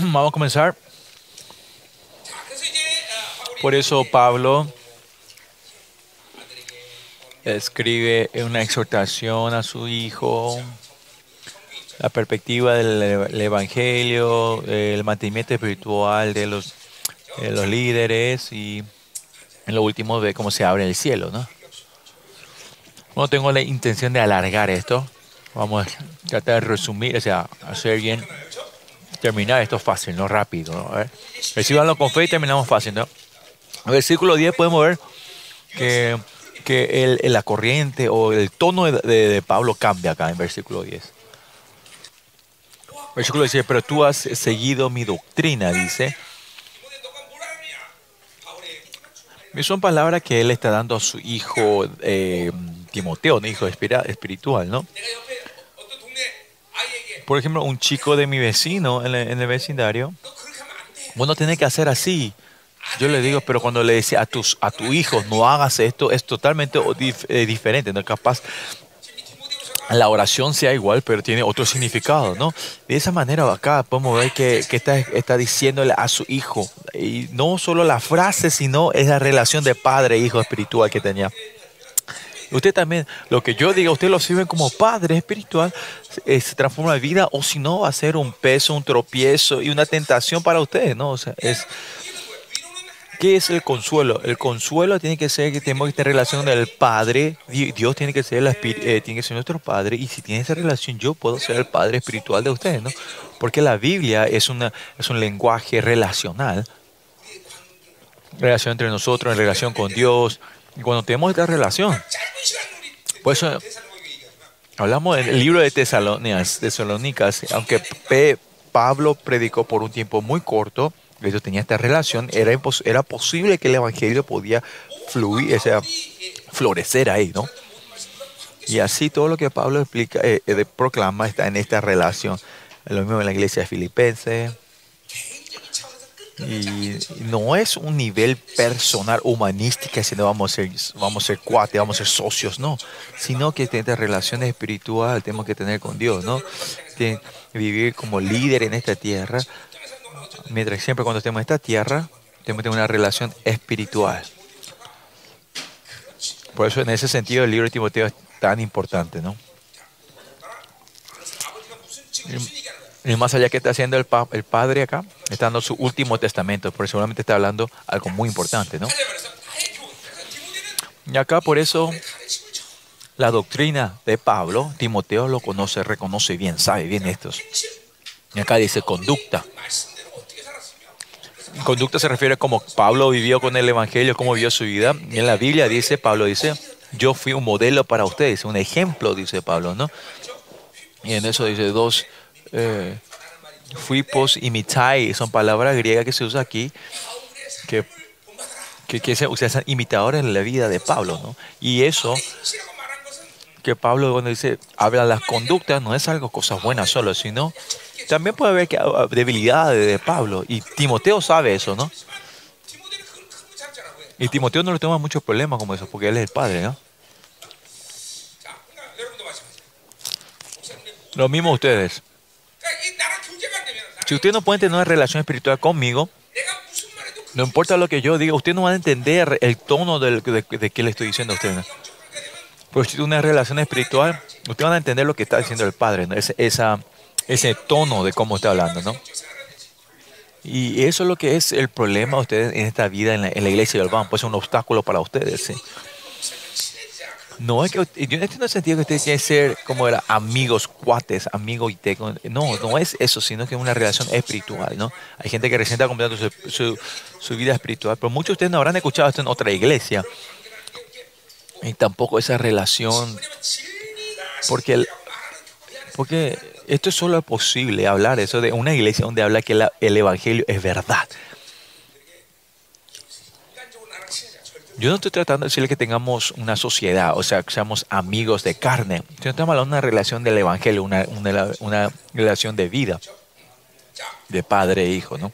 Vamos a comenzar. Por eso Pablo escribe una exhortación a su hijo, la perspectiva del Evangelio, el mantenimiento espiritual de los, de los líderes y en lo último ve cómo se abre el cielo. ¿no? no tengo la intención de alargar esto. Vamos a tratar de resumir, o sea, hacer bien, terminar esto fácil, no rápido. ¿no? Recíbanlo con fe y terminamos fácil. ¿no? Versículo 10 podemos ver que, que el, la corriente o el tono de, de, Pablo cambia acá en versículo 10. Versículo 10 pero tú has seguido mi doctrina, dice. Son palabras que él está dando a su hijo eh, Timoteo, un hijo espiritual, ¿no? Por ejemplo, un chico de mi vecino en el, vecindario, bueno, tiene que hacer así. Yo le digo, pero cuando le decía a tus a tu hijo no hagas esto, es totalmente eh, diferente, no capaz la oración sea igual, pero tiene otro significado, ¿no? De esa manera acá podemos ver que, que está, está, diciéndole a su hijo, y no solo la frase, sino es la relación de padre-hijo e espiritual que tenía. Usted también, lo que yo diga, usted lo sirve como padre espiritual, eh, se transforma en vida, o si no, va a ser un peso, un tropiezo y una tentación para usted, ¿no? O sea, es, ¿Qué es el consuelo? El consuelo tiene que ser que tenemos tener relación con el Padre. Dios tiene que ser el eh, tiene nuestro Padre. Y si tiene esa relación, yo puedo ser el Padre espiritual de ustedes, ¿no? Porque la Biblia es, una, es un lenguaje relacional. Relación entre nosotros, en relación con Dios. Y cuando tenemos esta relación, por eso hablamos del libro de Tesalónicas, aunque P, Pablo predicó por un tiempo muy corto, ellos tenían esta relación, era, era posible que el evangelio podía fluir, o sea, florecer ahí, ¿no? Y así todo lo que Pablo explica, eh, eh, proclama está en esta relación. Lo mismo en la iglesia de Filipenses. Y no es un nivel personal, humanística, sino vamos a ser, vamos a ser cuates, vamos a ser socios, no. Sino que esta relación espiritual tenemos que tener con Dios, ¿no? Vivir como líder en esta tierra, mientras siempre cuando estemos en esta tierra, tenemos que tener una relación espiritual. Por eso en ese sentido el libro de Timoteo es tan importante, ¿no? Y, más allá que está haciendo el, pa el padre acá, está dando su último testamento, porque seguramente está hablando algo muy importante, ¿no? Y acá por eso la doctrina de Pablo, Timoteo lo conoce, reconoce bien, sabe bien estos. Y acá dice conducta. Conducta se refiere a cómo Pablo vivió con el Evangelio, cómo vivió su vida. Y en la Biblia dice, Pablo dice, yo fui un modelo para ustedes, un ejemplo, dice Pablo, ¿no? Y en eso dice dos, eh, fui pos imitai, son palabras griegas que se usan aquí, que, que, que se usan imitadores en la vida de Pablo, ¿no? Y eso que Pablo cuando dice, habla las conductas, no es algo cosas buenas solo, sino también puede haber debilidades de Pablo. Y Timoteo sabe eso, ¿no? Y Timoteo no le toma muchos problemas como eso, porque él es el padre, ¿no? Lo mismo ustedes. Si ustedes no pueden tener una relación espiritual conmigo, no importa lo que yo diga, ustedes no van a entender el tono de, de, que le estoy diciendo a ustedes. Pero si tiene una relación espiritual, ustedes van a entender lo que está diciendo el Padre, ¿no? esa, esa, ese tono de cómo está hablando, ¿no? Y eso es lo que es el problema de ustedes en esta vida en la, en la iglesia del BAM, pues es un obstáculo para ustedes, ¿sí? No es que yo no entiendo el sentido que ustedes tienen que ser como era amigos, cuates, amigos y te, no, no es eso, sino que es una relación espiritual, ¿no? Hay gente que recién está completando su, su, su vida espiritual, pero muchos de ustedes no habrán escuchado esto en otra iglesia y tampoco esa relación, porque el, porque esto es solo posible hablar eso de una iglesia donde habla que la, el evangelio es verdad. Yo no estoy tratando de decirle que tengamos una sociedad, o sea, que seamos amigos de carne. Yo estamos hablando de una relación del evangelio, una, una, relación de vida, de padre e hijo, ¿no?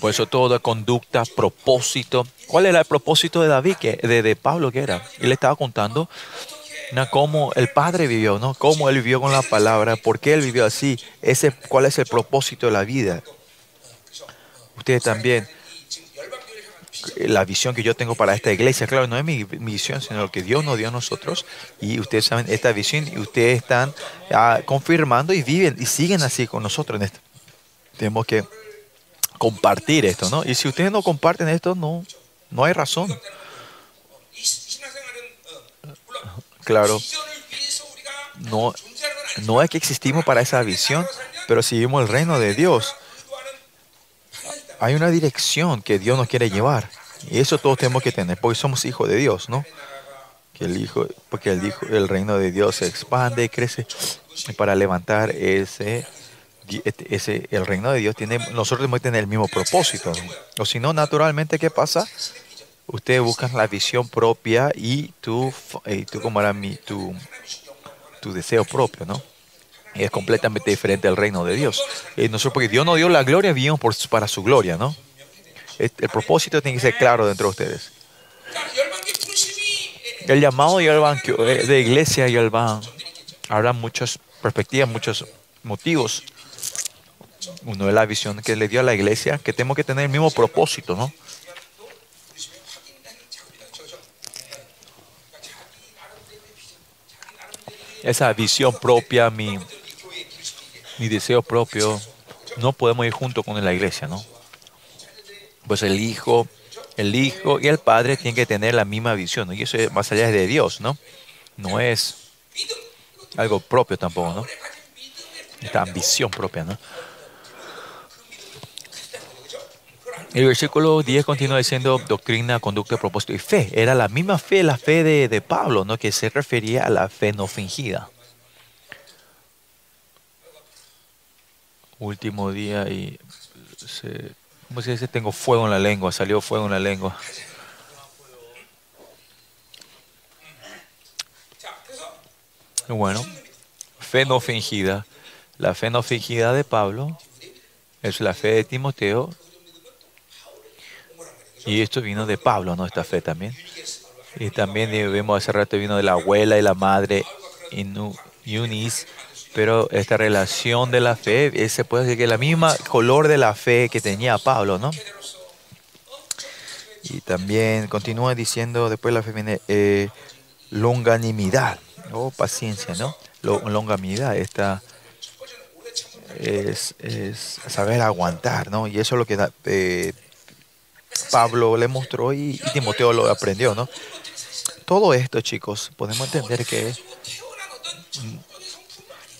Por eso toda conducta, propósito. ¿Cuál era el propósito de David, que, de, de Pablo que era? Él estaba contando ¿no? cómo el Padre vivió, ¿no? Cómo Él vivió con la palabra, por qué Él vivió así, ese, cuál es el propósito de la vida. Ustedes también, la visión que yo tengo para esta iglesia, claro, no es mi, visión, sino lo que Dios nos dio a nosotros. Y ustedes saben esta visión y ustedes están ah, confirmando y viven y siguen así con nosotros esto. Tenemos que compartir esto, ¿no? Y si ustedes no comparten esto, no, no hay razón. Claro, no, no es que existimos para esa visión, pero si vivimos el reino de Dios, hay una dirección que Dios nos quiere llevar. Y eso todos tenemos que tener, porque somos hijos de Dios, ¿no? Que el hijo, porque el, hijo, el reino de Dios se expande y crece para levantar ese, este, ese, el reino de Dios tiene, nosotros tenemos que tener el mismo propósito. O si no, naturalmente, ¿qué pasa? Ustedes buscan la visión propia y tú, y tú era mi, tu deseo propio, ¿no? Es completamente diferente al reino de Dios. Y nosotros, porque Dios nos dio la gloria, vivimos por, para su gloria, ¿no? El, propósito tiene que ser claro dentro de ustedes. El llamado eh, de iglesia y el habrá muchas perspectivas, muchos motivos. Uno es la visión que le dio a la iglesia, que tenemos que tener el mismo propósito, ¿no? Esa visión propia, mi, mi deseo propio, no podemos ir junto con la iglesia, ¿no? Pues el hijo, el hijo y el padre tienen que tener la misma visión, ¿no? Y eso es más allá de Dios, ¿no? No es algo propio tampoco, ¿no? Esta ambición propia, ¿no? El versículo 10 continúa diciendo doctrina, conducta, propósito y fe. Era la misma fe, la fe de, de Pablo, ¿no? Que se refería a la fe no fingida. Último día y se, ¿cómo se dice? Tengo fuego en la lengua, salió fuego en la lengua. Bueno, fe no fingida. La fe no fingida de Pablo es la fe de Timoteo. Y esto vino de Pablo, ¿no? Esta fe también. Y también vemos hace rato vino de la abuela y la madre Eunice pero esta relación de la fe, se puede decir que es la misma color de la fe que tenía Pablo, ¿no? Y también continúa diciendo, después la fe viene eh, longanimidad, o paciencia, ¿no? longanimidad, esta es, saber aguantar, ¿no? Y eso es lo que eh, Pablo le mostró y, y Timoteo lo aprendió, ¿no? Todo esto, chicos, podemos entender que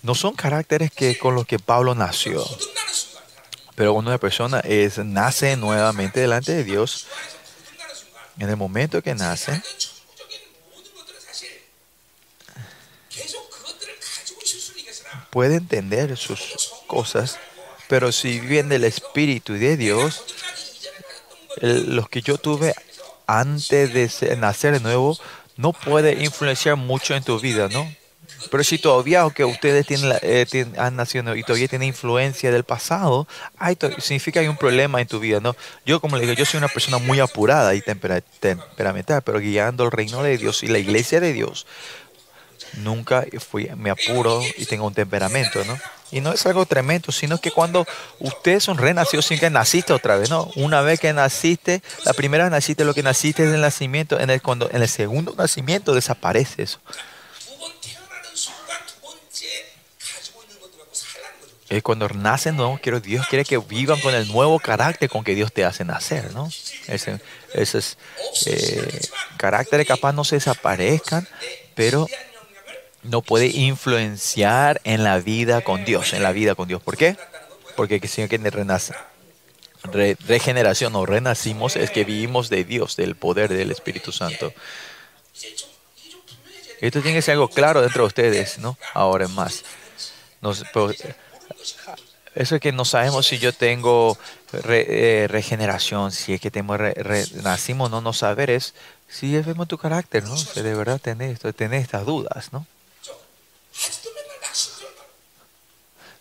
no son caracteres que con los que Pablo nació. Pero una persona es, nace nuevamente delante de Dios, en el momento que nace, puede entender sus cosas, pero si viene del Espíritu de Dios, los que yo tuve antes de nacer de nuevo, no puede influenciar mucho en tu vida, ¿no? Pero si todavía, aunque ustedes tienen, eh, han nacido y todavía tienen influencia del pasado, hay significa que hay un problema en tu vida, ¿no? Yo, como le digo, yo soy una persona muy apurada y temperamental, pero guiando el reino de Dios y la iglesia de Dios, nunca me apuro y tengo un temperamento, ¿no? Y no es algo tremendo, sino que cuando ustedes son renacidos, sin que naciste otra vez, ¿no? Una vez que naciste, la primera vez naciste, lo que naciste es el nacimiento, en el segundo nacimiento desaparece eso. Es cuando nacen nuevos, quiero, Dios quiere que vivan con el nuevo carácter con que Dios te hace nacer, ¿no? Ese, esos eh, caracteres capaz no se desaparezcan, pero no puede influenciar en la vida con Dios, en la vida con Dios. ¿Por qué? Porque el Señor que renace. regeneración o renacimos es que vivimos de Dios, del poder del Espíritu Santo. Esto tiene que ser algo claro dentro de ustedes, ¿no? Ahora más. Nos, eso es que no sabemos si yo tengo eh, regeneración, si es que tengo nacimos, no, no saber es si vemos tu carácter, ¿no? Si de verdad tenés, esto, tenés estas dudas, ¿no?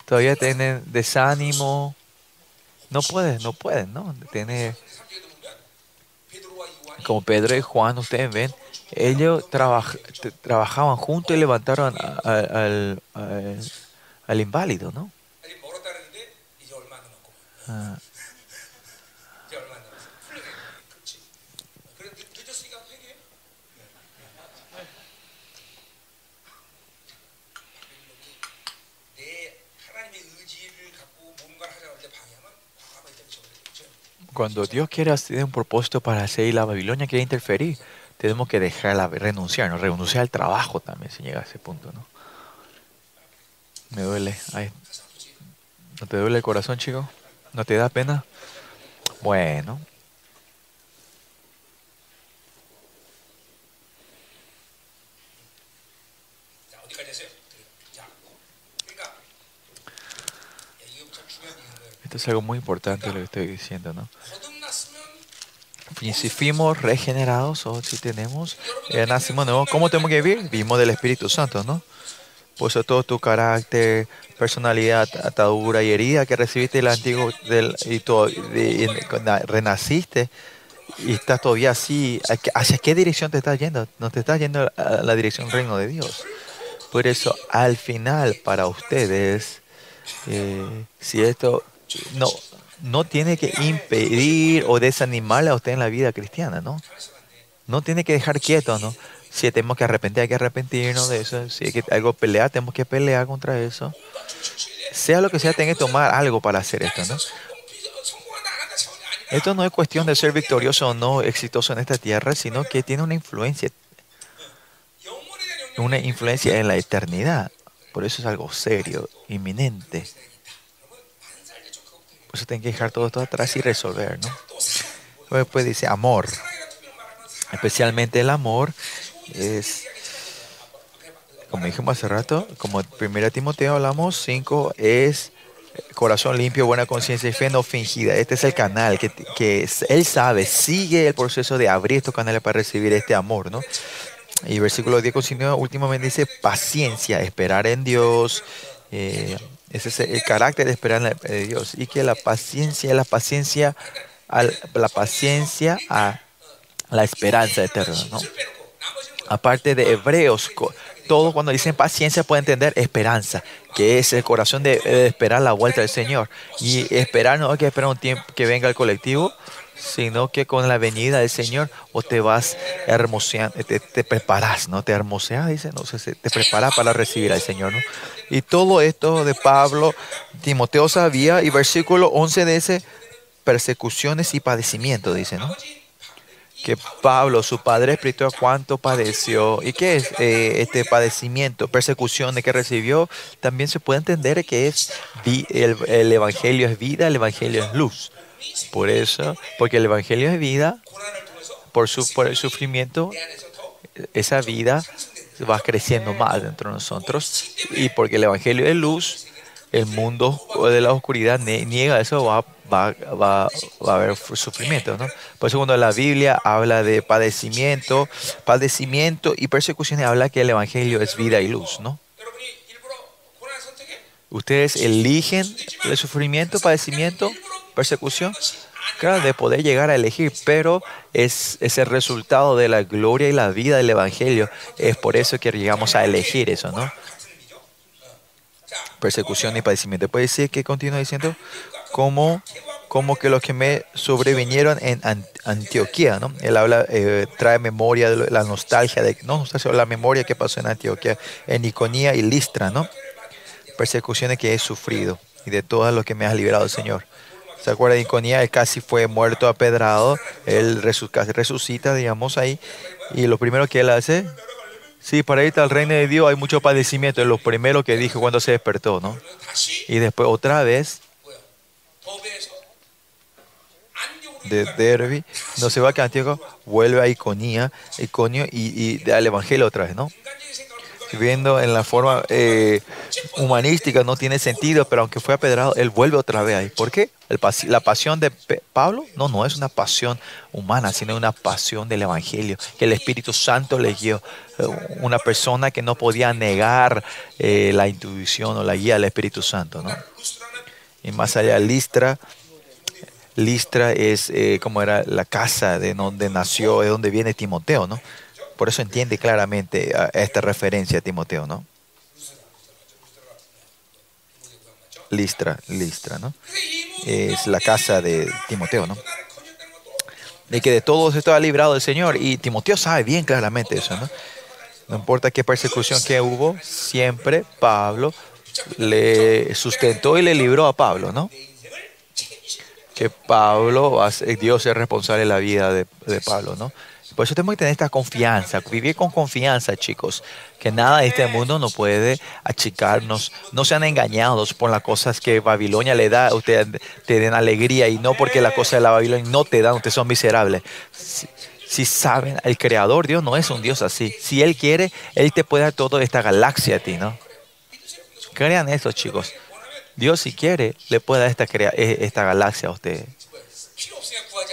Todavía tienen desánimo. No pueden, no pueden, ¿no? Tiene, como Pedro y Juan, ustedes ven, ellos trabajaban juntos y levantaron al- al inválido, ¿no? cuando Dios quiere hacer un propósito para hacer y la Babilonia quiere interferir, tenemos que dejarla, renunciar, ¿no? renunciar al trabajo también, si llega a ese punto, ¿no? Me duele. ¿No te duele el corazón, chico? ¿No te da pena? Bueno. Esto es algo muy importante lo que estoy diciendo, ¿no? si fuimos regenerados o si tenemos, eh, nacimos nuevos, ¿cómo tenemos que vivir? Vivimos del Espíritu Santo, ¿no? Por eso todo tu carácter, personalidad, atadura y herida que recibiste del antiguo del, y, todo, renaciste y estás todavía así, ¿a qué- ¿hacia qué dirección te estás yendo? No te estás yendo a la dirección reino de Dios. Por eso, al final, para ustedes, eh, si esto no, no tiene que impedir o desanimarle a usted en la vida cristiana, ¿no? No tiene que dejar quieto, ¿no? Si tenemos que arrepentir, hay que arrepentirnos de eso. Si hay que algo pelear, tenemos que pelear contra eso. Sea lo que sea, tenés que tomar algo para hacer esto, ¿no? Esto no es cuestión de ser victorioso o no exitoso en esta tierra, sino que tiene una influencia. Una influencia en la eternidad. Por eso es algo serio, inminente. Por eso tienen que dejar todo esto atrás y resolver, ¿no? Después dice amor. Especialmente el amor es, como dijimos hace rato, como 1 Timoteo hablamos, 5 es corazón limpio, buena conciencia y fe no fingida. Este es el canal que, que él sabe, sigue el proceso de abrir estos canales para recibir este amor, ¿no? Y versículo 10 continúa, últimamente dice paciencia, esperar en Dios. eh, ese es el carácter de esperar en Dios. Y que la paciencia, la paciencia, la paciencia a la esperanza eterna, ¿no? Aparte de hebreos, todos cuando dicen paciencia pueden entender esperanza, que es el corazón de, esperar la vuelta del Señor. Y esperar no hay que esperar un tiempo que venga el colectivo, sino que con la venida del Señor o te vas hermoseando, te, te preparas, ¿no? Te hermoseas, dice, no sé, te preparas para recibir al Señor, ¿no? Y todo esto de Pablo, Timoteo sabía, y versículo 11 de ese, persecuciones y padecimientos, dice, ¿no? que Pablo, su padre espiritual, cuánto padeció y qué es eh, este padecimiento, persecución de que recibió, también se puede entender que es el, el Evangelio es vida, el Evangelio es luz. Por eso, porque el Evangelio es vida, por, su, por el sufrimiento, esa vida va creciendo más dentro de nosotros. Y porque el Evangelio es luz, el mundo de la oscuridad niega eso, va va, va, va a haber sufrimiento. ¿no? Por eso la Biblia habla de padecimiento, padecimiento y persecuciones, habla que el Evangelio es vida y luz. ¿no? Ustedes eligen el sufrimiento, padecimiento, persecución. Claro, de poder llegar a elegir, pero es, es el resultado de la gloria y la vida del Evangelio. Es por eso que llegamos a elegir eso, ¿no? Persecución y padecimiento. Puede decir que continúa diciendo, como, como que los que me sobrevinieron en An- Antioquía, ¿no? Él habla, eh, trae memoria de la nostalgia, de, no la memoria que pasó en Antioquía, en Iconía y Listra, ¿no? Persecuciones que he sufrido y de todas lo que me has liberado, Señor. ¿Se acuerda de Iconía? Él casi fue muerto apedrado. Él resucita, digamos, ahí. Y lo primero que él hace, sí, para ir al reino de Dios hay mucho padecimiento. Es lo primero que dijo cuando se despertó, ¿no? Y después otra vez de Derby, no se va a Cantiago, vuelve a Iconía, Iconio y, y, al Evangelio otra vez, ¿no? Viendo en la forma eh, humanística no tiene sentido, pero aunque fue apedrado, él vuelve otra vez ahí. ¿Por qué? El pas la pasión de Pablo no, no es una pasión humana, sino una pasión del Evangelio, que el Espíritu Santo le guió. Eh, una persona que no podía negar eh, la intuición o la guía del Espíritu Santo, ¿no? y más allá Listra. Listra es eh, como era la casa de donde nació, de donde viene Timoteo, ¿no? Por eso entiende claramente esta referencia a Timoteo, ¿no? Listra, Listra, ¿no? Es la casa de Timoteo, ¿no? De que de todo se estaba librado el Señor. Y Timoteo sabe bien claramente eso, ¿no? No importa qué persecución que hubo, siempre Pablo le sustentó y le libró a Pablo, ¿no? Que Pablo, Dios es responsable de la vida de, Pablo, ¿no? Por eso tenemos que tener esta confianza, vivir con confianza, chicos, que nada de este mundo no puede achicarnos. No sean engañados por las cosas que Babilonia le da, ustedes te den alegría y no porque las cosas de la Babilonia no te dan, ustedes son miserables. Si, si, saben, el creador Dios no es un Dios así. Si Él quiere, Él te puede dar toda esta galaxia a ti, ¿no? Crean eso, chicos. Dios si quiere, le puede dar esta, esta galaxia a ustedes.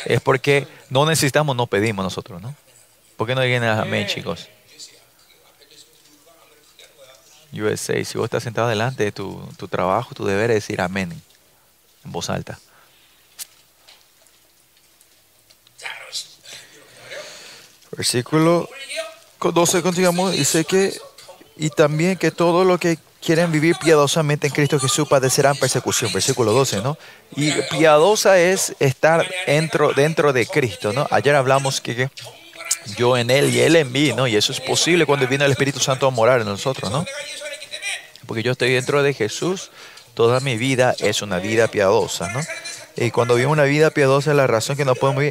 Es porque no necesitamos, no pedimos nosotros, ¿no? ¿Por qué no digan amén, chicos? USA, si vos estás sentado delante de tu, tu trabajo, tu deber es decir amén en voz alta. Versículo 12 continuamos, dice que, y también que todo lo que quieren vivir piadosamente en Cristo Jesús padecerán persecución. Versículo 12, ¿no? Y piadosa es estar dentro, dentro de Cristo, ¿no? Ayer hablamos que, yo en Él y Él en mí, ¿no? Y eso es posible cuando viene el Espíritu Santo a morar en nosotros, ¿no? Porque yo estoy dentro de Jesús, toda mi vida es una vida piadosa, ¿no? Y cuando vivimos una vida piadosa, la razón que no podemos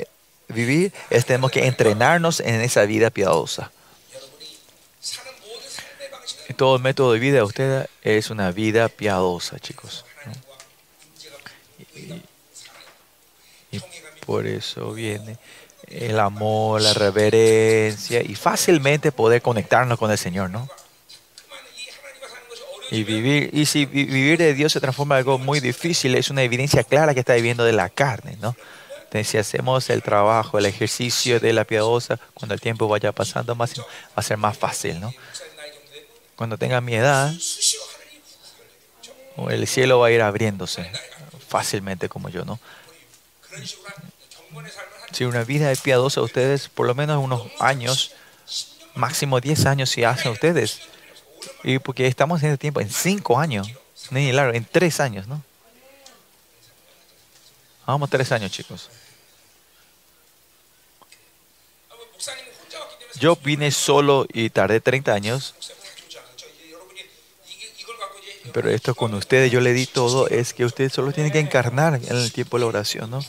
vivir es tenemos que entrenarnos en esa vida piadosa todo el método de vida de usted es una vida piadosa, chicos. Y, por eso viene el amor, la reverencia y fácilmente poder conectarnos con el Señor, ¿no? Y vivir, y si vivir de Dios se transforma en algo muy difícil, es una evidencia clara que está viviendo de la carne, ¿no? Entonces, si hacemos el trabajo, el ejercicio de la piadosa, cuando el tiempo vaya pasando más, va a ser más fácil, ¿no? Cuando tenga mi edad, el cielo va a ir abriéndose fácilmente como yo, ¿no? Si una vida es piadosa, ustedes por lo menos unos años, máximo 10 años si hacen ustedes. Y porque estamos en el tiempo, en 5 años, ni largo, en 3 años, ¿no? Vamos, 3 años, chicos. Yo vine solo y tardé 30 años pero esto con ustedes, yo le di todo, es que ustedes solo tienen que encarnar en el tiempo de la oración, ¿no?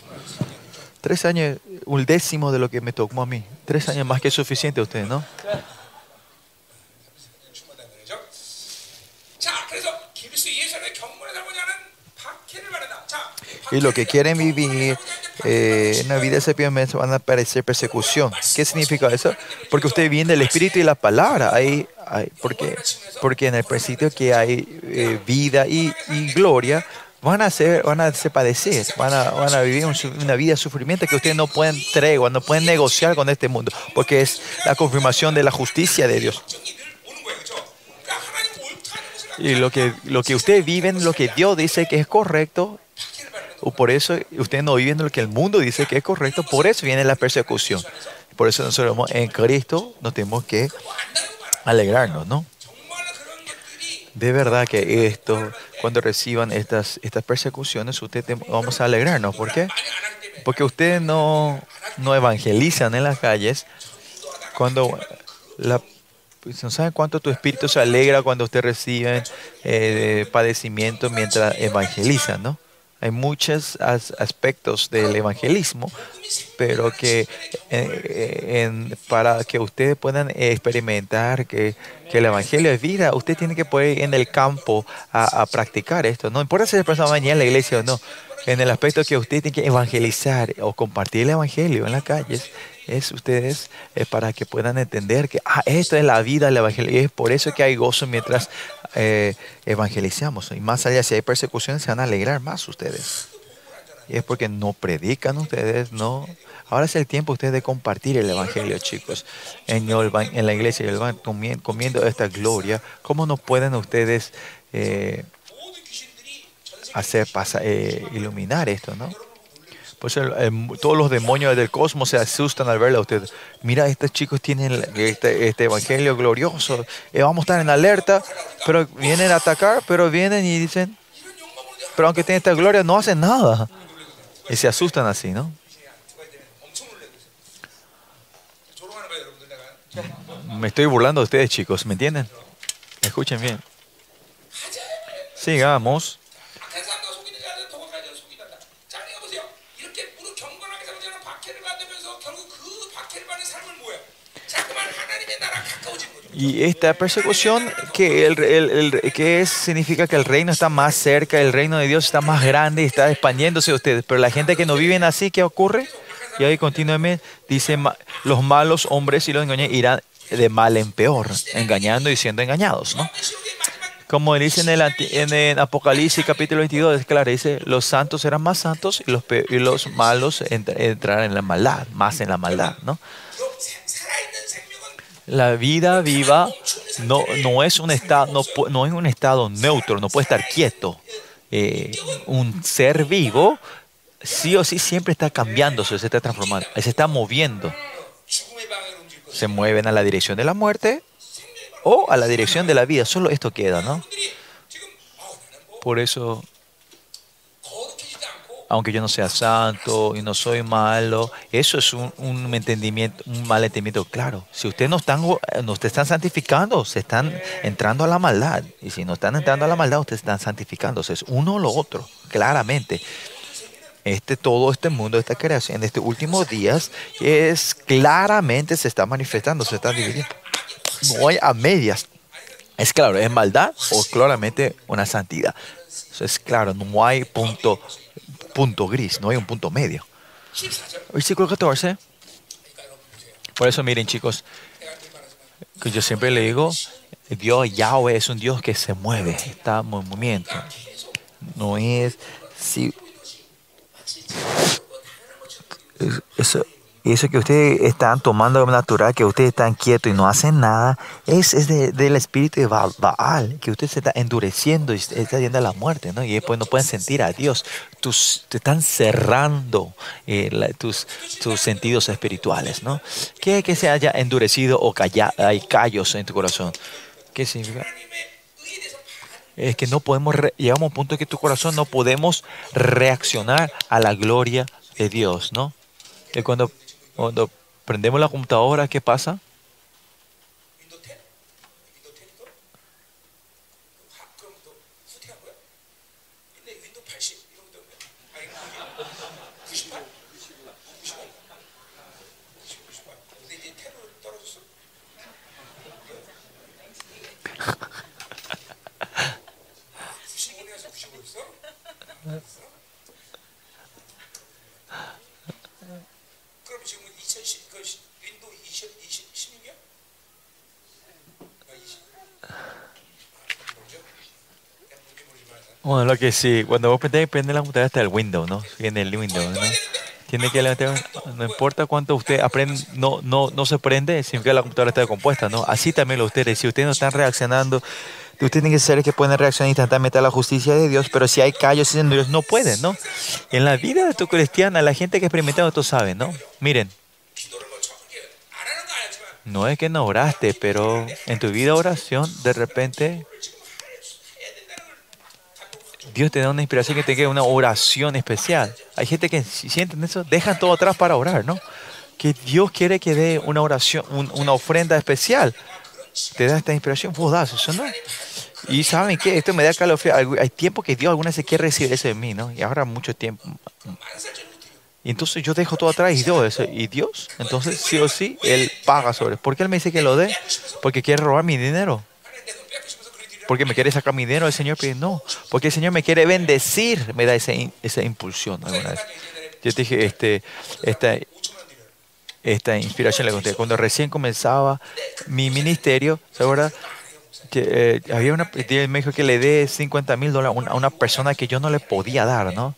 Tres años, un décimo de lo que me tocó a mí. Tres años más que suficiente a ustedes, ¿no? Y lo que quieren vivir eh, en la vida de van a aparecer persecución. ¿Qué significa eso? Porque ustedes vienen del Espíritu y la palabra. Hay, hay, porque, porque en el principio que hay eh, vida y, y, gloria, van a ser, van a se padecer, van a, van a vivir una vida de sufrimiento que ustedes no pueden tregua, no pueden negociar con este mundo, porque es la confirmación de la justicia de Dios. Y lo que, lo que ustedes viven, lo que Dios dice que es correcto, por eso ustedes no viven lo que el mundo dice que es correcto, por eso viene la persecución. Por eso nosotros en Cristo nos tenemos que alegrarnos, ¿no? De verdad que esto, cuando reciban estas, estas persecuciones, ustedes vamos a alegrarnos. ¿Por qué? Porque ustedes no, no evangelizan en las calles cuando la no saben cuánto tu espíritu se alegra cuando ustedes reciben eh, padecimientos mientras evangelizan, ¿no? Hay muchos aspectos del evangelismo, pero que eh, para que ustedes puedan experimentar que, el evangelio es vida, usted tiene que poder ir en el campo a, practicar esto. No importa si es persona mañana en la iglesia o no, en el aspecto que usted tiene que evangelizar o compartir el evangelio en las calles, es ustedes eh, para que puedan entender que ah, esto es la vida del evangelio y es por eso que hay gozo mientras eh, evangelizamos. Y más allá, si hay persecuciones, se van a alegrar más ustedes. Y es porque no predican ustedes, no. Ahora es el tiempo ustedes de compartir el evangelio, chicos. En, en la iglesia van comiendo esta gloria. ¿Cómo no pueden ustedes eh, hacer pasar, iluminar esto, no? Pues, em, todos los demonios del cosmos se asustan al verla a usted. Mira, estos chicos tienen este, este, evangelio glorioso. Eh, vamos a estar en alerta, pero vienen a atacar, pero vienen y dicen, pero aunque tienen esta gloria, no hacen nada. Y se asustan así, ¿no? Me estoy burlando de ustedes, chicos, ¿me entienden? Escuchen bien. Sigamos. Y esta persecución que, el, el, que es, significa que el reino está más cerca, el reino de Dios está más grande y está expandiéndose a ustedes. Pero la gente que no viven así, ¿qué ocurre? Y ahí continuamente dice, los malos hombres y los engañan irán de mal en peor, engañando y siendo engañados, ¿no? Como dice en el, en el Apocalipsis capítulo 22, es claro, dice, los santos serán más santos y los, los malos entrarán en la maldad, más en la maldad, ¿no? La vida viva no, no, es, un estado, no, no es un estado neutro, no puede estar quieto. Eh, un ser vivo sí o sí siempre está cambiando, se está transformando, se está moviendo. Se mueven a la dirección de la muerte o a la dirección de la vida. Solo esto queda, ¿no? Por eso aunque yo no sea santo y no soy malo, eso es un, un entendimiento, un mal entendimiento claro. Si ustedes no están, no están santificando, se están entrando a la maldad. Y si no están entrando a la maldad, ustedes están santificándose. Es uno o lo otro, claramente. Este, todo este mundo, esta creación, en estos últimos días, es claramente se está manifestando, se está dividiendo. No hay a medias. Es claro, es maldad o claramente una santidad. Eso es claro, no hay punto, punto gris, no hay un punto medio. Versículo 14. Por eso miren chicos, que yo siempre le digo, Dios Yahweh es un Dios que se mueve, está en movimiento. No es... Si, y eso que ustedes están tomando como natural, que ustedes están quietos y no hacen nada, es, es de, del espíritu de Baal, que usted se está endureciendo y está yendo a la muerte, ¿no? Y después no pueden sentir a Dios. Tus, te están cerrando eh, la, tus, tus sentidos espirituales, ¿no? Que, que se haya endurecido o calla, hay callos en tu corazón. ¿Qué significa? es que no podemos, llegamos a un punto que tu corazón no podemos reaccionar a la gloria de Dios, ¿no? Que cuando cuando prendemos la computadora, ¿qué pasa? Bueno, lo que sí, cuando vos prendés, prende la computadora hasta el Windows, ¿no? Viene el Windows, ¿no? Tiene que levantar, no importa cuánto usted aprende, no, no, no se prende, significa que la computadora está compuesta, ¿no? Así también lo ustedes, si ustedes no están reaccionando, ustedes tienen que saber que pueden reaccionar instantáneamente a la justicia de Dios, pero si hay callos en Dios, no pueden, ¿no? En la vida de tu cristiana, la gente que ha experimentado esto sabe, ¿no? Miren, no es que no oraste, pero en tu vida oración, de repente Dios te da una inspiración que te quede una oración especial. Hay gente que si sienten eso, dejan todo atrás para orar, ¿no? Que Dios quiere que dé una oración, un- una ofrenda especial. Te da esta inspiración, vos das eso, ¿no? Y saben que esto me da calofrío. Hay tiempo que Dios alguna vez se quiere recibir eso de mí, ¿no? Y ahora mucho tiempo. Y entonces yo dejo todo atrás y doy eso. ¿Y Dios? Entonces, sí o sí, Él paga sobre. ¿Por qué Él me dice que lo dé? Porque quiere robar mi dinero porque me quiere sacar mi dinero, el Señor no, porque el Señor me quiere bendecir, me da esa, esa impulsión alguna vez. Yo te dije, este, esta, esta inspiración le conté, cuando recién comenzaba mi ministerio, ¿se eh, había una, me dijo que le dé 50 mil dólares a una persona que yo no le podía dar, ¿no?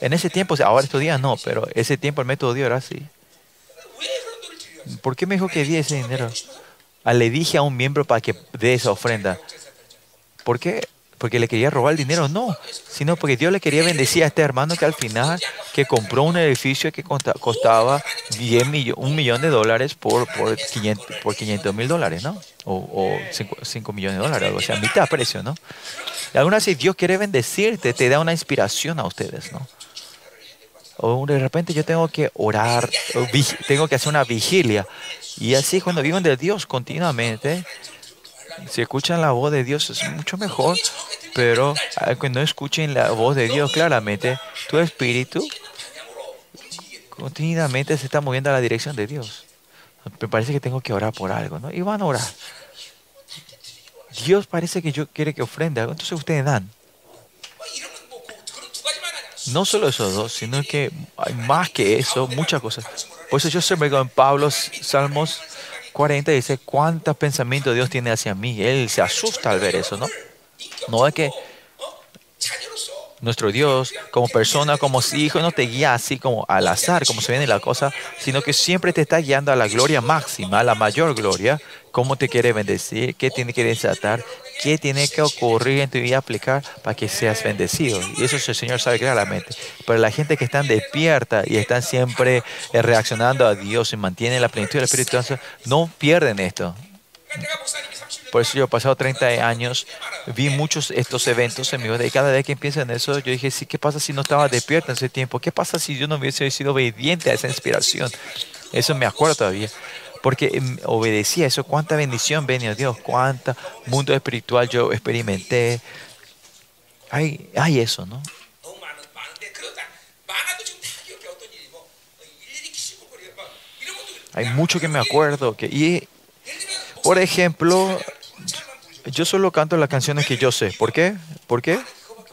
En ese tiempo, ahora estos días no, pero ese tiempo el método de Dios era así. ¿Por qué me dijo que di ese dinero? Ah, le dije a un miembro para que dé esa ofrenda. ¿Por qué? Porque le quería robar el dinero, no, sino porque Dios le quería bendecir a este hermano que al final, que compró un edificio que costaba 10 millo- un millón de dólares por, por 500 por 500 mil dólares, ¿no? O, 5, millones de dólares, algo así, a mitad precio, ¿no? Y algunas si Dios quiere bendecirte, te da una inspiración a ustedes, ¿no? O de repente yo tengo que orar, o tengo que hacer una vigilia. Y así cuando viven de Dios continuamente, si escuchan la voz de Dios es mucho mejor, pero cuando escuchen la voz de Dios claramente, tu espíritu continuamente se está moviendo a la dirección de Dios. Me parece que tengo que orar por algo, ¿no? Y van a orar. Dios parece que yo quiere que ofrenda, algo, entonces ustedes dan. No solo esos dos, sino que hay más que eso, muchas cosas. Por eso yo siempre con Pablo, Salmos 40, dice, ¿cuántos pensamientos Dios tiene hacia mí? Él se asusta al ver eso, ¿no? No es que nuestro Dios, como persona, como hijo, no te guía así como al azar, como se viene la cosa, sino que siempre te está guiando a la gloria máxima, a la mayor gloria, cómo te quiere bendecir, qué tiene que desatar, qué tiene que ocurrir en tu vida aplicar para que seas bendecido. Y eso el Señor sabe claramente. Pero la gente que está despierta y están siempre eh, reaccionando a Dios y mantienen la plenitud del Espíritu Santo, no pierden esto. Por eso yo he pasado 30 años, vi muchos estos eventos en mi vida y cada vez que pienso en eso, yo dije, sí, ¿qué pasa si no estaba despierto en ese tiempo? ¿Qué pasa si yo no hubiese sido obediente a esa inspiración? Eso me acuerdo todavía. Porque em, obedecía eso, cuánta bendición venía Dios, cuánta mundo espiritual yo experimenté. Hay, hay eso, ¿no? Hay mucho que me acuerdo. Y por ejemplo, yo solo canto las canciones que yo sé. ¿Por qué? ¿Por qué?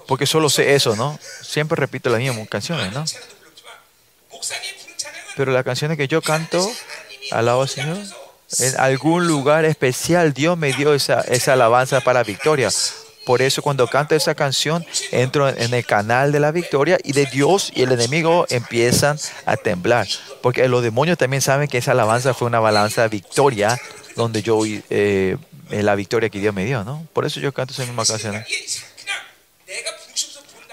Porque solo sé eso, ¿no? Siempre repito las mismas canciones, ¿no? Pero las canciones que yo canto, alabo Señor, en algún lugar especial Dios me dio esa, alabanza para victoria. Por eso cuando canto esa canción, entro en el canal de la victoria y de Dios y el enemigo empiezan a temblar. Porque los demonios también saben que esa alabanza fue una alabanza de victoria donde yo vi eh, la victoria que Dios me dio, ¿no? Por eso yo canto esa misma canción.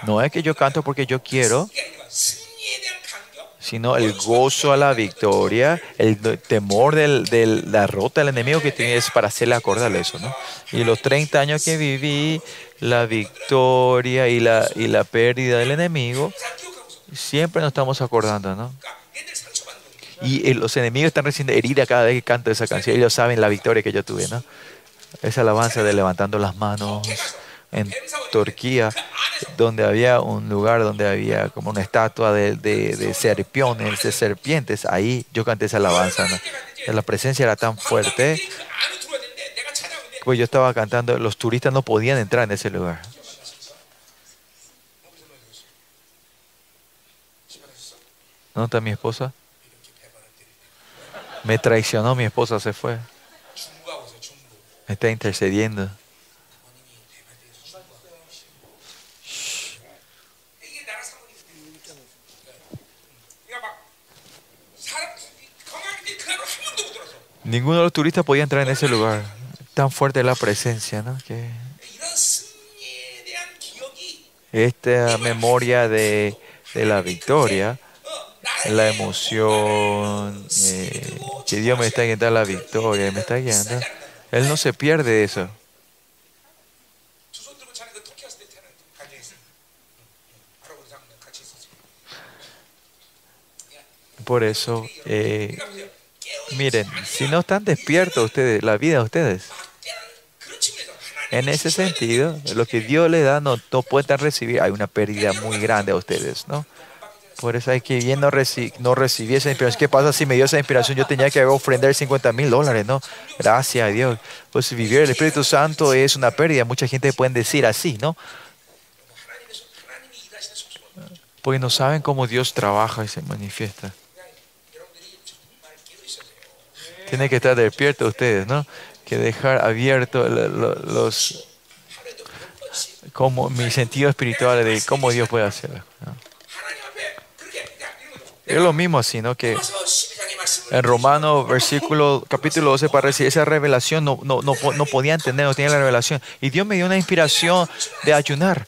No es que yo canto porque yo quiero, sino el gozo a la victoria, el temor de la derrota del enemigo que tienes para hacerle acordar eso, ¿no? Y los 30 años que viví, la victoria y la, y la pérdida del enemigo, siempre nos estamos acordando, ¿no? Y eh, los enemigos están recibiendo herida cada vez que canto esa canción. Ellos saben la victoria que yo tuve, ¿no? Esa alabanza de levantando las manos en Turquía, donde había un lugar donde había como una estatua de, de, de serpiones, de serpientes. Ahí yo canté esa alabanza. ¿no? La presencia era tan fuerte. Pues yo estaba cantando, los turistas no podían entrar en ese lugar. ¿No está mi esposa? Me traicionó, mi esposa se fue. Me está intercediendo. Ninguno de los turistas podía entrar en ese lugar. Tan fuerte la presencia, ¿no? Que esta memoria de, de la victoria la emoción, eh, que Dios me está guiando la victoria, me está guiando. Él no se pierde eso. Por eso, eh, miren, si no están despiertos ustedes, la vida de ustedes, en ese sentido, lo que Dios le da no, no pueden recibir, hay una pérdida muy grande a ustedes, ¿no? Por eso hay que bien no, reci no recibí esa inspiración. ¿Qué pasa si me dio esa inspiración? Yo tenía que ofrender 50 mil dólares, ¿no? Gracias a Dios. Pues vivir el Espíritu Santo es una pérdida. Mucha gente puede decir así, ¿no? Porque no saben cómo Dios trabaja y se manifiesta. Tienen que estar despiertos ustedes, ¿no? Que dejar abierto los como mis sentidos espirituales de cómo Dios puede hacerlo. ¿no? Es lo mismo, sino que en Romano, versículo, capítulo 12, para recibir esa revelación, no, no, no, no podían tener, no tenían la revelación. Y Dios me dio una inspiración de ayunar.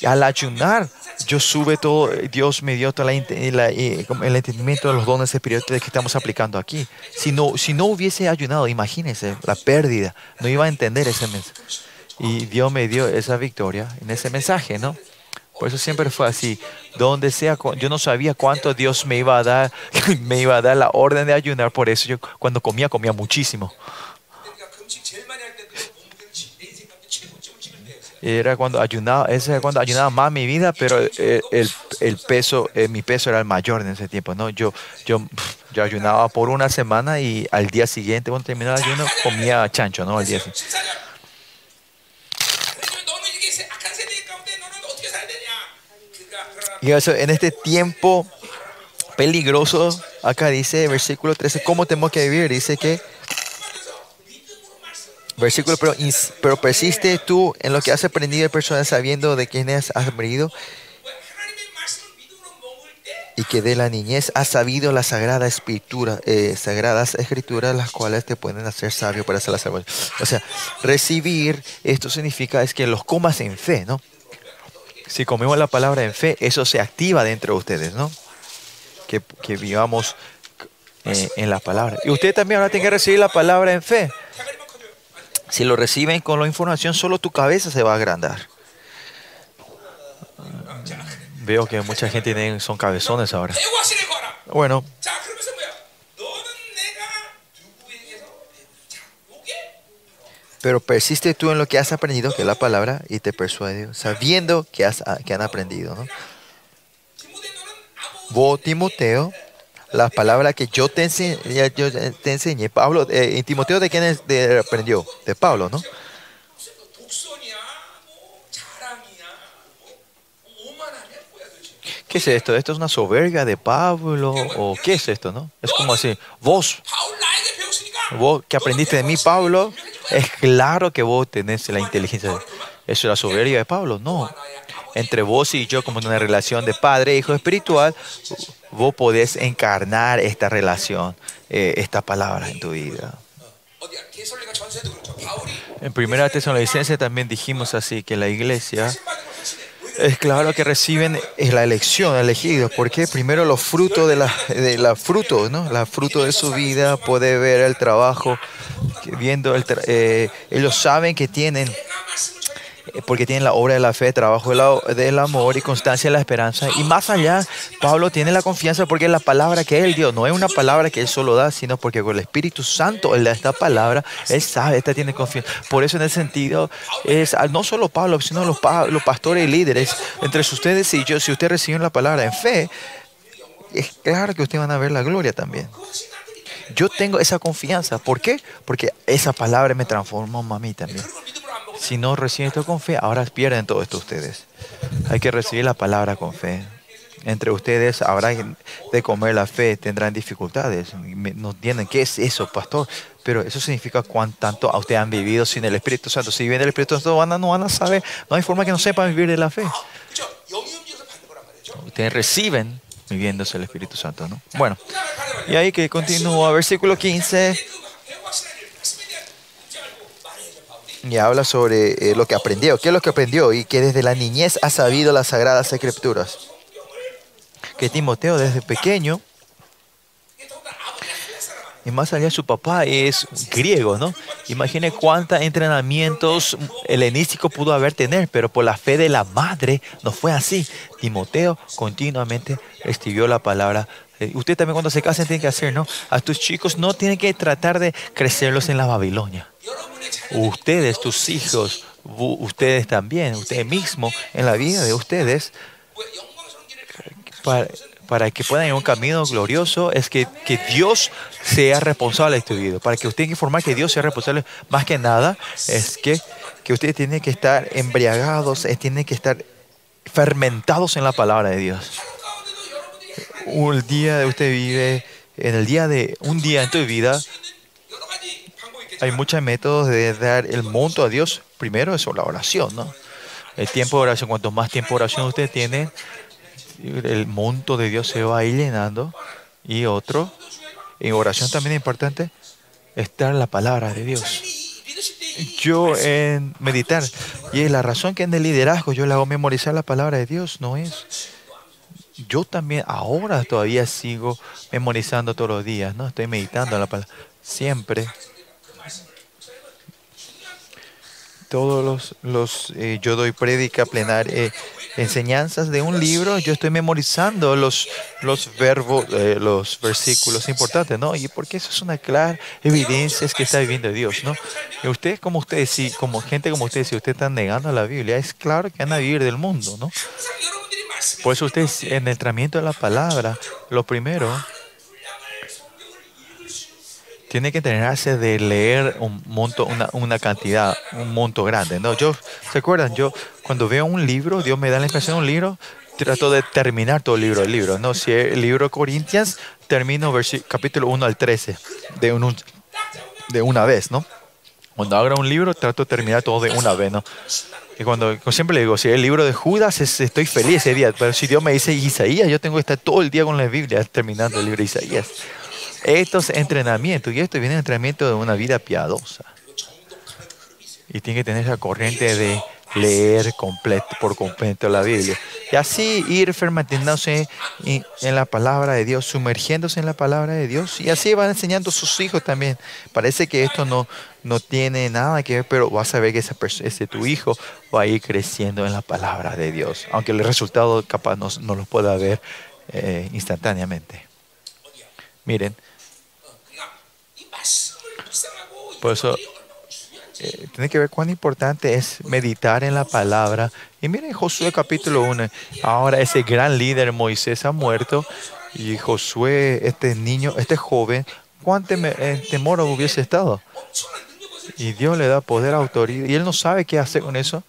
Y al ayunar, yo sube todo, Dios me dio todo la, la, el entendimiento de los dones espirituales que estamos aplicando aquí. Si no, si no hubiese ayunado, imagínense la pérdida, no iba a entender ese mensaje. Y Dios me dio esa victoria en ese mensaje, ¿no? Por eso siempre fue así. Donde sea, yo no sabía cuánto Dios me iba a dar, me iba a dar la orden de ayunar. Por eso yo cuando comía, comía muchísimo. Era cuando ayunaba, ese era cuando ayunaba más mi vida, pero el, el, el peso, eh, mi peso era el mayor en ese tiempo. ¿no? Yo, yo, yo ayunaba por una semana y al día siguiente, cuando terminaba el ayuno, comía chancho, ¿no? Al día siguiente. Y eso, en este tiempo peligroso, acá dice, versículo 13, ¿cómo tenemos que vivir? Dice que, versículo, pero, pero persiste tú en lo que has aprendido de personas sabiendo de quiénes has aprendido y que de la niñez has sabido las sagradas escrituras, eh, sagradas escrituras, las cuales te pueden hacer sabio para hacer la salvación. O sea, recibir esto significa es que los comas en fe, ¿no? si comemos la palabra en fe, eso se activa dentro de ustedes, ¿no? Que, que vivamos eh, en la palabra. Y ustedes también ahora tienen que recibir la palabra en fe. Si lo reciben con la información, solo tu cabeza se va a agrandar. Veo que mucha gente tiene, son cabezones ahora. Bueno, Pero persiste tú en lo que has aprendido, que es la palabra, y te persuadió, sabiendo que, has, ah, que han aprendido. ¿no? Vos, Timoteo, la palabra que yo te, enseñé, yo te enseñé Pablo, eh, Timoteo, ¿de quién es, de, aprendió? De Pablo, ¿no? ¿Qué es esto? ¿Esto es una soberbia de Pablo? ¿O qué es esto, no? Es como así, vos, Vos que aprendiste de mí, Pablo, es claro que vos tenés la inteligencia. Eso es la soberbia de Pablo. No. Entre vos y yo, como en una relación de padre e hijo espiritual, vos podés encarnar esta relación, eh, esta palabra en tu vida. En primera tesalonicense también dijimos así que la iglesia es claro que reciben eh, la elección, elegidos, porque primero los frutos de la, de la fruto, ¿no? La fruto de su vida, puede ver el trabajo, viendo el, tra- eh, ellos saben que tienen porque tienen la obra de la fe, trabajo de la, del amor y constancia de la esperanza. Y más allá, Pablo tiene la confianza porque la palabra que él dio no es una palabra que él solo da, sino porque con el Espíritu Santo él da esta palabra, él sabe, esta tiene confianza. Por eso en ese sentido, es ah, no solo Pablo, sino los, los pastores y líderes, entre ustedes y yo, si ustedes reciben la palabra en fe, es claro que ustedes van a ver la gloria también. Yo tengo esa confianza. ¿Por qué? Porque esa palabra me transformó a mí también. Si no reciben esto con fe, ahora pierden todo esto ustedes. Hay que recibir la palabra con fe. Entre ustedes habrá de comer la fe, tendrán dificultades. No entienden qué es eso, pastor. Pero eso significa cuán tanto a ustedes han vivido sin el Espíritu Santo. Si viven el Espíritu Santo, van a, no van a saber. No hay forma que no sepan vivir de la fe. Ustedes reciben viviéndose el Espíritu Santo, ¿no? Bueno, y ahí que continúa, versículo 15. y habla sobre eh, lo que aprendió, qué es lo que aprendió y que desde la niñez ha sabido las sagradas escrituras. Que Timoteo desde pequeño, y más allá su papá es griego, ¿no? Imagine cuántos entrenamientos helenísticos pudo haber tener, pero por la fe de la madre no fue así. Timoteo continuamente recibió la palabra eh, Usted también cuando se casen tiene que hacer, ¿no? A tus chicos no tienen que tratar de crecerlos en la Babilonia. Ustedes, tus hijos, ustedes también, ustedes mismos, en la vida de ustedes, para, que puedan ir un camino glorioso, es que, que Dios sea responsable de tu vida. Para que usted tiene que Dios sea responsable, más que nada, es que, que ustedes tienen que estar embriagados, tienen que estar fermentados en la palabra de Dios. Un día de usted vive, en el día de un día en tu vida, hay muchos métodos de dar el monto a Dios. Primero es la oración, ¿no? El tiempo de oración, cuanto más tiempo de oración usted tiene, el monto de Dios se va a ir llenando. Y otro, en oración también es importante, estar la palabra de Dios. Yo en meditar, y es la razón que en el liderazgo yo le hago memorizar la palabra de Dios, no es yo también ahora todavía sigo memorizando todos los días, ¿no? Estoy meditando la palabra. Siempre todos los, los eh, yo doy prédica, plenar, eh, enseñanzas de un libro, yo estoy memorizando los, los verbos, eh, los versículos importantes, ¿no? Y porque eso es una clara evidencia que está viviendo Dios, ¿no? Y ustedes, como ustedes, si, como gente como ustedes, si ustedes están negando la Biblia, es claro que van a vivir del mundo, ¿no? Por eso ustedes, en el tratamiento de la palabra, lo primero tiene que entrenarse de leer un monto, una, una cantidad, un monto grande, ¿no? Yo, ¿se acuerdan? Yo cuando veo un libro, Dios me da la impresión de un libro, trato de terminar todo el libro, el libro, ¿no? Si el libro Corintias, termino capítulo 1 al 13, de, un, de una vez, ¿no? Cuando abro un libro, trato de terminar todo de una vez, ¿no? Y cuando siempre le digo, si el libro de Judas, es- estoy feliz ese día, pero si Dios me dice Isaías, yo tengo que estar todo el día con la Biblia terminando el libro de Isaías. Esto es entrenamiento, y esto viene entrenamiento de una vida piadosa. Y tiene que tener esa corriente de leer completo, por completo la Biblia. Y así ir fermentándose en en la palabra de Dios, sumergiéndose en la palabra de Dios. Y así van enseñando a sus hijos también. Parece que esto no, no tiene nada que ver, pero vas a ver que esa ese tu hijo va a ir creciendo en la palabra de Dios. Aunque el resultado capaz no, no lo pueda ver eh, instantáneamente. Miren, Por eso, eh, tiene que ver cuán importante es meditar en la palabra. Y miren Josué capítulo 1. Ahora ese gran líder Moisés ha muerto y Josué, este niño, este joven, cuán eh, temor hubiese estado. Y Dios le da poder, autoridad. Y él no sabe qué hacer con eso.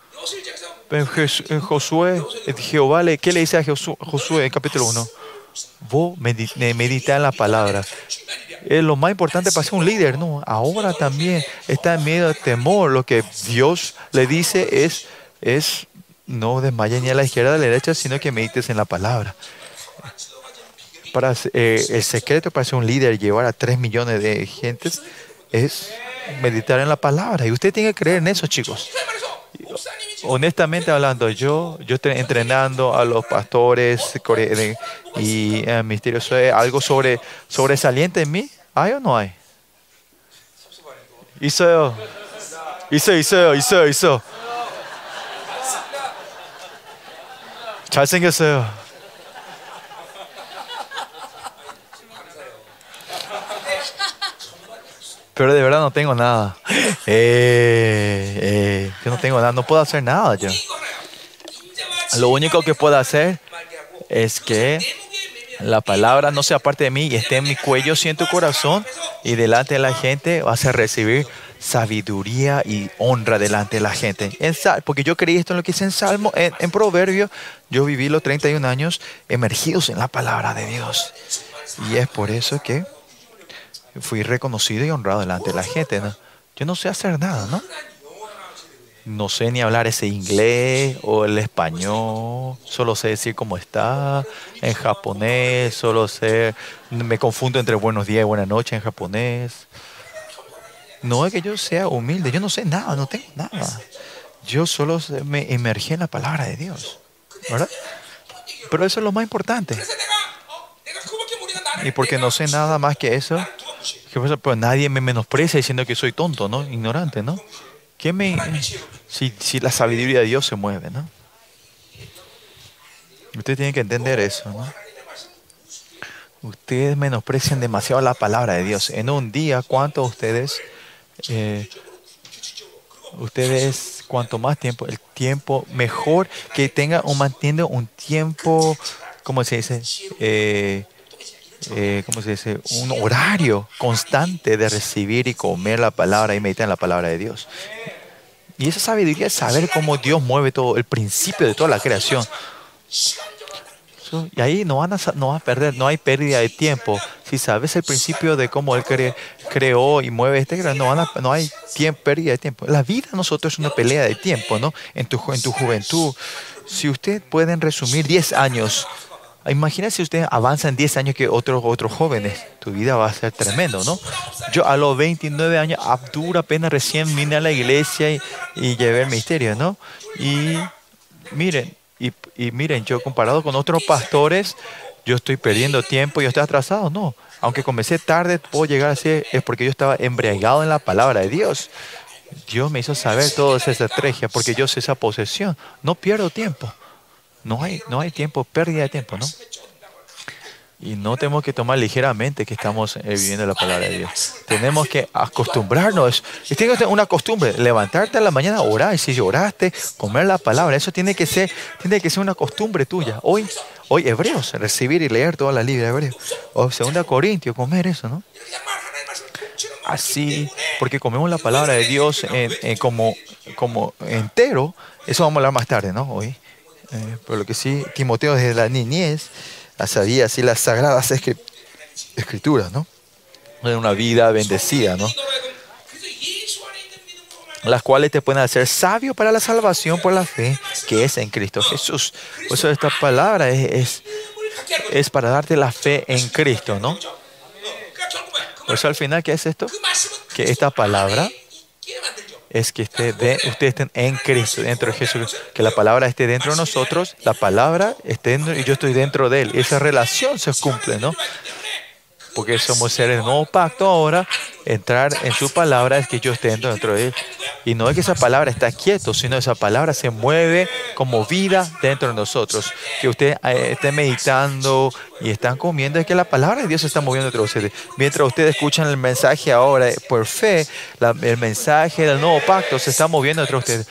Pero en Josué, Jehová, ¿qué le dice a Josué en capítulo 1? Vos medi- eh, medita en la palabra. Es lo más importante para ser un líder, ¿no? Ahora también está en de temor. Lo que Dios le dice es, es no desmayes ni a la izquierda ni a la derecha, sino que medites en la palabra. Para, eh, el secreto para ser un líder, llevar a 3 millones de gentes, es meditar en la palabra. Y usted tiene que creer en eso, chicos 그래 말해서 목사님이 지금 Honestamente hablando, yo, yo estoy entrenando a los pastores core- de- y eh, misterioso es algo sobre, sobresaliente en mí. ¿Hay o no hay? 있어요. 있어, 있어요, 있어요, 있어. 잘생겼어요. Pero de verdad no tengo nada. Eh, eh, yo no tengo nada, no puedo hacer nada yo. Lo único que puedo hacer es que la palabra no sea parte de mí y esté en mi cuello, si en tu corazón y delante de la gente vas a recibir sabiduría y honra delante de la gente. En, porque yo creí esto en lo que dice en Salmo, en, en Proverbio, yo viví los 31 años emergidos en la palabra de Dios. Y es por eso que fui reconocido y honrado delante de la gente. ¿no? Yo no sé hacer nada, ¿no? No sé ni hablar ese inglés o el español, solo sé decir cómo está en japonés, solo sé, me confundo entre buenos días y buenas noches en japonés. No es que yo sea humilde, yo no sé nada, no tengo nada. Yo solo me emergí en la palabra de Dios, ¿verdad? Pero eso es lo más importante. Y porque no sé nada más que eso, ¿Qué pasa? Pues, pues nadie me menosprecia diciendo que soy tonto, ¿no? Ignorante, ¿no? ¿Qué me, si, si la sabiduría de Dios se mueve, ¿no? Ustedes tienen que entender eso, ¿no? Ustedes menosprecian demasiado la palabra de Dios. En un día, ¿cuántos ustedes, eh, ustedes, cuanto más tiempo, el tiempo mejor que tenga o mantiene un tiempo, ¿cómo se dice? Eh, eh, ¿cómo se dice? Un horario constante de recibir y comer la palabra y meditar en la palabra de Dios. Y esa sabiduría es saber cómo Dios mueve todo, el principio de toda la creación. Y ahí no van, a, no a perder, no hay pérdida de tiempo. Si sabes el principio de cómo Él cre- creó y mueve este no, no hay pérdida de tiempo. La vida nosotros es una pelea de tiempo, ¿no? En tu, en tu juventud. Si ustedes pueden resumir 10 años, imagínense si ustedes avanzan 10 años que otros, otros jóvenes, tu vida va a ser tremendo, ¿no? Yo a los 29 años, a dura pena recién vine a la iglesia y, llevé el misterio, ¿no? Y miren, y, miren, yo comparado con otros pastores, yo estoy perdiendo tiempo, yo estoy atrasado. No, aunque comencé tarde, puedo llegar así, es porque yo estaba embriagado en la palabra de Dios. Dios me hizo saber toda esa estrategia, porque yo sé esa posesión. No pierdo tiempo. No hay, no hay tiempo, pérdida de tiempo, ¿no? Y no tenemos que tomar ligeramente que estamos eh, viviendo la palabra de Dios. Tenemos que acostumbrarnos. Y tiene que una costumbre. Levantarte a la mañana, orar. Y si lloraste, comer la palabra. Eso tiene que ser, tiene que ser una costumbre tuya. Hoy, hoy hebreos, recibir y leer toda la Biblia hebreos. O segunda Corintios, comer eso, ¿no? Así, porque comemos la palabra de Dios como, como entero. Eso vamos a hablar más tarde, ¿no? Hoy. Eh, por lo que sí, Timoteo desde la niñez sabía así las sagradas escrituras, ¿no? Era una vida bendecida, ¿no? Las cuales te pueden hacer sabio para la salvación por la fe que es en Cristo Jesús. Por eso esta palabra es, es, es para darte la fe en Cristo, ¿no? Por eso al final, ¿qué es esto? Que esta palabra es que esté de- ustedes estén en Cristo, dentro de Jesús. Que la palabra esté dentro de nosotros, la palabra esté dentro y yo estoy dentro de Él. Esa relación se cumple, ¿no? Porque somos seres del nuevo pacto ahora. Entrar en su palabra es que yo esté dentro, de Él. Y no es que esa palabra está quieto, sino esa palabra se mueve como vida dentro de nosotros. Que usted eh, esté meditando y están comiendo, es que la palabra de Dios se está moviendo entre ustedes. Mientras ustedes escuchan el mensaje ahora eh, por fe, el mensaje del nuevo pacto se está moviendo entre ustedes.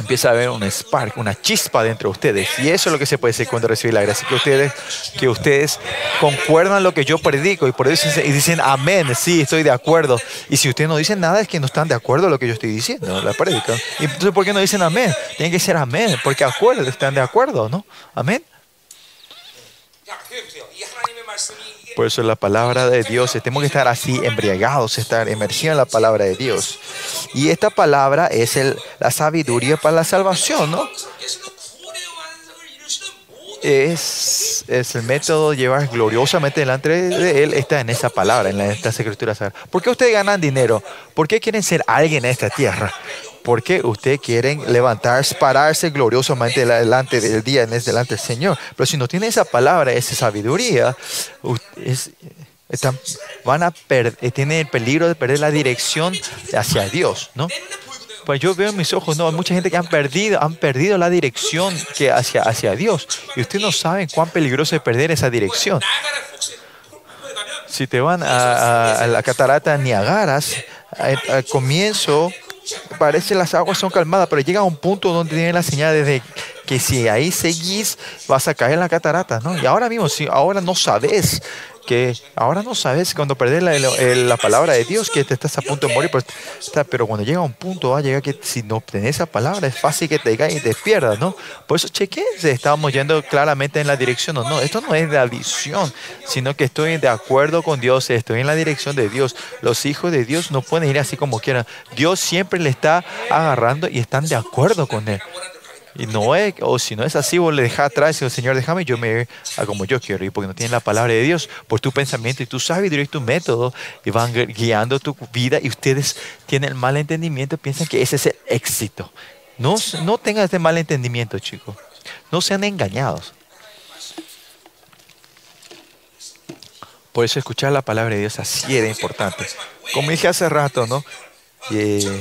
Empieza a haber un spark, una chispa dentro de ustedes. Y eso es lo que se puede decir cuando recibe la gracia. Que ustedes, que ustedes concuerdan lo que yo predico y por eso dicen, y dicen amén, sí, estoy de acuerdo. Y si ustedes no dicen nada es que no están de acuerdo en lo que yo estoy diciendo, la predica. Y entonces, ¿por qué no dicen amén? Tienen que ser amén, porque acuerdo, están de acuerdo, ¿no? Amén. Por eso la palabra de Dios, eh, tenemos que estar así embriagados, estar emergidos en la palabra de Dios. Y esta palabra es la sabiduría para la salvación, ¿no? Es, el método de llevar gloriosamente delante de Él, está en esa palabra, en, la, en ¿Por qué ustedes ganan dinero? ¿Por qué quieren ser alguien en esta tierra? porque ustedes quieren levantarse, pararse gloriosamente delante del día, delante del Señor. Pero si no tienen esa palabra, esa sabiduría, es, están, van a perder, eh, tienen el peligro de perder la dirección hacia Dios, ¿no? Pues yo veo en mis ojos, no, hay mucha gente que han perdido, han perdido la dirección que hacia, hacia Dios. Y ustedes no saben cuán peligroso es perder esa dirección. Si te van a, la catarata Niagaras, al comienzo parece las aguas son calmadas, pero llega a un punto donde tiene la señal de que si ahí seguís vas a caer en la catarata, ¿no? Y ahora mismo, si ahora no sabes que ahora no sabes cuando perdés la, el- la palabra de Dios que te estás a punto de morir, pero, está- pero cuando llega un punto va a llegar que si no obtenés esa palabra es fácil que te caigas y te pierdas, ¿no? Por eso chequen si estamos yendo claramente en la dirección o no. Esto no es la visión, sino que estoy de acuerdo con Dios, estoy en la dirección de Dios. Los hijos de Dios no pueden ir así como quieran. Dios siempre le está agarrando y están de acuerdo con Él. Y no es, o si no es así, vos le dejas atrás y dices, Señor, déjame yo me a como yo quiero ir, porque no tienes la palabra de Dios, por tu pensamiento y tu sabiduría y tu método, y van gui- guiando tu vida y ustedes tienen el mal entendimiento, piensan que ese es el éxito. No, no tengan este mal entendimiento, chicos. No sean engañados. Por eso escuchar la palabra de Dios así de importante. Como dije hace rato, ¿no? Eh,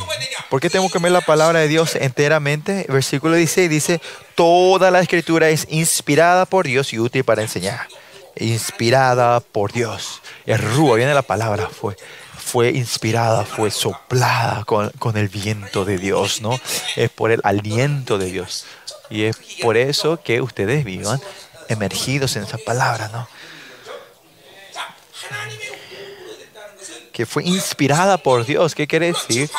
¿Por qué tengo que ver la palabra de Dios enteramente? Versículo 16 dice, toda la escritura es inspirada por Dios y útil para enseñar. Inspirada por Dios. Es rúa, viene la palabra, fue. Fue inspirada, fue soplada con, con el viento de Dios, ¿no? Es por el aliento de Dios. Y es por eso que ustedes vivan emergidos en esa palabra, ¿no? que fue inspirada por Dios. ¿Qué quiere decir?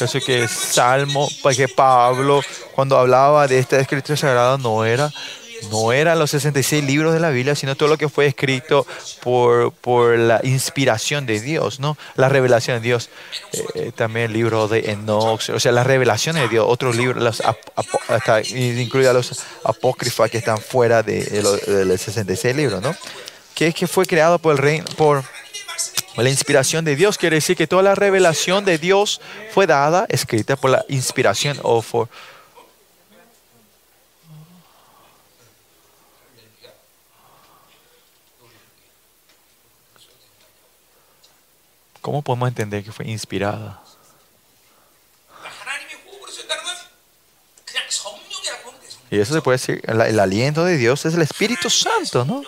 Eso que Salmo, pues, que Pablo, cuando hablaba de esta escritura sagrada, no era no eran los 66 libros de la Biblia, sino todo lo que fue escrito por, por la inspiración de Dios, ¿no? La revelación de Dios. Eh, eh, también el libro de Enoch, o sea, las revelaciones de Dios, otros libros, los hasta incluida los apócrifas que están fuera de, los 66 libros, ¿no? Que, es que fue creado por el rey, por la inspiración de Dios quiere decir que toda la revelación de Dios fue dada, escrita por la inspiración o por... ¿Cómo podemos entender que fue inspirada? Y eso se puede decir, el aliento de Dios es el Espíritu Santo, ¿no?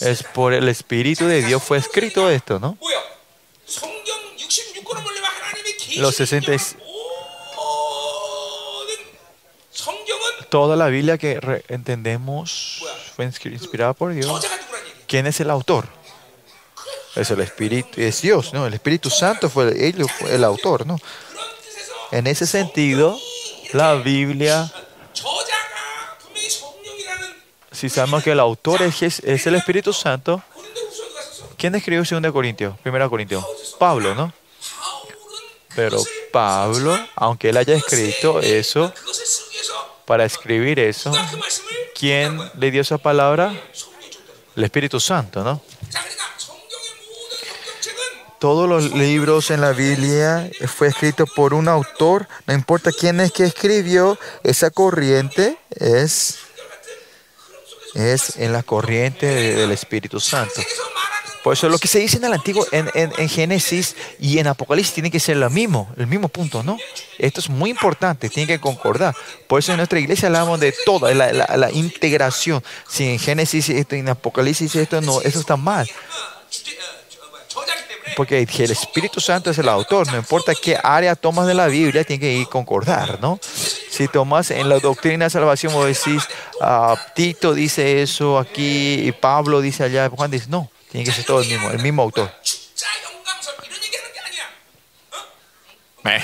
Es por el Espíritu de Dios fue escrito esto, ¿no? Los toda la Biblia que entendemos fue inspirada por Dios. ¿Quién es el autor? Es el Espíritu, es Dios, ¿no? El Espíritu Santo fue el autor, ¿no? En ese sentido, la Biblia si sabemos que el autor es, es el Espíritu Santo, ¿quién escribió 2 Corintios? 1 Corintios. Pablo, ¿no? Pero Pablo, aunque él haya escrito eso, para escribir eso, ¿quién le dio esa palabra? El Espíritu Santo, ¿no? Todos los libros en la Biblia fue escrito por un autor, no importa quién es que escribió, esa corriente es es en la corriente del Espíritu Santo. Por eso lo que se dice en el Antiguo, en, en, en, Génesis y en Apocalipsis tiene que ser lo mismo, el mismo punto, ¿no? Esto es muy importante, tiene que concordar. Por eso en nuestra iglesia hablamos de toda la, la, la integración. Si en Génesis esto, en Apocalipsis esto no, eso está mal porque el Espíritu Santo es el autor, no importa qué área tomas de la Biblia, tiene que ir concordar, ¿no? Si tomas en la doctrina de salvación, vos decís, uh, Tito dice eso aquí, y Pablo dice allá, Juan dice, no, tiene que ser todo el mismo, el mismo autor. Eh.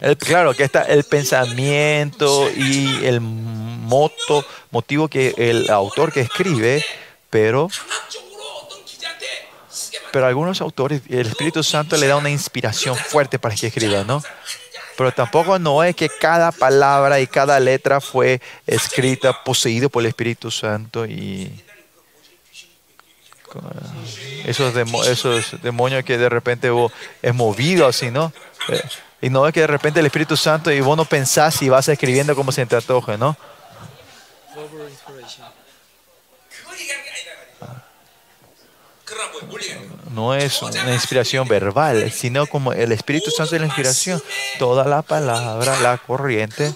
El, claro, que está el pensamiento y el moto, motivo que el autor que escribe pero, pero algunos autores, el Espíritu Santo le da una inspiración fuerte para que escriba, ¿no? Pero tampoco no es que cada palabra y cada letra fue escrita, poseído por el Espíritu Santo y ah, esos, esos demonios que de repente vos es movido así, ¿no? Eh, y no es que de repente el Espíritu Santo y vos no pensás y vas escribiendo como se te antoja, ¿no? no es una inspiración verbal, sino como el Espíritu Santo es la inspiración. Toda la palabra, la corriente,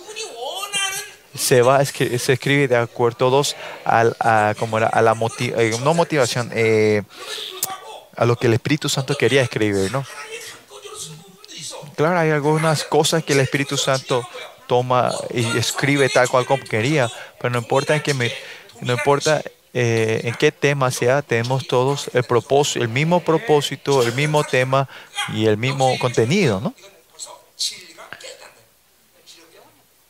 se va se escribe de acuerdo todos al, a, como era, a la motiv, eh, no motivación, eh, a lo que el Espíritu Santo quería escribir, ¿no? Claro, hay algunas cosas que el Espíritu Santo toma y escribe tal cual como quería, pero no importa que me, no importa eh, en qué tema sea, tenemos todos el, propósito, el mismo propósito, el mismo tema y el mismo contenido, ¿no?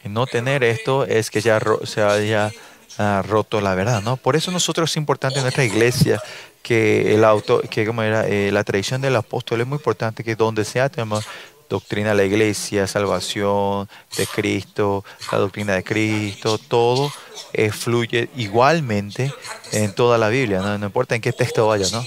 Y no tener esto es que ya se haya ah, roto la verdad, ¿no? Por eso nosotros es importante en nuestra iglesia que el auto, que como era eh, la tradición del apóstol es muy importante que donde sea tenemos doctrina de la iglesia, salvación de Cristo, la doctrina de Cristo, todo eh, fluye igualmente en toda la Biblia, ¿no? importa en qué texto vaya, ¿no?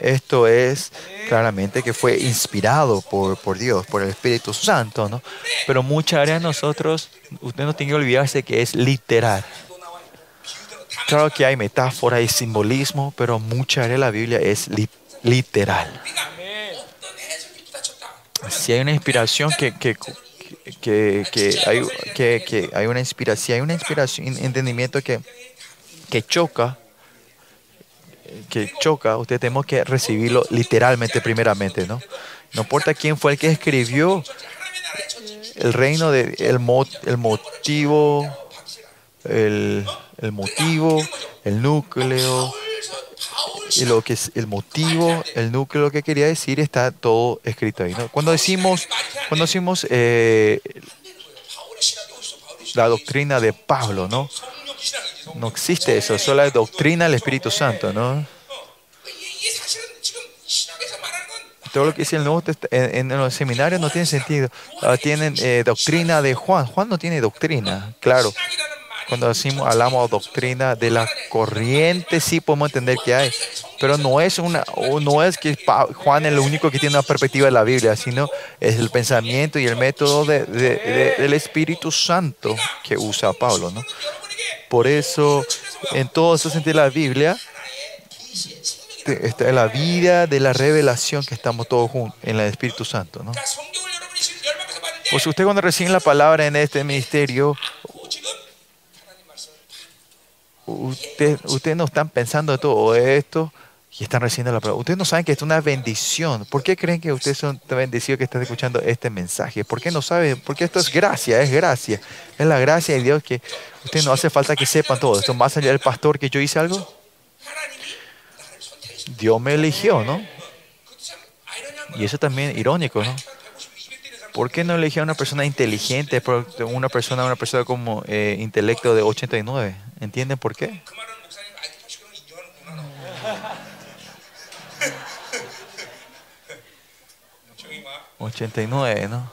Esto es claramente que fue inspirado por, por Dios, por el Espíritu Santo, ¿no? Pero muchas áreas nosotros, usted no tiene que olvidarse que es literal. Claro que hay metáfora y simbolismo, pero mucha área de la Biblia es literal si hay una inspiración que, que, que, que hay, que, hay una inspiración, hay una inspiración, entendimiento que, que choca, que choca, usted tenemos que recibirlo literalmente primeramente, ¿no? No importa quién fue el que escribió el reino de el, mo, el motivo el, el motivo, el núcleo, y lo que es el motivo, el núcleo, que quería decir, está todo escrito ahí. ¿no? Cuando decimos, cuando decimos eh, la doctrina de Pablo, ¿no? No existe eso, solo la doctrina del Espíritu Santo, ¿no? Todo lo que dice el Nuevo en, en, los seminarios no tiene sentido. Ah, tienen eh, doctrina de Juan. Juan no tiene doctrina, claro. Cuando decimos, hablamos doctrina de las corrientes, sí podemos entender que hay, pero no es, una, no es que Juan es el único que tiene una perspectiva de la Biblia, sino es el pensamiento y el método del Espíritu Santo que usa Pablo. ¿no? Por eso, en todo ese sentido de la Biblia, está la vida de la revelación que estamos todos juntos en el Espíritu Santo. ¿no? Pues usted cuando recibe la palabra en este ministerio, Ustedes usted no están pensando en todo esto y están recibiendo la palabra. Ustedes no saben que esto es una bendición. ¿Por qué creen que ustedes son bendecidos que están escuchando este mensaje? ¿Por qué no saben? Porque esto es gracia, es gracia. Es la gracia de Dios que ustedes no hace falta que sepan todo esto. Más allá del pastor que yo hice algo, Dios me eligió, ¿no? Y eso también es irónico, ¿no? ¿Por qué no elegía una persona inteligente, una persona, una persona como eh, intelecto de 89? ¿Entienden por qué? ¿89, no?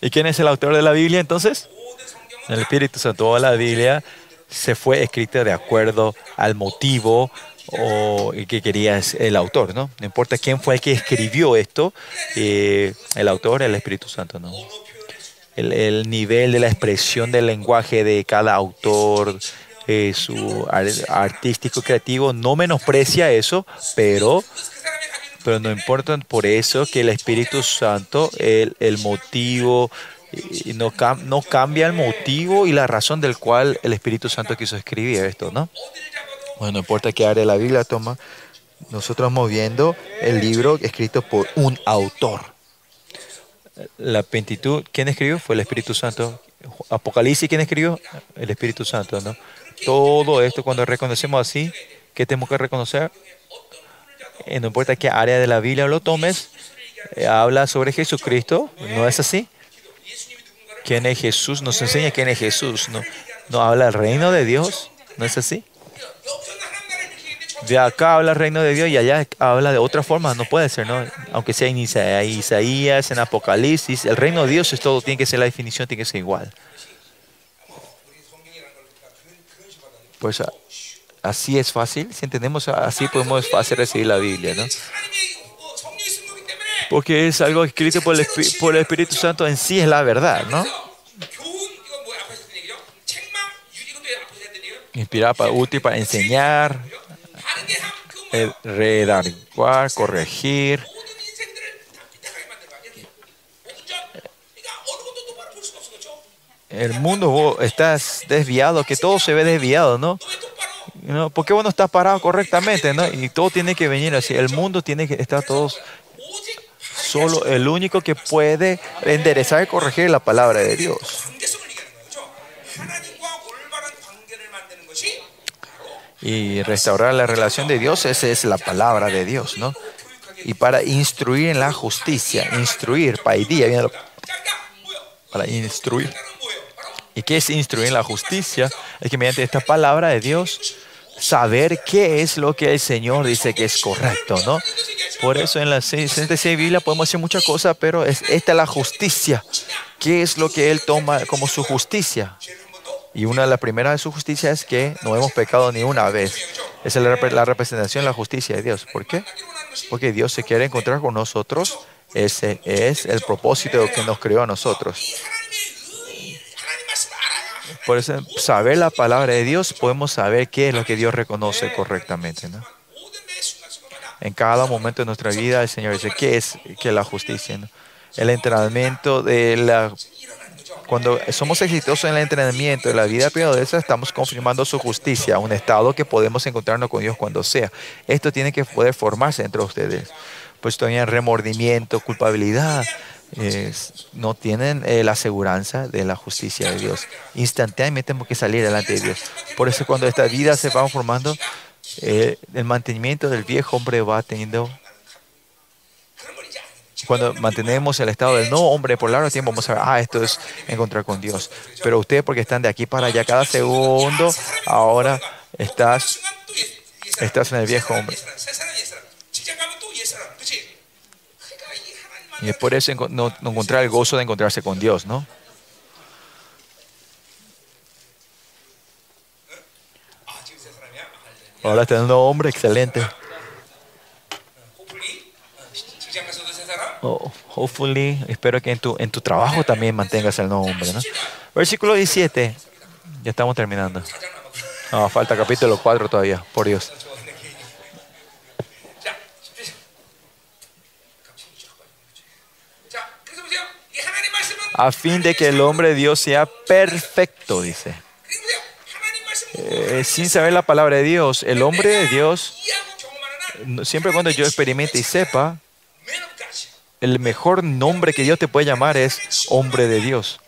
¿Y quién es el autor de la Biblia entonces? el Espíritu Santo o la Biblia se fue escrita de acuerdo al motivo o el que quería el autor, ¿no? No importa quién fue el que escribió esto, eh, el autor, el Espíritu Santo, ¿no? El, nivel de la expresión del lenguaje de cada autor, eh, su artístico creativo, no menosprecia eso, pero, pero no importa por eso que el Espíritu Santo, el motivo, y no, cambia el motivo y la razón del cual el Espíritu Santo quiso escribir esto, ¿no? Bueno, no importa qué área de la Biblia toma, nosotros estamos viendo el libro escrito por un autor. La pentitud, ¿quién escribió? Fue el Espíritu Santo. Apocalipsis, ¿quién escribió? El Espíritu Santo, ¿no? Todo esto, cuando reconocemos así, ¿qué tenemos que reconocer? No importa qué área de la Biblia lo tomes, eh, habla sobre Jesucristo, ¿no es así? ¿Quién es Jesús? Nos enseña quién es Jesús. No, no habla del reino de Dios. ¿No es así? De acá habla el reino de Dios y allá habla de otra forma. No puede ser, ¿no? Aunque sea en Isaías, en Apocalipsis, el reino de Dios es todo. Tiene que ser la definición, tiene que ser igual. Pues así es fácil. Si entendemos así, podemos fácil recibir la Biblia, ¿no? porque es algo escrito por el, por el Espíritu Santo en sí es la verdad, ¿no? Inspirar para útil, para enseñar, redarguar, corregir. El mundo estás desviado, que todo se ve desviado, ¿no? ¿no? ¿Por qué vos no estás parado correctamente? ¿no? Y todo tiene que venir así. El mundo tiene que estar todos Solo el único que puede enderezar y corregir la palabra de Dios. Y restaurar la relación de Dios, esa es la palabra de Dios, ¿no? Y para instruir en la justicia, instruir, paidía, para instruir. ¿Y qué es instruir en la justicia? Es que mediante esta palabra de Dios saber qué es lo que el Señor dice que es correcto, ¿no? Por eso en la 66 Biblia podemos hacer muchas cosas, pero es, esta es la justicia. ¿Qué es lo que Él toma como su justicia? Y una de las primeras de su justicia es que no hemos pecado ni una vez. Esa es la, la representación de la justicia de Dios. ¿Por qué? Porque Dios se quiere encontrar con nosotros. Ese es el propósito que nos creó a nosotros. Por eso, saber la palabra de Dios, podemos saber qué es lo que Dios reconoce correctamente. ¿no? En cada momento de nuestra vida, el Señor dice, ¿qué es, qué es la justicia? ¿no? El entrenamiento de la... Cuando somos exitosos en el entrenamiento de la vida piadosa, estamos confirmando su justicia, un estado que podemos encontrarnos con Dios cuando sea. Esto tiene que poder formarse entre ustedes. Pues todavía remordimiento, culpabilidad, no tienen eh, la aseguranza de la justicia de Dios. Instantáneamente tenemos que salir delante de Dios. Por eso cuando esta vida se va formando, eh, el mantenimiento del viejo hombre va teniendo... Cuando mantenemos el estado del no hombre por largo tiempo, vamos a ver, ah, esto es encontrar con Dios. Pero ustedes, porque están de aquí para allá cada segundo, ahora estás, estás en el viejo hombre. Y es por eso no, encontrar el gozo de encontrarse con Dios, ¿no? Ahora está un hombre excelente. Oh, hopefully, espero que en tu, en tu trabajo también mantengas el nombre. ¿no? Versículo 17. Ya estamos terminando. No, falta capítulo 4 todavía, por Dios. a fin de que el hombre de Dios sea perfecto, dice. Eh, sin saber la palabra de Dios, el hombre de Dios, siempre cuando yo experimente y sepa, el mejor nombre que Dios te puede llamar es hombre de Dios.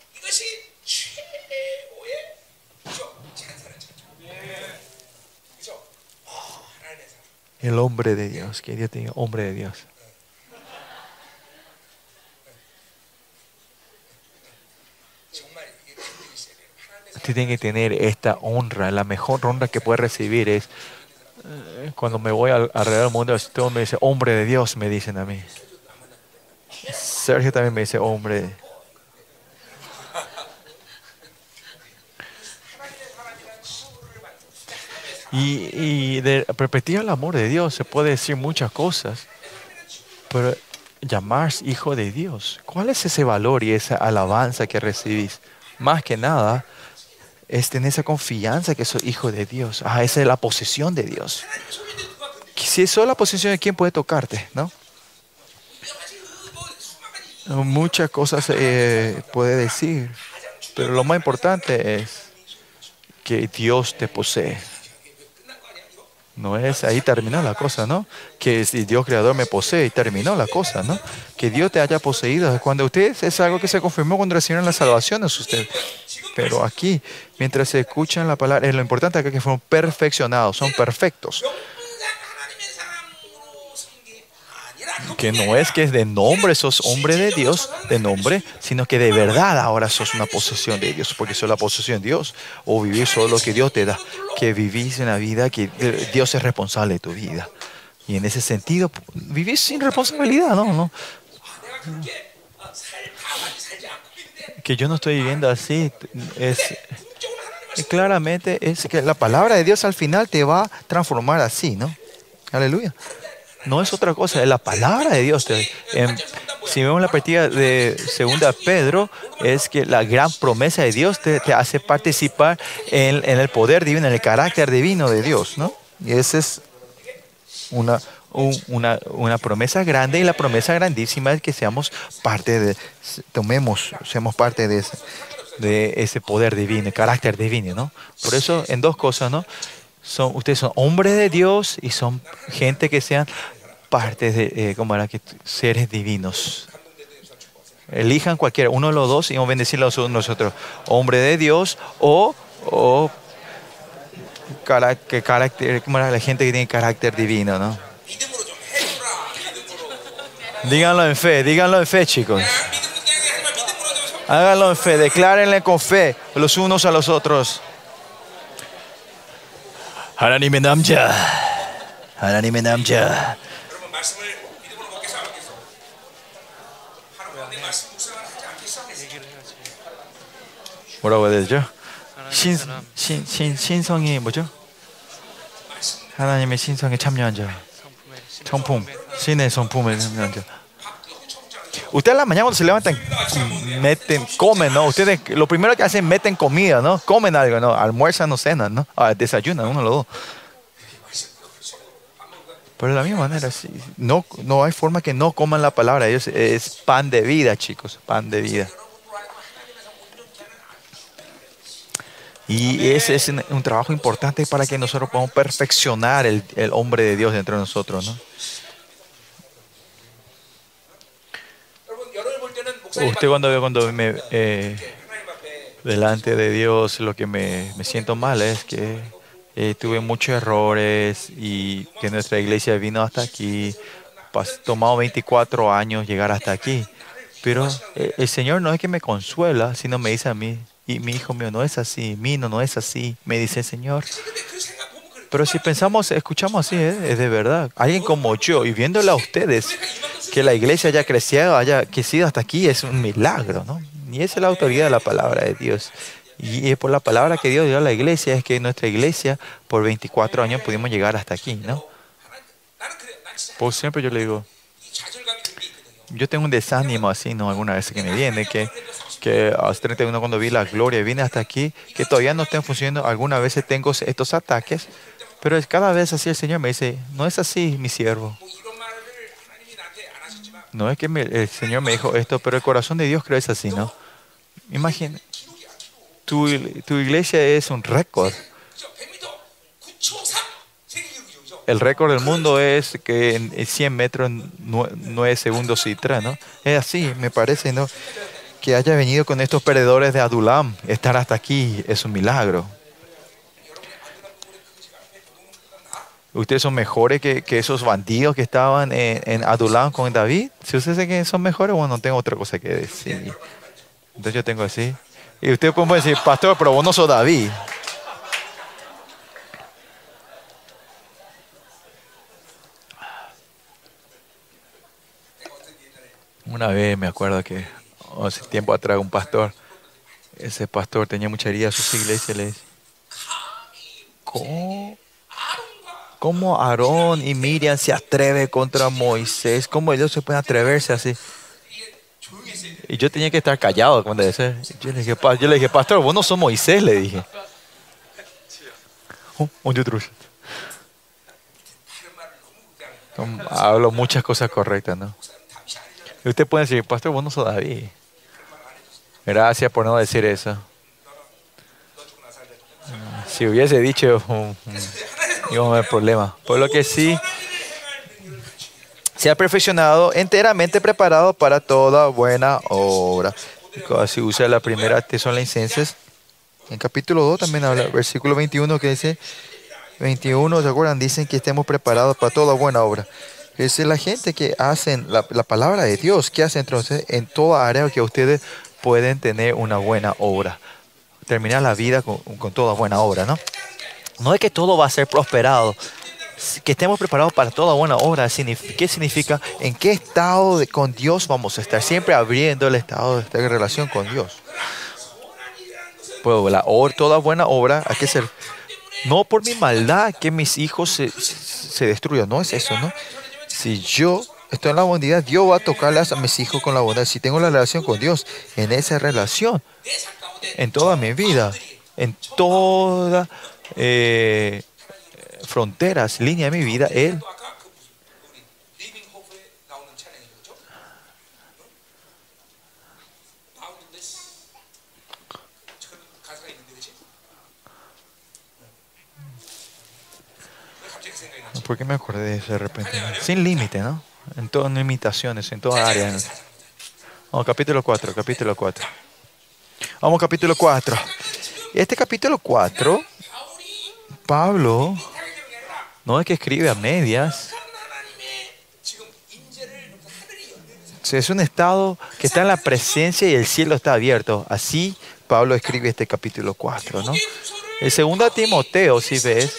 El hombre de Dios, que Dios te diga, hombre de Dios. Usted tiene que tener esta honra. La mejor honra que puede recibir es eh, cuando me voy al- alrededor del mundo, todos me dicen, hombre de Dios, me dicen a mí. Sergio también me dice, hombre. Y, y de perspectiva del amor de Dios se puede decir muchas cosas, pero llamarse hijo de Dios, ¿cuál es ese valor y esa alabanza que recibís? Más que nada, es tener esa confianza que soy hijo de Dios. Ah, esa es la posesión de Dios. Si es solo la posesión de quién puede tocarte, ¿no? Muchas cosas eh, puede decir, pero lo más importante es que Dios te posee. No es ahí terminó la cosa, ¿no? Que si Dios creador me posee y terminó la cosa, ¿no? Que Dios te haya poseído. Cuando ustedes es algo que se confirmó cuando recibieron la salvación es usted. Pero aquí, mientras se escuchan la palabra, es lo importante acá que fueron perfeccionados, son perfectos. Que no es que de nombre sos hombre de Dios, de nombre, sino que de verdad ahora sos una posesión de Dios, porque sos la posesión de Dios, o vivir solo lo que Dios te da, que vivís una vida que Dios es responsable de tu vida. Y en ese sentido, vivís sin responsabilidad, ¿no? no que yo no estoy viviendo así, es claramente es que la palabra de Dios al final te va a transformar así, ¿no? Aleluya. No es otra cosa, es la palabra de Dios. En, si vemos la partida de segunda Pedro, es que la gran promesa de Dios te, te hace participar en, en, el poder divino, en el carácter divino de Dios, ¿no? Y esa es una, un- una, promesa grande y la promesa grandísima es que seamos parte de, tomemos, seamos parte de ese, de ese poder divino, carácter divino, ¿no? Por eso, en dos cosas, ¿no? Son, ustedes son hombres de Dios y son gente que sean parte de, eh, era que seres divinos. Elijan cualquiera, uno de los dos y vamos a bendecir a nosotros, hombre de Dios o, o que carácter, como era la gente que tiene carácter divino, ¿no? Díganlo en fe, díganlo en fe, chicos. 야, 믿음으로 그냥 하지만 믿음으로 좀 성- Háganlo en fe, declárenle con fe los unos a los otros. 하나님의 남자, 하나님의 남자. 여러분 말씀을 믿음으로 먹겠어 안 먹겠어? 하나님 내 말씀 묵상을 하지 않겠어 안 하겠어? 뭐라고 해야 되죠? 하나님 신, 사람 신, 신, 신성이 뭐죠? 하나님의 신성에 참여한 자, 성품 Cines son pumes. Ustedes en la mañana cuando se levantan, meten, comen, ¿no? Ustedes lo primero que hacen, meten comida, ¿no? Comen algo, ¿no? Almuerzan o cenan, ¿no? Ah, desayunan, uno lo dos. Pero de la misma manera, sí, no, no hay forma que no coman la palabra. Ellos es pan de vida, chicos, pan de vida. Y ese es un trabajo importante para que nosotros podamos perfeccionar el hombre de Dios dentro de nosotros, ¿no? Usted cuando, cuando me... Eh, delante de Dios lo que me, me siento mal es que eh, tuve muchos errores y que nuestra iglesia vino hasta aquí. Tomado 24 años llegar hasta aquí. Pero eh, el Señor no es que me consuela, sino me dice a mí, y mi hijo mío no es así, Mino no es así. Me dice, Señor, pero si pensamos, escuchamos así, ¿eh? es de verdad. Alguien como yo, y viéndola a ustedes, que la iglesia haya crecido, haya crecido hasta aquí, es un milagro, ¿no? Y esa es la autoridad de la palabra de Dios. Y es por la palabra que Dios dio a la iglesia, es que nuestra iglesia, por 24 años, pudimos llegar hasta aquí, ¿no? Por siempre yo le digo, yo tengo un desánimo así, ¿no? Alguna vez que me viene, que, que 31 cuando vi la gloria, vine hasta aquí, que todavía no estén funcionando, algunas veces tengo estos ataques pero cada vez así el Señor me dice, no es así, mi siervo. No es que me, el Señor me dijo esto, pero el corazón de Dios creo es así, ¿no? Imagina, tu, tu iglesia es un récord. El récord del mundo es que en 100 metros, 9 segundos y 3, ¿no? Es así, me parece, ¿no? Que haya venido con estos perdedores de Adulam, estar hasta aquí es un milagro. Ustedes son mejores que, esos bandidos que estaban en, en Adulam con David. Si ustedes dicen que son mejores, bueno, no tengo otra cosa que decir. Entonces yo tengo así. Y ustedes pueden decir, pastor, pero vos no sos David. Una vez me acuerdo que hace tiempo atrás un pastor, ese pastor tenía mucha herida a sus iglesias, le dice, ¿cómo, cómo Aarón y Miriam se atreve contra Moisés? ¿Cómo ellos se pueden atreverse así? Y yo tenía que estar callado cuando ese. Yo le dije, "Pa- yo le dije, pastor, vos no sos Moisés, le dije. Oh, Hablo muchas cosas correctas, ¿no? Y usted puede decir, pastor, vos no sos David. Gracias por no decir eso. Si hubiese dicho, mm, íbamos a ver problemas. Por lo que sí, se ha perfeccionado, enteramente preparado para toda buena obra. Así usa la primera Tesalonicenses. En capítulo 2 también habla, versículo 21 que dice, 21, ¿se acuerdan? Dicen que estemos preparados para toda buena obra. Es la gente que hacen la, la palabra de Dios, que hace entonces en toda área que ustedes pueden tener una buena obra. Terminar la vida con, con toda buena obra, ¿no? No es que todo va a ser prosperado, que estemos preparados para toda buena obra. ¿Qué significa? ¿En qué estado con Dios vamos a estar? Siempre abriendo el estado de estar en relación con Dios. Pues la toda buena obra hay que ser. No por mi maldad que mis hijos se, se destruyan. No es eso, ¿no? Si yo estoy en la bondad, Dios va a tocarlas a mis hijos con la bondad. Si tengo la relación con Dios, en esa relación, en toda mi vida, en toda eh, fronteras, línea de mi vida, Él. ¿Por qué me acordé de eso de repente? Sin límite, ¿no? En todas limitaciones, en toda área. ¿no? Vamos, capítulo 4, capítulo 4. Vamos, capítulo 4. Este capítulo 4 Pablo no es que escribe a medias. Es un estado que está en la presencia y el cielo está abierto. Así Pablo escribe este capítulo 4. ¿no? El segundo a Timoteo, si ves,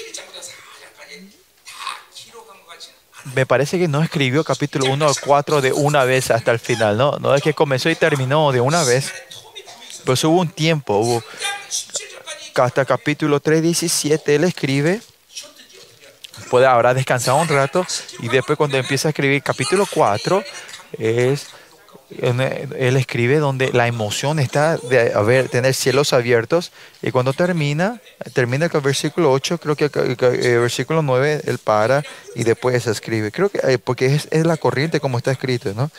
me parece que no escribió capítulo 1 al 4 de una vez hasta el final, ¿no? No es que comenzó y terminó de una vez. Pues hubo un tiempo, hubo hasta capítulo 3, 17, él escribe, puede habrá descansado un rato y después cuando empieza a escribir capítulo 4, es, él escribe donde la emoción está de haber, tener cielos abiertos y cuando termina, termina el versículo 8, creo que el eh, versículo 9, él para y después escribe. Creo que, eh, porque es, es la corriente como está escrito, ¿no?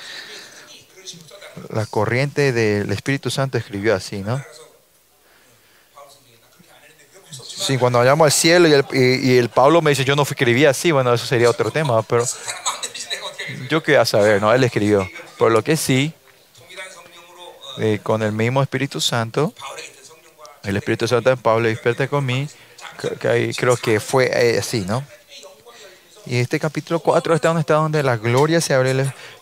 La corriente del Espíritu Santo escribió así, ¿no? Sí, cuando hablamos al cielo y el, y, y el, Pablo me dice, yo no escribí así, bueno, eso sería otro tema, pero yo quería saber, ¿no? Él escribió. Por lo que sí, eh, con el mismo Espíritu Santo, el Espíritu Santo de Pablo, experta conmigo, creo que fue eh, así, ¿no? Y este capítulo 4 está donde está donde la gloria se abre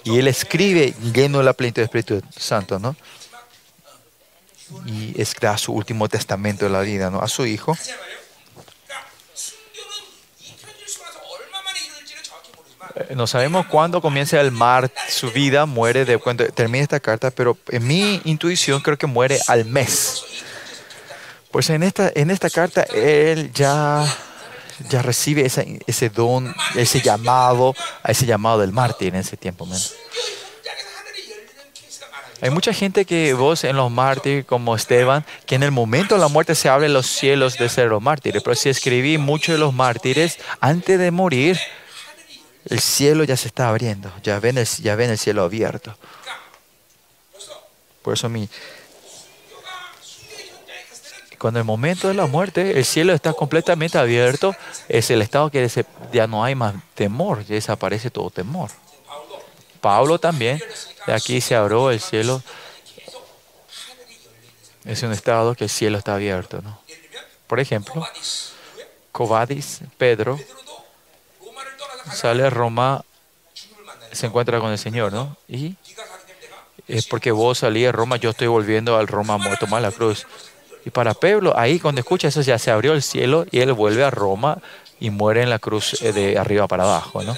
y él escribe lleno de la plenitud del Espíritu Santo, ¿no? y es su último testamento de la vida ¿no? a su hijo. Eh, no sabemos cuándo comienza el mar, su vida muere de cuando termina esta carta, pero en mi intuición creo que muere al mes. Pues en esta, en esta carta él ya, ya recibe esa, ese don, ese llamado, a ese llamado del mártir en ese tiempo. Man. Hay mucha gente que vos en los mártires, como Esteban, que en el momento de la muerte se abren los cielos de ser los mártires. Pero si escribí muchos de los mártires, antes de morir, el cielo ya se está abriendo. Ya ven el, ya ven el cielo abierto. Por eso mi, cuando el momento de la muerte, el cielo está completamente abierto, es el estado que ya no hay más temor, ya desaparece todo temor. Pablo también. De aquí se abrió el cielo. Es un estado que el cielo está abierto. ¿no? Por ejemplo, Covadis, Pedro, sale a Roma, se encuentra con el Señor, ¿no? Y es porque vos salí a Roma, yo estoy volviendo al Roma muerto más la cruz. Y para Pablo, ahí cuando escucha eso ya se abrió el cielo y él vuelve a Roma y muere en la cruz eh, de arriba para abajo, ¿no?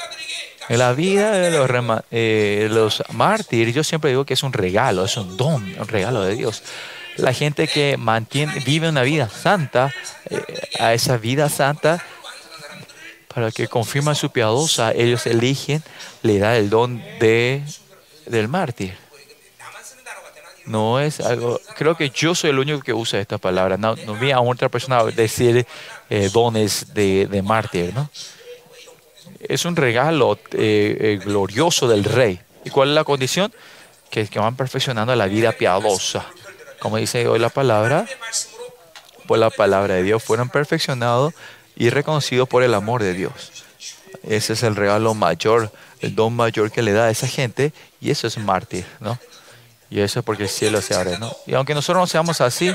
La vida de los, eh, los mártires, yo siempre digo que es un regalo, es un don, un regalo de Dios. La gente que mantiene, vive una vida santa, eh, a esa vida santa, para que confirman su piadosa, ellos eligen, le da el don de, del mártir. No es algo, creo que yo soy el único que usa esta palabra. No, no vi a otra persona decir eh, dones de, de mártir, ¿no? es un regalo eh, eh, glorioso del Rey. ¿Y cuál es la condición? Que, que van perfeccionando la vida piadosa. Como dice hoy la palabra, por la palabra de Dios fueron perfeccionados y reconocidos por el amor de Dios. Ese es el regalo mayor, el don mayor que le da a esa gente y eso es mártir, ¿no? Y eso es porque el cielo se abre, ¿no? Y aunque nosotros no seamos así,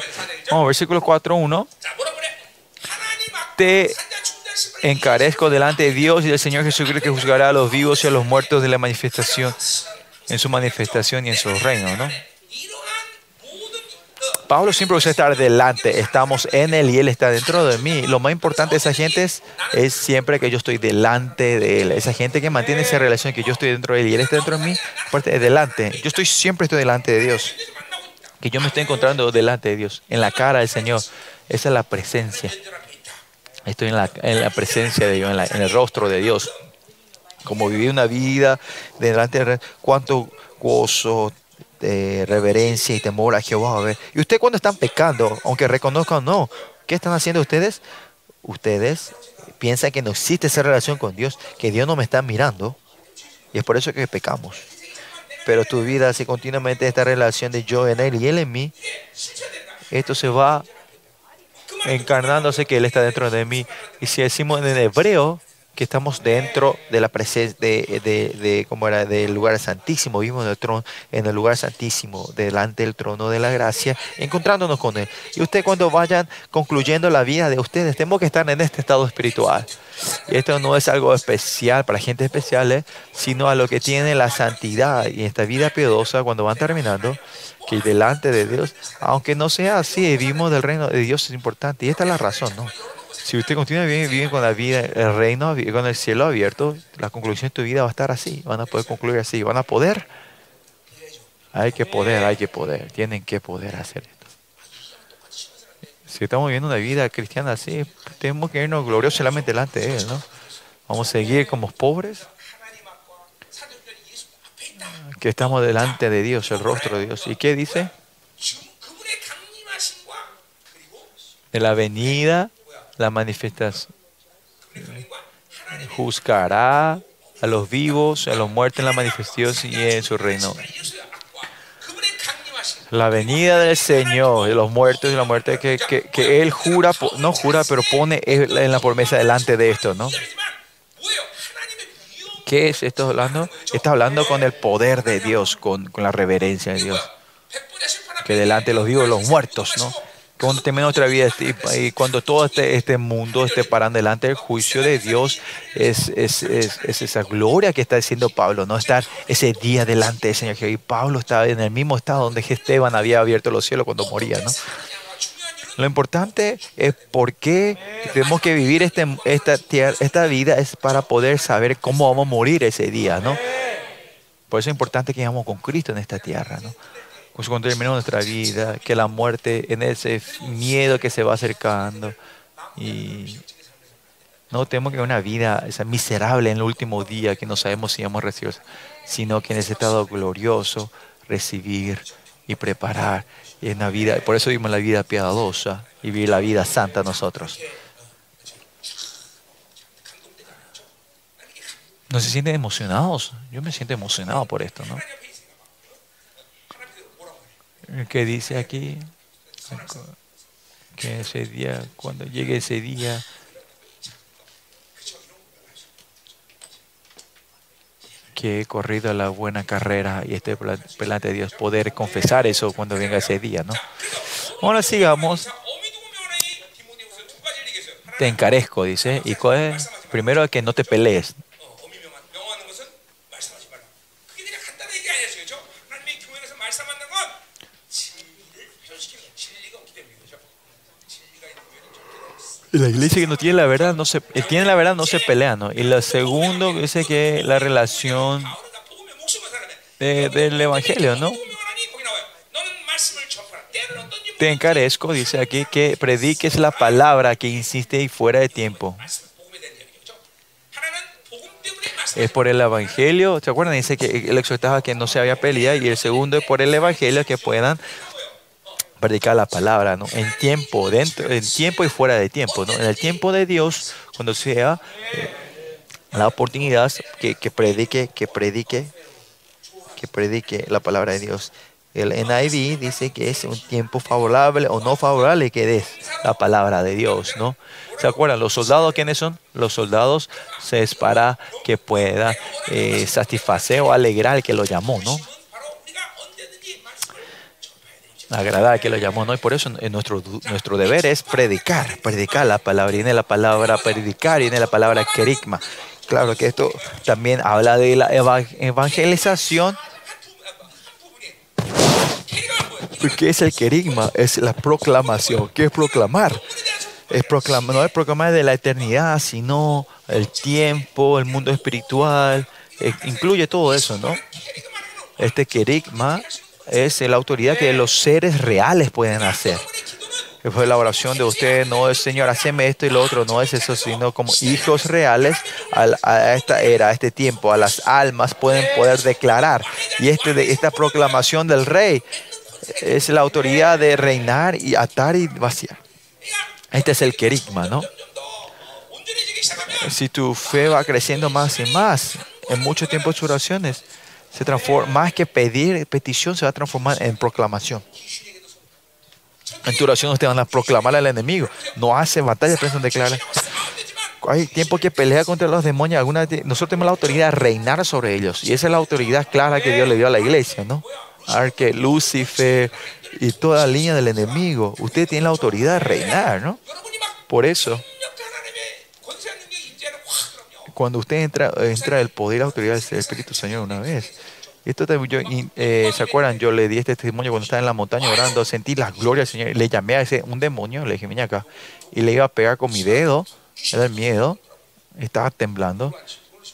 vamos, versículo 4.1, te encarezco delante de Dios y del Señor Jesucristo que juzgará a los vivos y a los muertos de la manifestación, en su manifestación y en su reino, ¿no? Pablo siempre usa estar delante, estamos en él y él está dentro de mí. Lo más importante de esa gente es, siempre que yo estoy delante de él. Esa gente que mantiene esa relación que yo estoy dentro de él y él está dentro de mí, aparte es delante. Yo estoy siempre estoy delante de Dios. Que yo me estoy encontrando delante de Dios, en la cara del Señor. Esa es la presencia. Estoy en la, en la presencia de Dios, en, el rostro de Dios. Como viví una vida delante de cuánto gozo, eh, reverencia y temor a Jehová. a ver. Y ustedes cuando están pecando, aunque reconozcan no, ¿qué están haciendo ustedes? Ustedes piensan que no existe esa relación con Dios, que Dios no me está mirando. Y es por eso que pecamos. Pero tu vida, si continuamente esta relación de yo en Él y Él en mí, esto se va encarnándose que Él está dentro de mí. Y si decimos en hebreo que estamos dentro de la presencia de, ¿cómo era? del lugar santísimo, vimos en el trono, en el lugar santísimo, delante del trono de la gracia, encontrándonos con Él. Y ustedes cuando vayan concluyendo la vida de ustedes, tenemos que estar en este estado espiritual. Y esto no es algo especial para gente especial, ¿eh? sino a lo que tiene la santidad y esta vida piadosa cuando van terminando, que delante de Dios, aunque no sea así, vivimos del reino de Dios es importante. Y esta es la razón, ¿no? Si usted continúa bien, bien con la vida, el reino, con el cielo abierto, la conclusión de tu vida va a estar así. Van a poder concluir así. Van a poder. Hay que poder, hay que poder. Tienen que poder hacer esto. Si estamos viviendo una vida cristiana así, tenemos que irnos gloriosamente delante de Él, ¿no? Vamos a seguir como pobres que estamos delante de Dios, el rostro de Dios. ¿Y qué dice? De la venida la manifestación. Juzgará a los vivos, a los muertos en la manifestación y en su reino. La venida del Señor, de los muertos y la muerte que, que, Él jura, no jura, pero pone en la promesa delante de esto, ¿no? ¿Qué es esto hablando? Está hablando con el poder de Dios, con, con la reverencia de Dios. Que delante de los vivos, los muertos, ¿no? Termina nuestra vida este- y cuando todo este, este mundo esté parando delante del juicio de Dios, es, es, es, es esa gloria que está diciendo Pablo, ¿no? Estar ese día delante del Señor. Y Pablo estaba en el mismo estado donde Esteban había abierto los cielos cuando moría, ¿no? Lo importante es por qué tenemos que vivir este, esta, esta vida es para poder saber cómo vamos a morir ese día, ¿no? Por eso es importante que vivamos con Cristo en esta tierra, ¿no? Cuando terminemos nuestra vida, que la muerte en ese miedo que se va acercando y no tenemos que una vida esa miserable en el último día que no sabemos si vamos a recibir, sino que en ese estado glorioso recibir y preparar. Y en la vida, por eso vivimos la vida piadosa y vivir la vida santa nosotros. ¿No se sienten emocionados? Yo me siento emocionado por esto, ¿no? que dice aquí que ese día, cuando llegue ese día, que he corrido la buena carrera y estoy delante de Dios, poder confesar eso cuando venga ese día, ¿no? Ahora sigamos. Te encarezco, dice, y primero que no te pelees. La iglesia que no tiene la verdad no se tiene la verdad no se pelea, ¿no? Y la segundo dice que la relación de, del evangelio, ¿no? Te encarezco, dice aquí, que prediques la palabra que insiste y fuera de tiempo. Es por el evangelio, ¿se acuerdan? Dice que el exhortaba que no se había pelea y el segundo es por el evangelio que puedan predicar la palabra, ¿no? En tiempo, dentro, en tiempo y fuera de tiempo, ¿no? En el tiempo de Dios, cuando sea eh, la oportunidad que, que predique, que predique, que predique la palabra de Dios. El NIV dice que es un tiempo favorable o no favorable que des la palabra de Dios, ¿no? ¿Se acuerdan? ¿Los soldados quiénes son? Los soldados se es para que pueda eh, satisfacer o alegrar al que lo llamó, ¿no? agradada que lo llamó, ¿no? Y por eso eh, nuestro, nuestro deber es predicar, predicar la palabra. Viene la palabra predicar, viene la palabra querigma. Claro que esto también habla de la evangelización. ¿Qué es el querigma? Es la proclamación. ¿Qué es proclamar? Es proclamar, no es proclamar de la eternidad, sino el tiempo, el mundo espiritual. Eh, incluye todo eso, ¿no? Este querigma es la autoridad que los seres reales pueden hacer. Que fue la oración de ustedes, no es Señor, haceme esto y lo otro, no es eso, sino como hijos reales a, esta era, a este tiempo, a las almas pueden poder declarar. Y este, esta proclamación del rey es la autoridad de reinar y atar y vaciar. Este es el querigma, ¿no? Si tu fe va creciendo más y más, en mucho tiempo sus oraciones, se transforma, más que pedir petición, se va a transformar en proclamación. En tu oración ustedes van a proclamar al enemigo. No hace batalla, piensan declarar. Hay tiempo que pelea contra los demonios. Nosotros tenemos la autoridad de reinar sobre ellos. Y esa es la autoridad clara que Dios le dio a la iglesia, ¿no? Arque, Lucifer y toda la línea del enemigo. Usted tiene la autoridad de reinar, ¿no? Por eso cuando usted entra, entra el poder y la autoridad del Espíritu Señor una vez. Esto yo, eh, ¿Se acuerdan? Yo le di este testimonio cuando estaba en la montaña orando, sentí la gloria del Señor. Le llamé a ese, un demonio, le dije, venía acá. Y le iba a pegar con mi dedo, era el miedo, estaba temblando.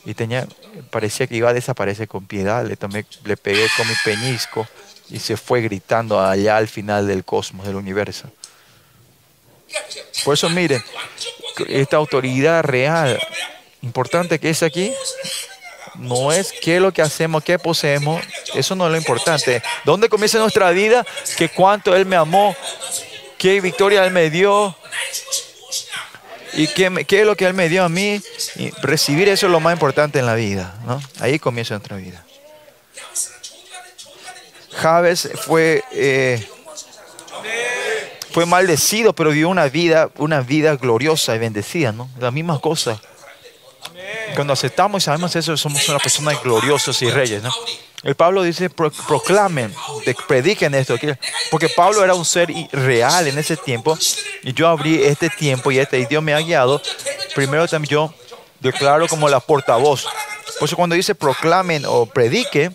Y tenía, parecía que iba a desaparecer con piedad. Le, tomé, le pegué con mi peñisco y se fue gritando allá al final del cosmos, del universo. Por eso miren, esta autoridad real importante que es aquí, no es qué es lo que hacemos, qué poseemos, eso no es lo importante. ¿Dónde comienza nuestra vida? Que cuánto Él me amó, qué victoria Él me dio y qué, qué es lo que Él me dio a mí. Y recibir eso es lo más importante en la vida. ¿no? Ahí comienza nuestra vida. Javes fue, eh, fue maldecido, pero vivió una vida, una vida gloriosa y bendecida, ¿no? La misma cosa. Cuando aceptamos y sabemos eso, somos una persona gloriosos y reyes, ¿no? El Pablo dice, "Pro- proclamen, de- prediquen esto, que- porque Pablo era un ser real en ese tiempo, y yo abrí este tiempo y este y Dios me ha guiado. Primero también yo declaro como la portavoz. Por eso cuando dice proclamen o predique,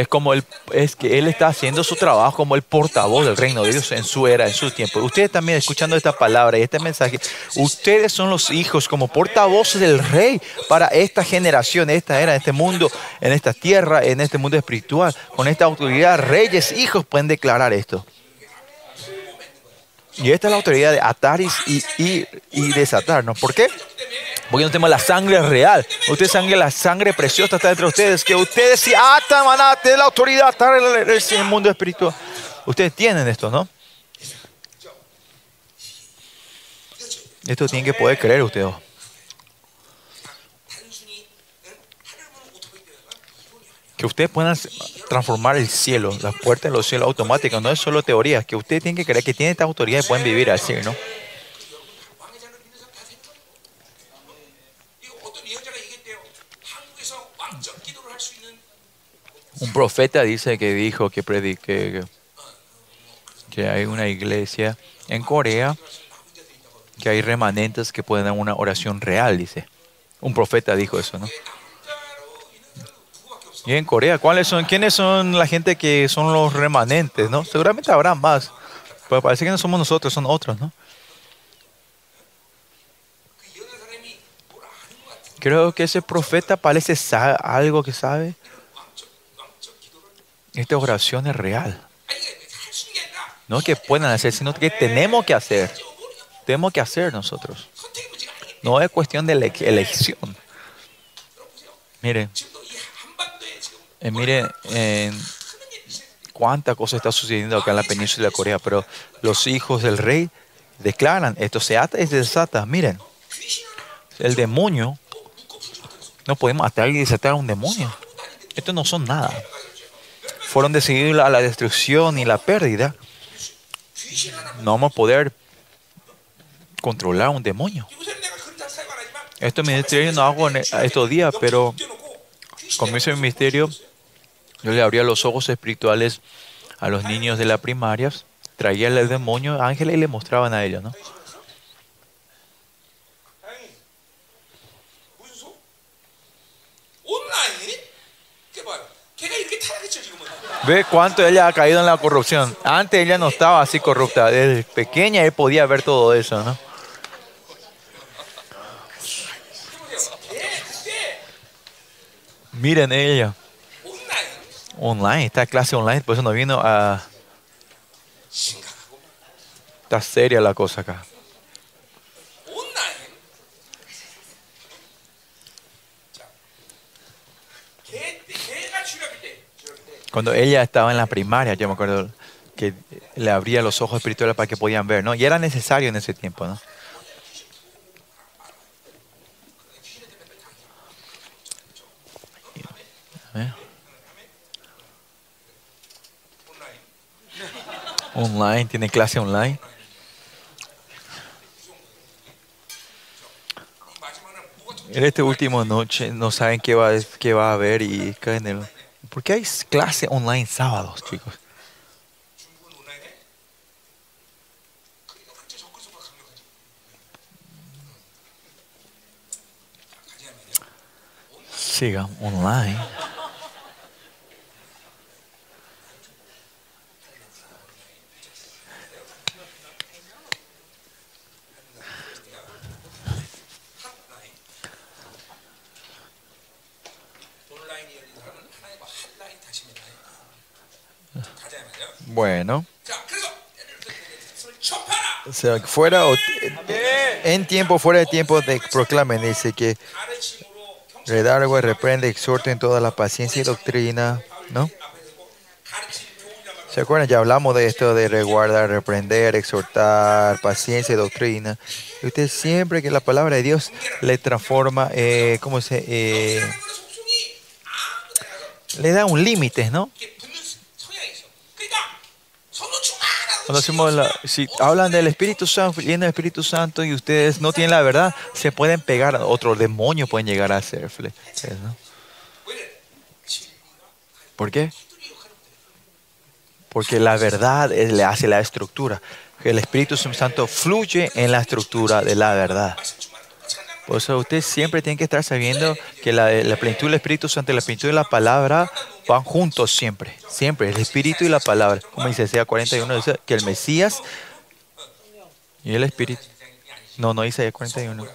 es como el, es que él está haciendo su trabajo como el portavoz del reino de Dios en su era, en su tiempo. Ustedes también escuchando esta palabra y este mensaje, ustedes son los hijos como portavoces del rey para esta generación, esta era, este mundo, en esta tierra, en este mundo espiritual. Con esta autoridad, reyes, hijos pueden declarar esto. Y esta es la autoridad de atar y, y, y desatarnos. ¿Por qué? Porque no tenemos la sangre real. Ustedes sangre, la sangre preciosa está entre ustedes. Que ustedes si atan, van a tener la autoridad en el mundo espiritual. Ustedes tienen esto, ¿no? Esto tienen que poder creer ustedes. Que ustedes puedan transformar el cielo, las puertas de los cielos automáticas. No es solo teoría. Que ustedes tienen que creer que tienen esta autoridad y pueden vivir así, ¿no? Un profeta dice que dijo que predique que hay una iglesia en Corea que hay remanentes que pueden dar una oración real, dice. Un profeta dijo eso, ¿no? Y en Corea, ¿cuáles son? ¿Quiénes son la gente que son los remanentes, no? Seguramente habrá más, pero parece que no somos nosotros, son otros, ¿no? Creo que ese profeta parece algo que sabe, esta oración es real. No que puedan hacer, sino que tenemos que hacer. Tenemos que hacer nosotros. No es cuestión de elección. Mire, eh, mire eh, cuánta cosa está sucediendo acá en la península de Corea, pero los hijos del rey declaran, esto se ata y se desata. Miren, el demonio, no podemos atar y desatar a un demonio. estos no son nada fueron decididos a la destrucción y la pérdida, no vamos a poder controlar a un demonio. Este ministerio no hago estos días, pero comienzo el ministerio, yo le abría los ojos espirituales a los niños de la primaria, traía el demonio, ángeles y le mostraban a ellos, ¿no? ve cuánto ella ha caído en la corrupción. Antes ella no estaba así corrupta. Desde pequeña él podía ver todo eso, ¿no? Miren ella. Online, está clase online, por eso no vino a... Está seria la cosa acá. Cuando ella estaba en la primaria, yo me acuerdo que le abría los ojos espirituales para que podían ver, ¿no? Y era necesario en ese tiempo, ¿no? Online, tiene clase online. En esta última noche no saben qué va, qué va a haber y caen en el... ¿Por qué hay clase online sábados, chicos? 중국 Bueno. Sea Fuera o, en tiempo, fuera de tiempo, de, proclamen. Dice que redargue, reprende, exhorta en toda la paciencia y doctrina. ¿No? ¿Se acuerdan? Ya hablamos de esto de reguardar, reprender, exhortar, paciencia y doctrina. Y usted siempre que la palabra de Dios le transforma, eh, ¿cómo se? Eh? Le da un límite, ¿no? Cuando hacemos la, si hablan del Espíritu Santo, lleno del Espíritu Santo y ustedes no tienen la verdad, se pueden pegar a otro demonio, pueden llegar a hacerle. Eh, ¿no? ¿Por qué? Porque la verdad es, le hace la estructura. El Espíritu Santo fluye en la estructura de la verdad. Por eso ustedes siempre tienen que estar sabiendo que la, la plenitud del Espíritu Santo, la plenitud de la palabra, van juntos siempre, siempre, el Espíritu y la palabra. Como dice Isaías 41, dice que el Mesías y el Espíritu. No, no, Isaías 41.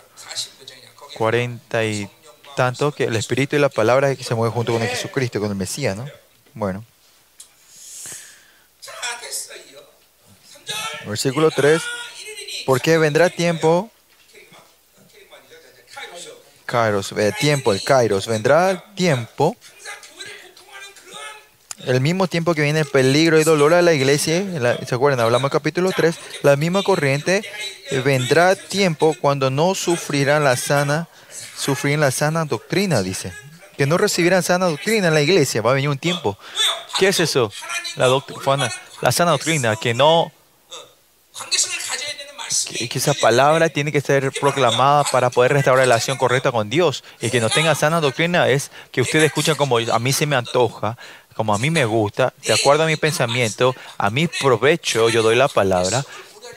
40 y tanto que el Espíritu y la palabra se mueve junto con Jesucristo, con el Mesías, ¿no? Bueno. Versículo 3. Porque vendrá tiempo. Kairos, eh, tiempo, el Kairos. Vendrá tiempo el mismo tiempo que viene peligro y dolor a la iglesia, la, ¿se acuerdan? Hablamos en capítulo 3, la misma corriente eh, vendrá tiempo cuando no sufrirán la sana, sufrirán la sana doctrina, dice. Que no recibirán sana doctrina en la iglesia, va a venir un tiempo. ¿Qué es eso? La, doctrina, la sana doctrina, que no... Que, que esa palabra tiene que ser proclamada para poder restaurar la relación correcta con Dios. Y que no tenga sana doctrina es que ustedes escuchan como a mí se me antoja, como a mí me gusta, de acuerdo a mi pensamiento, a mi provecho, yo doy la palabra.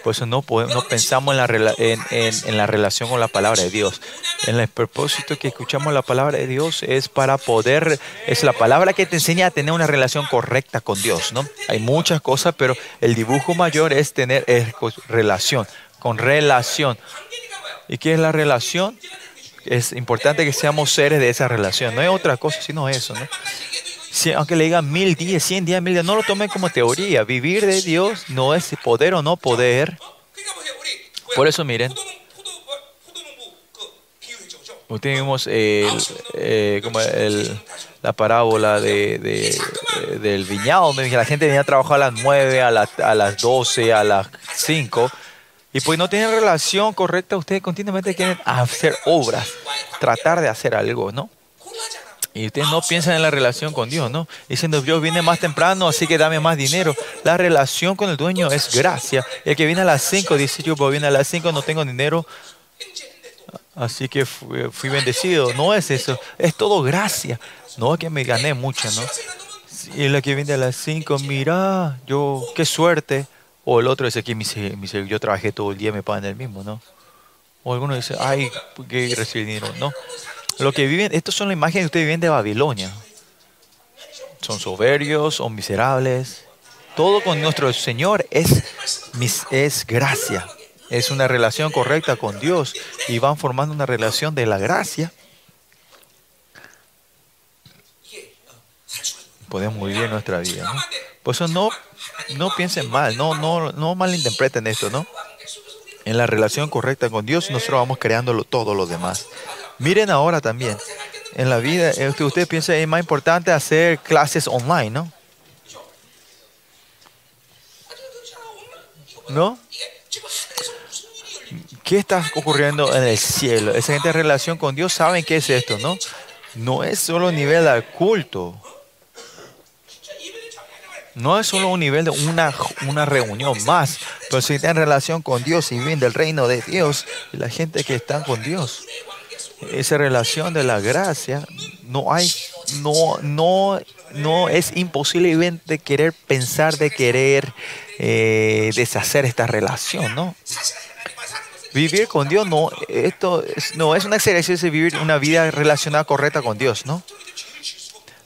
Por eso no, no pensamos en la, en, la relación con la palabra de Dios. En el propósito que escuchamos la palabra de Dios es para poder, es la palabra que te enseña a tener una relación correcta con Dios. ¿no? Hay muchas cosas, pero el dibujo mayor es tener pues, relación, con relación. ¿Y qué es la relación? Es importante que seamos seres de esa relación. No es otra cosa sino eso. ¿no? aunque le digan mil días, cien días, mil días, no lo tomen como teoría. Vivir de Dios no es poder o no poder. Por eso miren, tenemos el, eh, como el, la parábola de, de, eh, del viñado, donde la gente venía a trabajar a las 9, a, la, a las 12, a las 5. Y pues no tienen relación correcta, ustedes continuamente quieren hacer obras, tratar de hacer algo, ¿no? Y ustedes no piensan en la relación con Dios, ¿no? Diciendo, Dios viene más temprano, así que dame más dinero. La relación con el dueño es gracia. El que viene a las 5 dice, yo viene a las 5, no tengo dinero, así que eh, fui, bendecido. No es eso, es todo gracia. No es que me gané mucho, ¿no? Y el que viene a las 5, mira, yo, qué suerte. O el otro dice, que me, yo trabajé todo el día, me pagan el mismo, ¿no? O alguno dice, ay, que recibí dinero, ¿no? Lo que viven, estos son las imágenes que ustedes viven de Babilonia. Son soberbios, son miserables. Todo con nuestro Señor es, es gracia. Es una relación correcta con Dios. Y van formando una relación de la gracia. Podemos vivir nuestra vida. ¿no? Por eso no, no piensen mal, no, no, no malinterpreten esto, ¿no? En la relación correcta con Dios, nosotros vamos creándolo todo lo demás. Miren ahora también, en la vida, eh, usted, usted piensa es más importante hacer clases online, ¿no? ¿No? ¿Qué está ocurriendo en el cielo? Esa gente en relación con Dios saben qué es esto, ¿no? No es solo nivel del culto. No es solo un nivel de una, una reunión más, pero si están en relación con Dios y viven del reino de Dios, y la gente que está con Dios, esa relación de la gracia, no hay, no, no, no es imposible de querer pensar, de querer eh, deshacer esta relación, ¿no? Vivir con Dios no, esto es, no es un ejercicio de vivir una vida relacionada correcta con Dios, ¿no?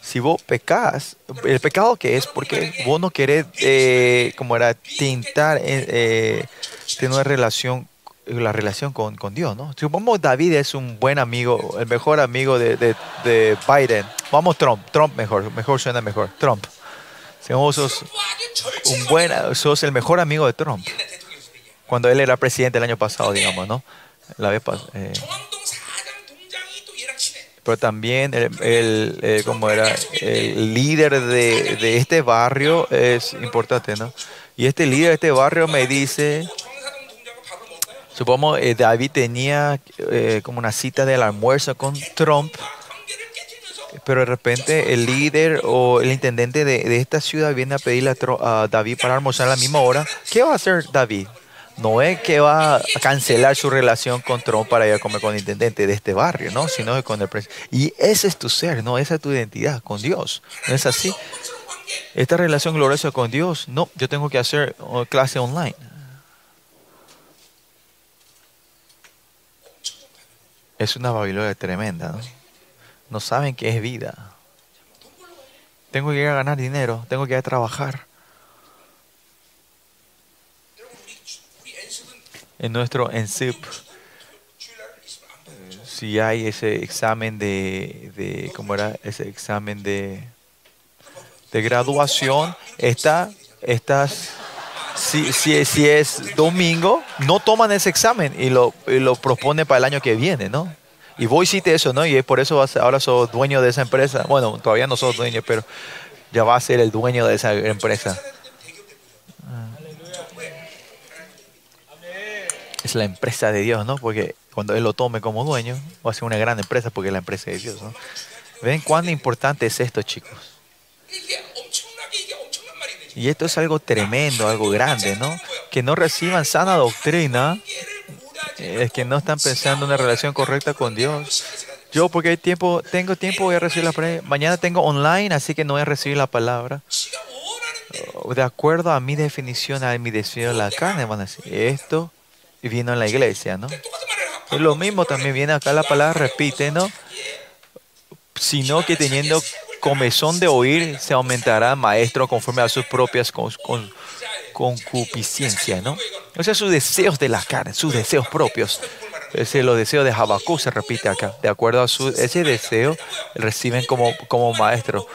si vos pecas, el pecado que es porque vos no querés, eh, como era, tintar, eh, eh, tener una relación, la relación con, con Dios, ¿no? Supongamos David es un buen amigo, el mejor amigo de, de, de, Biden. Vamos Trump, Trump mejor, mejor suena mejor, Trump. Supongamos sos, un buen, sos el mejor amigo de Trump. Cuando él era presidente el año pasado, digamos, ¿no? La vez pas eh. Pero también el, el, eh, el como era, el líder de, de este barrio es importante, ¿no? Y este líder de este barrio me dice Supongo eh, David tenía eh, como una cita del almuerzo con Trump, pero de repente el líder o el intendente de, de esta ciudad viene a pedirle a, a, David para almorzar a la misma hora. ¿Qué va a hacer David? No es que va a cancelar su relación con Trump para ir a comer con el intendente de este barrio, ¿no? Sino con el presidente. Y ese es tu ser, ¿no? Esa es tu identidad con Dios. ¿No es así? Esta relación gloriosa con Dios, no, yo tengo que hacer uh, clase online. Es una Babilonia tremenda, ¿no? No saben qué es vida. Tengo que ir a ganar dinero, tengo que ir a trabajar. En nuestro ENSIP, eh, si hay ese examen de, de ¿cómo era? Ese examen de, de graduación, está, estás si, si, es domingo, no toman ese examen y lo, lo proponen para el año que viene, ¿no? Y vos hiciste eso, ¿no? Y es por eso ahora sos dueño de esa empresa. Bueno, todavía no sos dueño, pero ya vas a ser el dueño de esa empresa. Es la empresa de Dios, ¿no? Porque cuando Él lo tome como dueño, va a ser una gran empresa porque es la empresa de Dios, ¿no? ¿Ven cuán importante es esto, chicos? Y esto es algo tremendo, algo grande, ¿no? Que no reciban sana doctrina, es que no están pensando en una relación correcta con Dios. Yo porque hay tiempo, tengo tiempo, voy a recibir la palabra. Mañana tengo online, así que no voy a recibir la palabra. Oh, de acuerdo a mi definición, a mi deseo de la carne, van a decir, esto vino en la iglesia, ¿no? Y lo mismo también viene acá la palabra, repite, ¿no? Sino que teniendo comezón de oír, se aumentará maestro conforme a sus propias con, ¿no? O sea, sus deseos de la carne, sus deseos propios. Ese los deseos de Habacuc se repite acá. De acuerdo a su, ese deseo, reciben como, como maestro.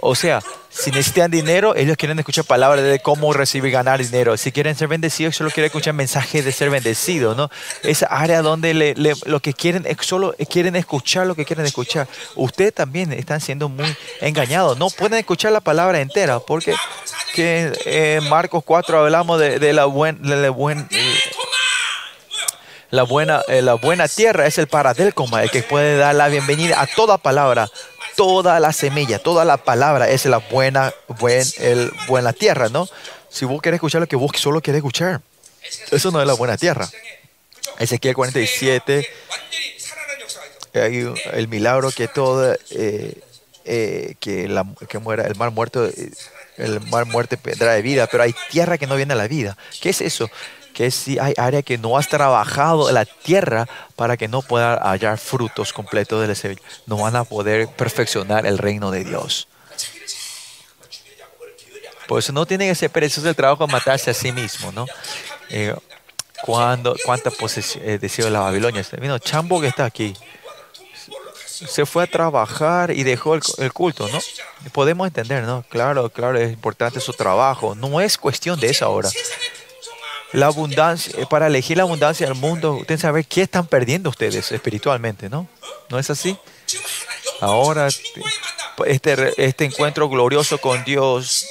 O sea, si necesitan dinero, ellos quieren escuchar palabras de cómo recibir y ganar dinero. Si quieren ser bendecidos, solo quieren escuchar mensajes de ser bendecidos, ¿no? Esa área donde le- le- lo que quieren solo quieren escuchar lo que quieren escuchar. Ustedes también están siendo muy engañados. No pueden escuchar la palabra entera, porque que en Marcos 4 hablamos de, la, buen, de la buen- eh, buena, eh, la buena tierra es el paradelcoma, el que puede dar la bienvenida a toda palabra, toda la semilla, toda la palabra es la buena, buen, el, buena tierra, ¿no? Si vos querés escuchar lo que vos solo querés escuchar, eso no es la buena tierra. Ezequiel 47, hay el milagro que todo, eh, eh, que, la, que muera, el mar muerto, eh, el mar muerte trae vida, pero hay tierra que no viene a la vida. ¿Qué es eso? Que si hay área que no has trabajado la tierra para que no pueda hallar frutos completos del ese- no van a poder perfeccionar el reino de Dios. Por eso no tienen ese perezoso el trabajo de matarse a sí mismo, ¿no? Eh, cuando, ¿Cuánta posesión eh, de la Babilonia? Vino Chambo que está aquí se fue a trabajar y dejó el, el culto, ¿no? Podemos entender, ¿no? Claro, claro, es importante su trabajo. No es cuestión de eso ahora la abundancia, eh, para elegir la abundancia del mundo, ustedes saben qué están perdiendo ustedes espiritualmente, ¿no? ¿No es así? Ahora, este, este encuentro glorioso con Dios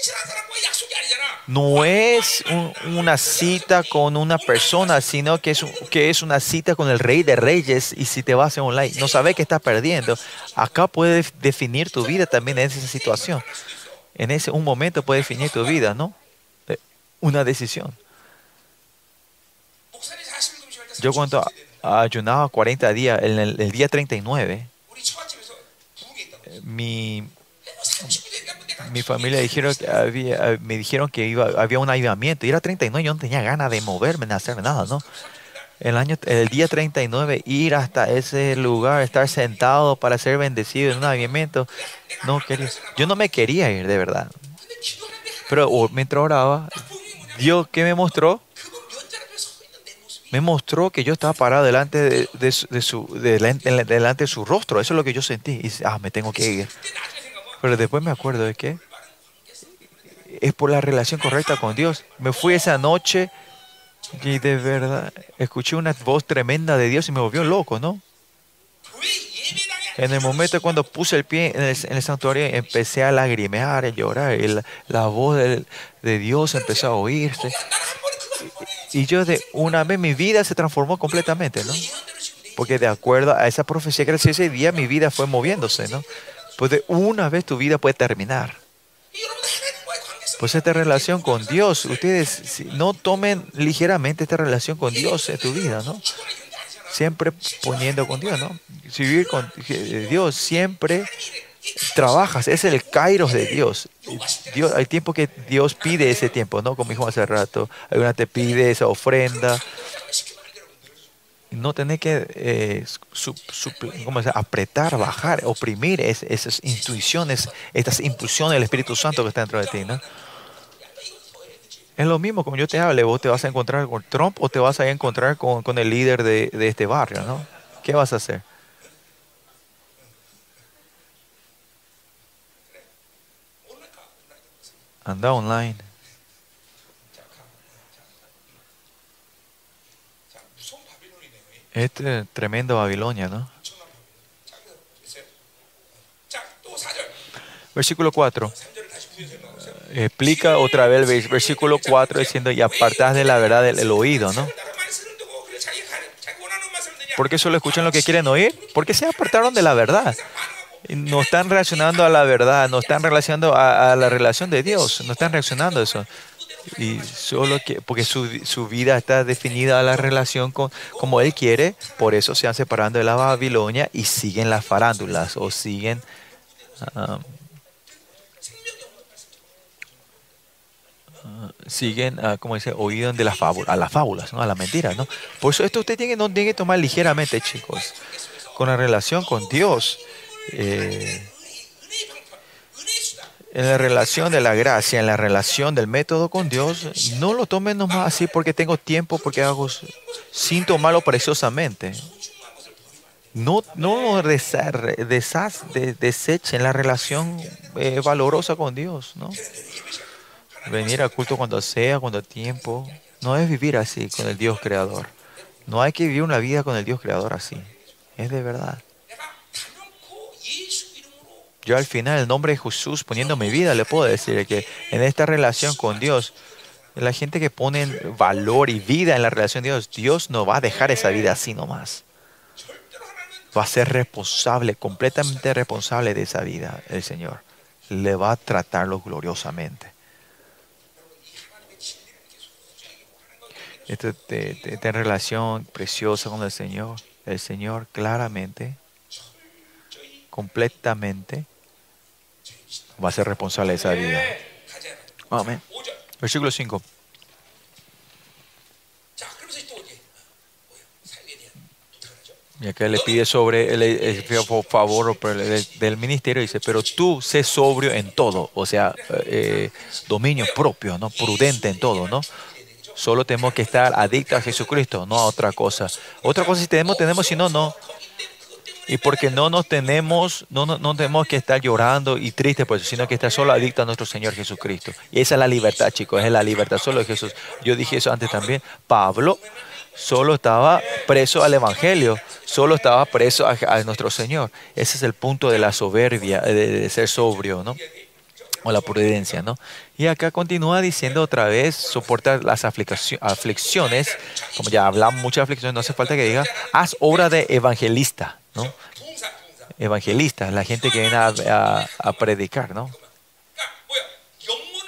no es una cita con una persona, sino que es, que es una cita con el rey de reyes. Y si te vas en online, no sabes que estás perdiendo. Acá puedes definir tu vida también en esa situación. En ese un momento puedes definir tu vida, ¿no? Eh, una decisión. Yo cuando ayunaba 40 días, en el, el día 39, eh, mi, mi familia dijeron que había, eh, me dijeron que iba, había un avivamiento. Y era 39, yo no tenía ganas de moverme, de hacer nada, ¿no? El, año, el día 39, ir hasta ese lugar, estar sentado para ser bendecido en un avivamiento. No quería. Yo no me quería ir, de verdad. Pero oh, mientras oraba, Dios que me mostró me mostró que yo estaba parado delante de, su, delante de su rostro. Eso es lo que yo sentí. Y ah, me tengo que ir. Pero después me acuerdo de que es por la relación correcta con Dios. Me fui esa noche y de verdad escuché una voz tremenda de Dios y me volvió loco, ¿no? En el momento cuando puse el pie en el, en el santuario, empecé a lagrimear, a llorar. La, voz de Dios empezó a oírse. Y yo de una vez mi vida se transformó completamente, ¿no? Porque de acuerdo a esa profecía que recibí ese día, mi vida fue moviéndose, ¿no? Pues de una vez tu vida puede terminar. Pues esta relación con Dios, ustedes no tomen ligeramente esta relación con Dios en tu vida, ¿no? Siempre poniendo con Dios, ¿no? Vivir con eh, Dios siempre trabajas, es el kairos de Dios. Dios. Hay tiempo que Dios pide ese tiempo, ¿no? Como dijo hace rato, hay una te pide esa ofrenda. No tener que eh, ¿cómo se apretar, bajar, oprimir es- esas intuiciones, estas impulsiones del Espíritu Santo que está dentro de ti, ¿no? Es lo mismo, como yo te hable, vos te vas a encontrar con Trump o te vas a encontrar con, con el líder de, de este barrio, ¿no? ¿Qué vas a hacer? Anda online. Este es tremendo Babilonia, ¿no? Versículo 4. Explica otra vez el versículo 4 diciendo, y apartás de la verdad el, oído, ¿no? ¿Por qué solo escuchan lo que quieren oír? Porque se apartaron de la verdad. No están reaccionando a la verdad, no están relacionando a, la relación de Dios, no están reaccionando a eso. Y solo que, porque su, su vida está definida a la relación con como Él quiere, por eso se han separando de la Babilonia y siguen las farándulas o siguen ah, siguen, ah, como dice, oído de las fábulas, a las fábulas, ¿no? a las mentiras, ¿no? Por eso esto usted tiene, no tiene que tomar ligeramente, chicos. Con la relación con Dios, eh, en la relación de la gracia, en la relación del método con Dios, no lo tomen nomás así porque tengo tiempo, porque hago sin tomarlo preciosamente. No, no desa, desa, de, desechen la relación eh, valorosa con Dios, ¿no? Venir al culto cuando sea, cuando tiempo. No es vivir así con el Dios creador. No hay que vivir una vida con el Dios creador así. Es de verdad. Yo al final, el nombre de Jesús, poniendo mi vida, le puedo decir que en esta relación con Dios, la gente que pone valor y vida en la relación de Dios, Dios no va a dejar esa vida así nomás. Va a ser responsable, completamente responsable de esa vida, el Señor. Le va a tratarlo gloriosamente. Esta relación preciosa con el Señor, el Señor claramente completamente, va a ser responsable de esa vida. Amén. Versículo 5. Y acá le pide sobre el, favor del, ministerio, dice, pero tú sé sobrio en todo, o sea, eh, dominio propio, ¿no? Prudente en todo, ¿no? Solo tenemos que estar adictos a Jesucristo, no a otra cosa. Otra cosa si tenemos, tenemos, si no, no. Y porque no nos tenemos, no, no, no tenemos que estar llorando y tristes por eso, sino que estar solo adictos a nuestro Señor Jesucristo. Y esa es la libertad, chicos, es la libertad solo de Jesús. Yo dije eso antes también. Pablo solo estaba preso al Evangelio, solo estaba preso a, nuestro Señor. Ese es el punto de la soberbia, de, ser sobrio, ¿no? O la prudencia, ¿no? Y acá continúa diciendo otra vez, soportar las afliccio- aflicciones, como ya hablamos muchas aflicciones, no hace falta que diga, haz obra de evangelista, ¿no? Evangelistas, la gente que viene a, predicar, ¿no?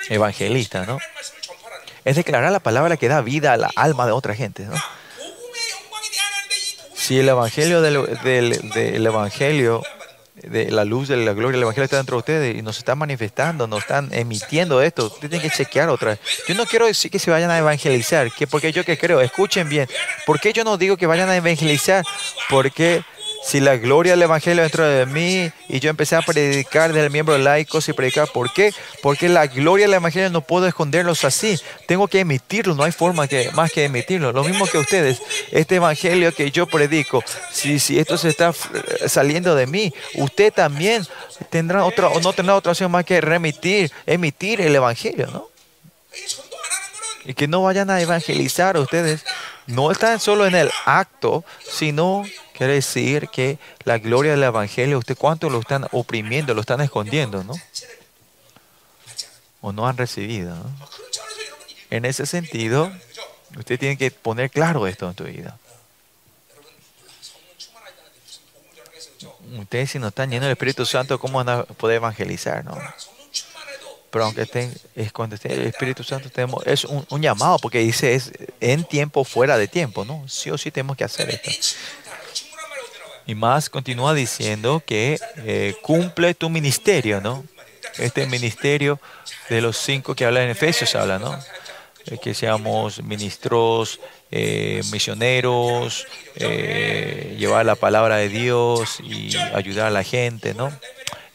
Evangelistas, ¿no? Es declarar la palabra que da vida a la alma de otra gente, ¿no? Si el evangelio del, evangelio de la luz de la gloria del Evangelio está dentro de ustedes y nos están manifestando, nos están emitiendo esto. Tienen que chequear otra vez. Yo no quiero decir que se vayan a evangelizar, porque yo que creo, escuchen bien. ¿Por qué yo no digo que vayan a evangelizar? Porque si la gloria del Evangelio dentro de mí y yo empecé a predicar desde el miembro de laicos y predicar, ¿por qué? Porque la gloria del Evangelio no puedo esconderlos así. Tengo que emitirlo, no hay forma que, más que emitirlo. Lo mismo que ustedes, este Evangelio que yo predico, si, si esto se está eh, saliendo de mí, usted también tendrá otra, o no tendrá otra opción más que remitir, emitir el Evangelio, ¿no? Y que no vayan a evangelizar ustedes. No están solo en el acto, sino Quiere decir que la gloria del Evangelio, usted cuánto lo están oprimiendo, lo están escondiendo, ¿no? O no han recibido. ¿no? En ese sentido, usted tiene que poner claro esto en tu vida. Ustedes si no están llenos del Espíritu Santo, ¿cómo van a poder evangelizar? ¿no? Pero aunque estén, es cuando esté el Espíritu Santo, tenemos, es un, un llamado, porque dice es en tiempo, fuera de tiempo, ¿no? Sí o sí tenemos que hacer esto. Y más continúa diciendo que eh, cumple tu ministerio, ¿no? Este ministerio de los cinco que habla en Efesios habla, ¿no? Eh, que seamos ministros, eh, misioneros, llevar la palabra de Dios y ayudar a la gente, ¿no?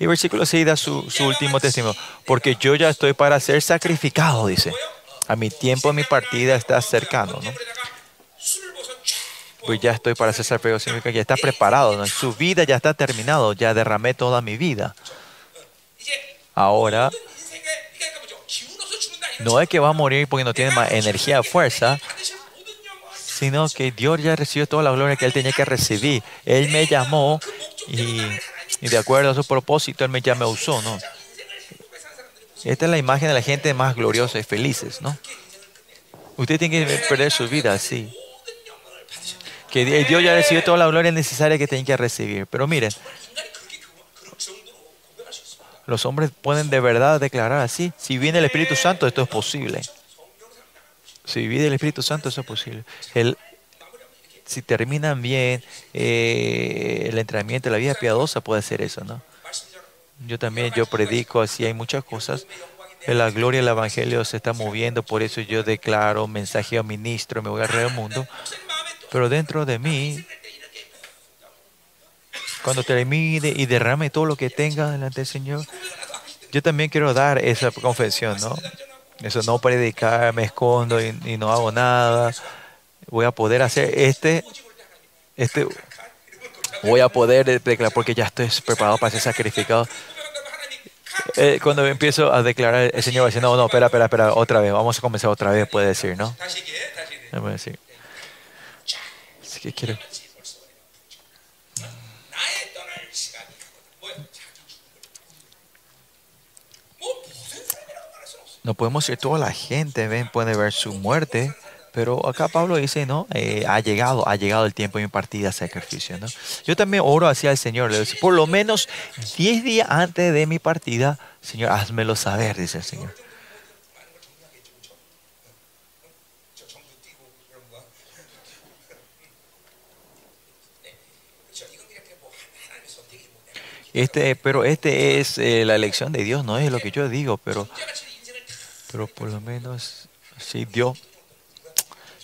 Y versículo 6 da su, su último testimonio. Porque yo ya estoy para ser sacrificado, dice. A mi tiempo, mi partida está cercano, ¿no? pues ya estoy para hacer sacrificio significa que ya está preparado, ¿no? su vida ya está terminado, ya derramé toda mi vida. Ahora, no es que va a morir porque no tiene más energía o fuerza, sino que Dios ya recibió toda la gloria que Él tenía que recibir. Él me llamó y, y de acuerdo a su propósito, Él me, ya me usó, ¿no? Esta es la imagen de la gente más gloriosa y felices, ¿no? Usted tiene que perder su vida así que Dios ya recibió toda la gloria necesaria que tenía que recibir. Pero miren, los hombres pueden de verdad declarar así. Si viene el Espíritu Santo, esto es posible. Si viene el Espíritu Santo, eso es posible. El, si terminan bien eh, el entrenamiento, la vida piadosa puede ser eso, ¿no? Yo también, yo predico así, hay muchas cosas. La gloria del Evangelio se está moviendo, por eso yo declaro, mensajeo, ministro, me voy a alrededor del mundo. Pero dentro de mí, cuando te mide y derrame todo lo que tenga delante del Señor, yo también quiero dar esa confesión, ¿no? Eso no predicar, me escondo y, y no hago nada. Voy a poder hacer este, este, voy a poder declarar porque ya estoy preparado para ser sacrificado. Eh, cuando empiezo a declarar, el Señor va a decir, no, no, espera, espera, espera, otra vez, vamos a comenzar otra vez, puede decir, ¿no? Puede decir. Así que quiero, 나의 떠날 시간이 가거든. 뭐야? 자기 죽은 거야. 뭐 무슨 사람이라고 말할 수는 없어. No podemos decir toda la gente ven, puede ver su muerte, pero acá Pablo dice, ¿no? Eh, ha llegado, ha llegado el tiempo de mi partida a sacrificio, ¿no? Yo también oro hacia el Señor, le digo, por lo menos 10 días antes de mi partida, Señor, házmelo saber, dice el Señor. Este, pero este es eh, la elección de Dios, no es lo que yo digo, pero, pero por lo menos si Dios,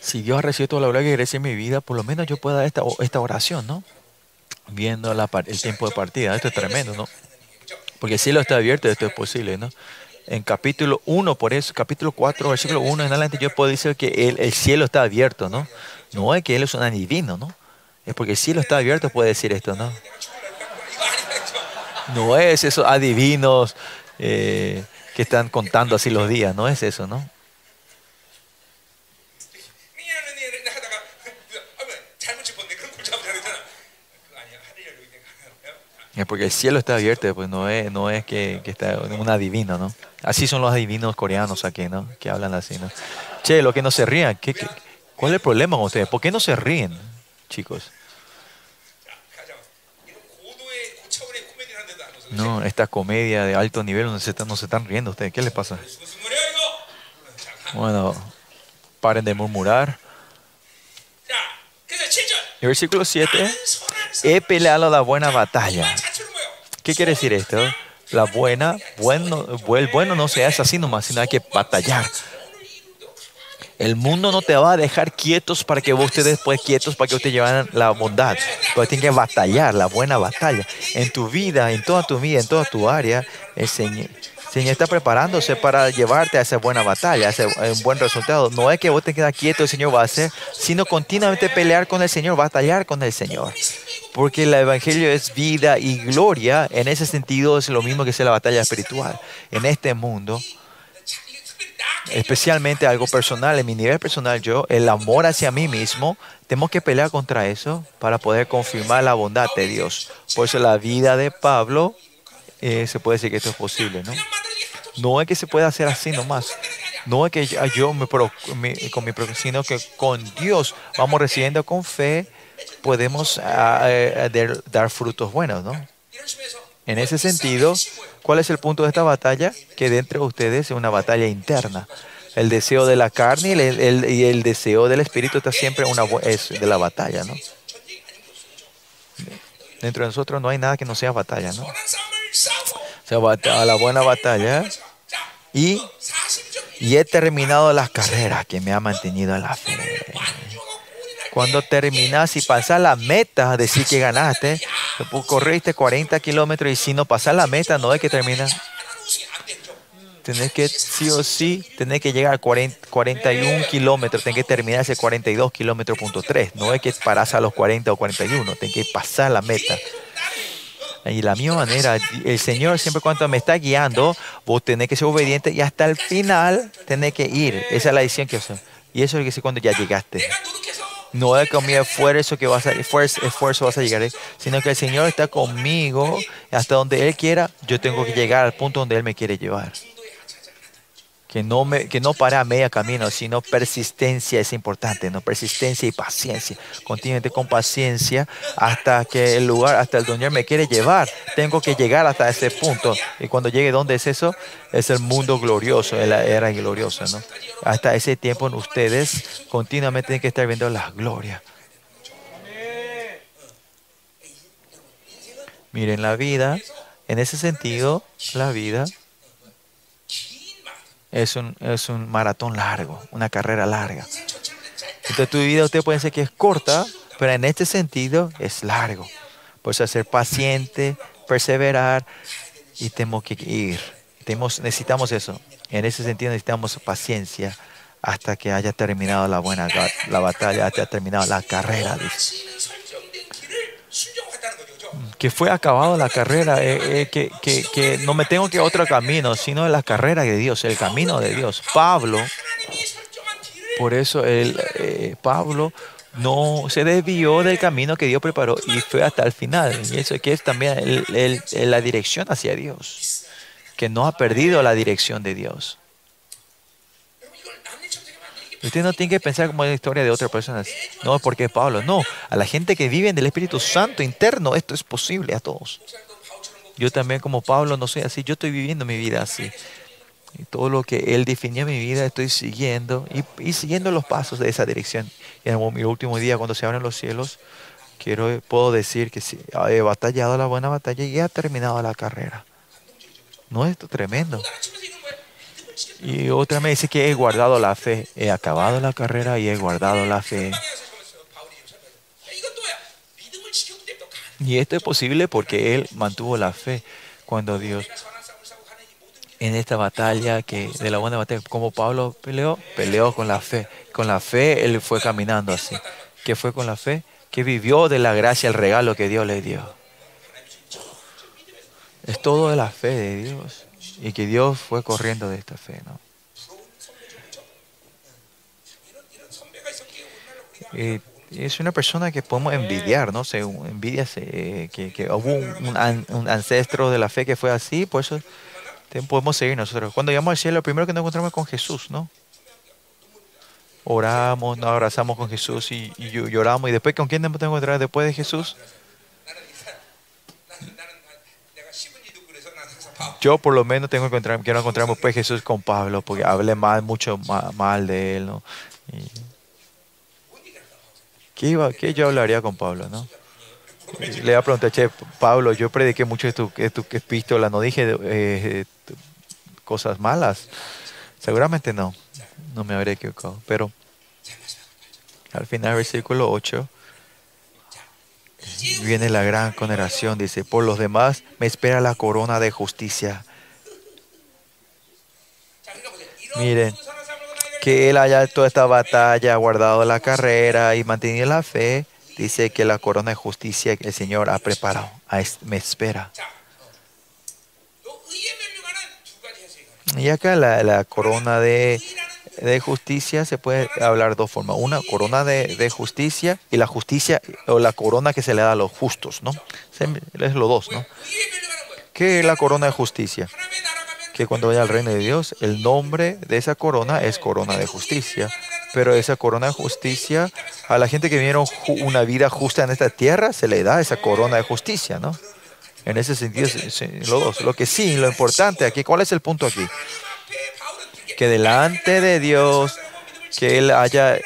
si Dios recibe toda la gloria que merece mi vida, por lo menos yo pueda esta, esta oración, ¿no? Viendo la, el tiempo de partida, esto es tremendo, ¿no? Porque si lo está abierto, esto es posible, ¿no? En capítulo 1, por eso, capítulo 4, versículo 1 en adelante, yo puedo decir que el, cielo está abierto, ¿no? No es que Él es un adivino, ¿no? Es porque el cielo está abierto, puede decir esto, ¿no? No es esos adivinos eh, que están contando así los días, no es eso, ¿no? Porque el cielo está abierto, pues no es, no es que, que está un adivino, ¿no? Así son los adivinos coreanos aquí, ¿no? Que hablan así, ¿no? Che, lo que no se rían, ¿qué, qué cuál es el problema con ustedes? ¿Por qué no se ríen, chicos? No, esta comedia de alto nivel no se, están, no se están riendo ustedes. ¿Qué les pasa? Bueno, paren de murmurar. Versículo 7, he peleado la buena batalla. ¿Qué quiere decir esto? La buena, bueno, el bueno no se hace así nomás, sino hay que batallar. El mundo no te va a dejar quietos para que vos estés después quietos, para que vos te lleven la bondad. Pero tienes que batallar, la buena batalla. En tu vida, en toda tu vida, en toda tu área, el Señor, está preparándose para llevarte a esa buena batalla, a ese buen resultado. No es que vos te quedas quieto, el Señor va a hacer, sino continuamente pelear con el Señor, batallar con el Señor. Porque el Evangelio es vida y gloria. En ese sentido es lo mismo que es la batalla espiritual. En este mundo especialmente algo personal, en mi nivel personal yo, el amor hacia mí mismo, tenemos que pelear contra eso para poder confirmar la bondad de Dios. Por eso la vida de Pablo, eh, se puede decir que esto es posible, ¿no? No es que se pueda hacer así nomás. No es que yo me, con mi sino que con Dios vamos recibiendo con fe, podemos ah, eh, dar frutos buenos, ¿no? En ese sentido, ¿cuál es el punto de esta batalla? Que dentro de ustedes es una batalla interna. El deseo de la carne y el, deseo del espíritu está siempre una, es de la batalla, ¿no? Dentro de nosotros no hay nada que no sea batalla, ¿no? O sea, la buena batalla. Y, y he terminado las carreras que me ha mantenido en la fe. Cuando terminas y pasas la meta, decir que ganaste, pues corriste 40 kilómetros y si no pasas la meta, no es que termina. Tenés que, sí o sí, tenés que llegar a 40, 41 kilómetros, tenés que terminar ese 42 kilómetros punto 3. No es que parás a los 40 o 41, tenés que pasar la meta. Y la misma manera, el Señor siempre cuando me está guiando, vos tenés que ser obediente y hasta el final tenés que ir. Esa es la decisión que hace. Y eso es lo que sé cuando ya llegaste no de comida esfuerzo que vas a esfuerzo, vas a llegar, eh, sino que el Señor está conmigo hasta donde Él quiera, yo tengo que llegar al punto donde Él me quiere llevar que no, me, que no para a media camino, sino persistencia es importante, ¿no? Persistencia y paciencia. Continuamente con paciencia hasta que el lugar, hasta el Señor me quiere llevar. Tengo que llegar hasta ese punto. Y cuando llegue, ¿dónde es eso? Es el mundo glorioso, la era gloriosa, ¿no? Hasta ese tiempo ustedes continuamente tienen que estar viendo las glorias. Miren la vida, en ese sentido, la vida es un, es un maratón largo, una carrera larga. Entonces tu vida usted puede ser que es corta, pero en este sentido es largo. Por eso ser paciente, perseverar y tenemos que ir. Tenemos, necesitamos eso. En ese sentido necesitamos paciencia hasta que haya terminado la buena la batalla, hasta terminado la carrera. Dice que fue acabado la carrera, eh, eh, que, que, no me tengo que otro camino, sino la carrera de Dios, el camino de Dios. Pablo, por eso el, eh, Pablo no se desvió del camino que Dios preparó y fue hasta el final. Y eso que es también el, la dirección hacia Dios, que no ha perdido la dirección de Dios. Usted no tiene que pensar como la historia de otras personas. No, porque Pablo. No, a la gente que vive en el Espíritu Santo interno, esto es posible a todos. Yo también como Pablo no soy así, yo estoy viviendo mi vida así. Y todo lo que él definió mi vida estoy siguiendo y, siguiendo los pasos de esa dirección. Y en mi último día, cuando se abren los cielos, quiero, puedo decir que sí, he batallado la buena batalla y he terminado la carrera. ¿No es esto tremendo? Y otra me dice que he guardado la fe. He acabado la carrera y he guardado la fe. Y esto es posible porque él mantuvo la fe cuando Dios en esta batalla que de la buena batalla como Pablo peleó, peleó con la fe. Con la fe él fue caminando así. ¿Qué fue con la fe? Que vivió de la gracia el regalo que Dios le dio. Es todo de la fe de Dios y que Dios fue corriendo de esta fe, ¿no? Eh, es una persona que podemos envidiar, ¿no? Se envidia que, que, hubo un, ancestro de la fe que fue así, por eso podemos seguir nosotros. Cuando llegamos al cielo, lo primero que nos encontramos es con Jesús, ¿no? Oramos, nos abrazamos con Jesús y, y lloramos. ¿Y después con quién nos encontrar después de Jesús? Yo por lo menos tengo que encontrar, quiero encontrarme pues Jesús con Pablo, porque hablé mal, mucho mal, de él. ¿qué, iba, ¿Qué yo hablaría con Pablo, no? Le iba a preguntar, che, Pablo, yo prediqué mucho de tu, de tu epístola, no dije eh, cosas malas. Seguramente no, no me habría equivocado, pero al final, versículo 8 viene la gran condenación, dice, por los demás me espera la corona de justicia. Miren, que él haya toda esta batalla, guardado la carrera y mantenido la fe, dice que la corona de justicia el Señor ha preparado, me espera. Y acá la, la corona de de justicia se puede hablar de dos formas. Una, corona de, justicia y la justicia o la corona que se le da a los justos, ¿no? Es los dos, ¿no? ¿Qué es la corona de justicia? Que cuando vaya al reino de Dios, el nombre de esa corona es corona de justicia. Pero esa corona de justicia, a la gente que vivieron una vida justa en esta tierra, se le da esa corona de justicia, ¿no? En ese sentido, los dos. Lo que sí, lo importante aquí, ¿cuál es el punto aquí? Que delante de Dios, que Él haya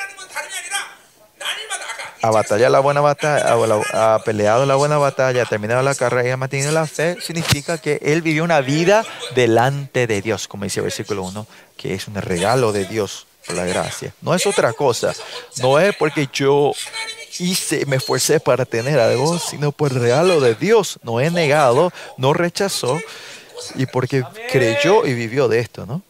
a batallar la buena batalla, ha peleado la buena batalla, ha terminado la carrera y ha mantenido la fe, significa que él vivió una vida delante de Dios, como dice el versículo 1, que es un regalo de Dios por la gracia. No es otra cosa, no es porque yo hice, me esforcé para tener algo, sino por el regalo de Dios. No he negado, no rechazó y porque creyó y vivió de esto, ¿no?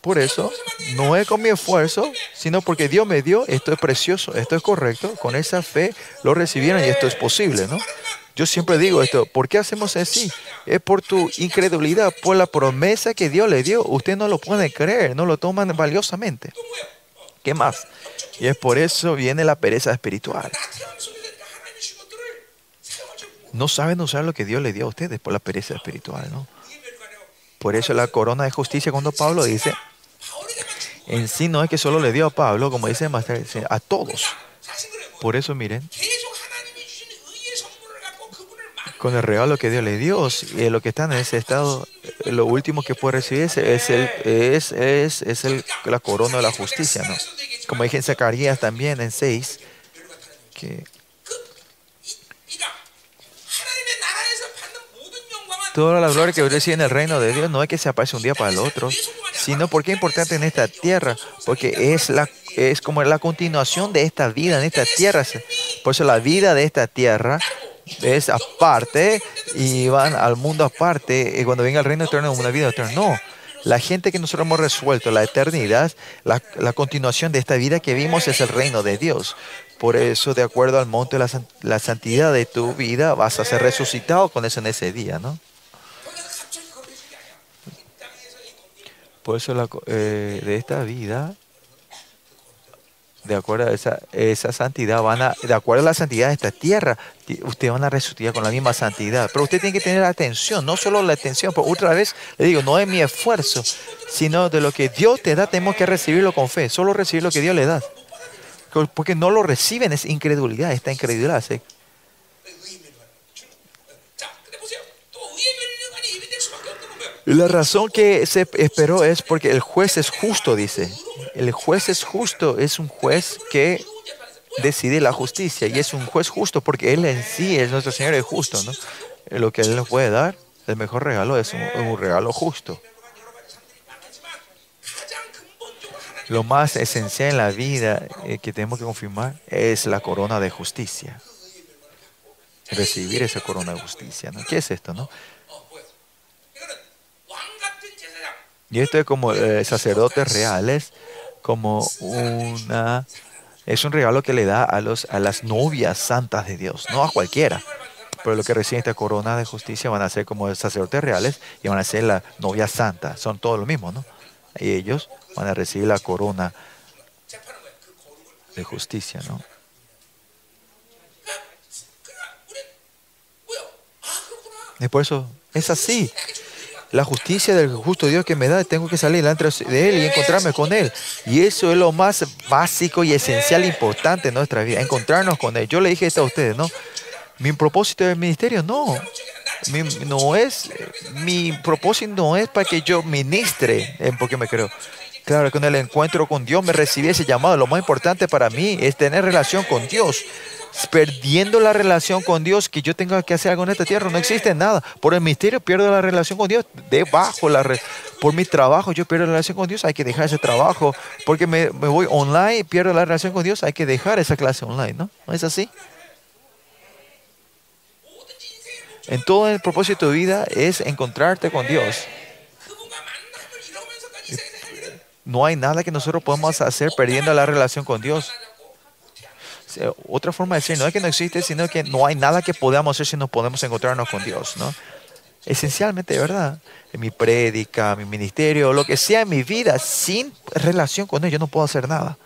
Por eso, no es con mi esfuerzo, sino porque Dios me dio, esto es precioso, esto es correcto, con esa fe lo recibieron y esto es posible, ¿no? Yo siempre digo esto, ¿por qué hacemos así? Es por tu incredulidad, por la promesa que Dios le dio. Usted no lo puede creer, no lo toman valiosamente. ¿Qué más? Y es por eso viene la pereza espiritual. No saben usar lo que Dios le dio a ustedes por la pereza espiritual, ¿no? Por eso la corona de justicia, cuando Pablo dice, en sí no es que solo le dio a Pablo, como dice Master, a todos. Por eso miren, con el regalo que Dios le dio, y eh, lo que está en ese estado, eh, lo último que puede recibir es, el, es, es, es el, la corona de la justicia. ¿no? Como dije en Zacarías también en 6, que toda la gloria que recibe en el reino de Dios no es que se aparece un día para el otro, sino porque es importante en esta tierra, porque es, la, es como la continuación de esta vida en esta tierra. Por eso la vida de esta tierra es aparte y van al mundo aparte y cuando venga el reino eterno una vida eterna. No, la gente que nosotros hemos resuelto, la eternidad, la, la continuación de esta vida que vimos es el reino de Dios. Por eso, de acuerdo al monte la, la santidad de tu vida, vas a ser resucitado con eso en ese día, ¿no? Por eso eh, de esta vida, de acuerdo a esa, santidad, van a, de acuerdo a la santidad de esta tierra, ti- ustedes van a resucitar con la misma santidad. Pero usted tiene que tener atención, no solo la atención, pero otra vez le digo, no es mi esfuerzo, sino de lo que Dios te da, tenemos que recibirlo con fe, solo recibir lo que Dios le da. Porque no lo reciben, es incredulidad, esta incredulidad. ¿sí? La razón que se esperó es porque el juez es justo, dice. El juez es justo, es un juez que decide la justicia y es un juez justo porque Él en sí es nuestro Señor es justo, ¿no? Lo que Él nos puede dar, el mejor regalo es un, regalo justo. Lo más esencial en la vida eh, que tenemos que confirmar es la corona de justicia. Recibir esa corona de justicia, ¿no? ¿Qué es esto, no? Y esto es como eh, sacerdotes reales, como una... Es un regalo que le da a, los, a las novias santas de Dios, no a cualquiera. Pero lo que reciben esta corona de justicia van a ser como sacerdotes reales y van a ser la novia santa. Son todos lo mismo, ¿no? Y ellos van a recibir la corona de justicia, ¿no? Y por eso es así. La justicia del justo Dios que me da, tengo que salir delante de Él y encontrarme con Él. Y eso es lo más básico y esencial importante en nuestra vida, encontrarnos con Él. Yo le dije esto a ustedes, ¿no? Mi propósito del ministerio, no. Mi, no es, mi propósito no es para que yo ministre, porque me creo. Claro, con el encuentro con Dios me recibí ese llamado. Lo más importante para mí es tener relación con Dios. Perdiendo la relación con Dios, que yo tenga que hacer algo en esta tierra, no existe nada. Por el misterio pierdo la relación con Dios. Debajo, la por mi trabajo, yo pierdo la relación con Dios. Hay que dejar ese trabajo. Porque me, me voy online pierdo la relación con Dios. Hay que dejar esa clase online, ¿no? ¿No es así? En todo el propósito de vida es encontrarte con Dios. No hay nada que nosotros podamos hacer perdiendo la relación con Dios. Eh, otra forma de decir, no es que no existe, sino que no hay nada que podamos hacer si no podemos encontrarnos con Dios, ¿no? Esencialmente, ¿verdad? En mi prédica, mi ministerio, lo que sea en mi vida, sin relación con Él, yo no puedo hacer nada.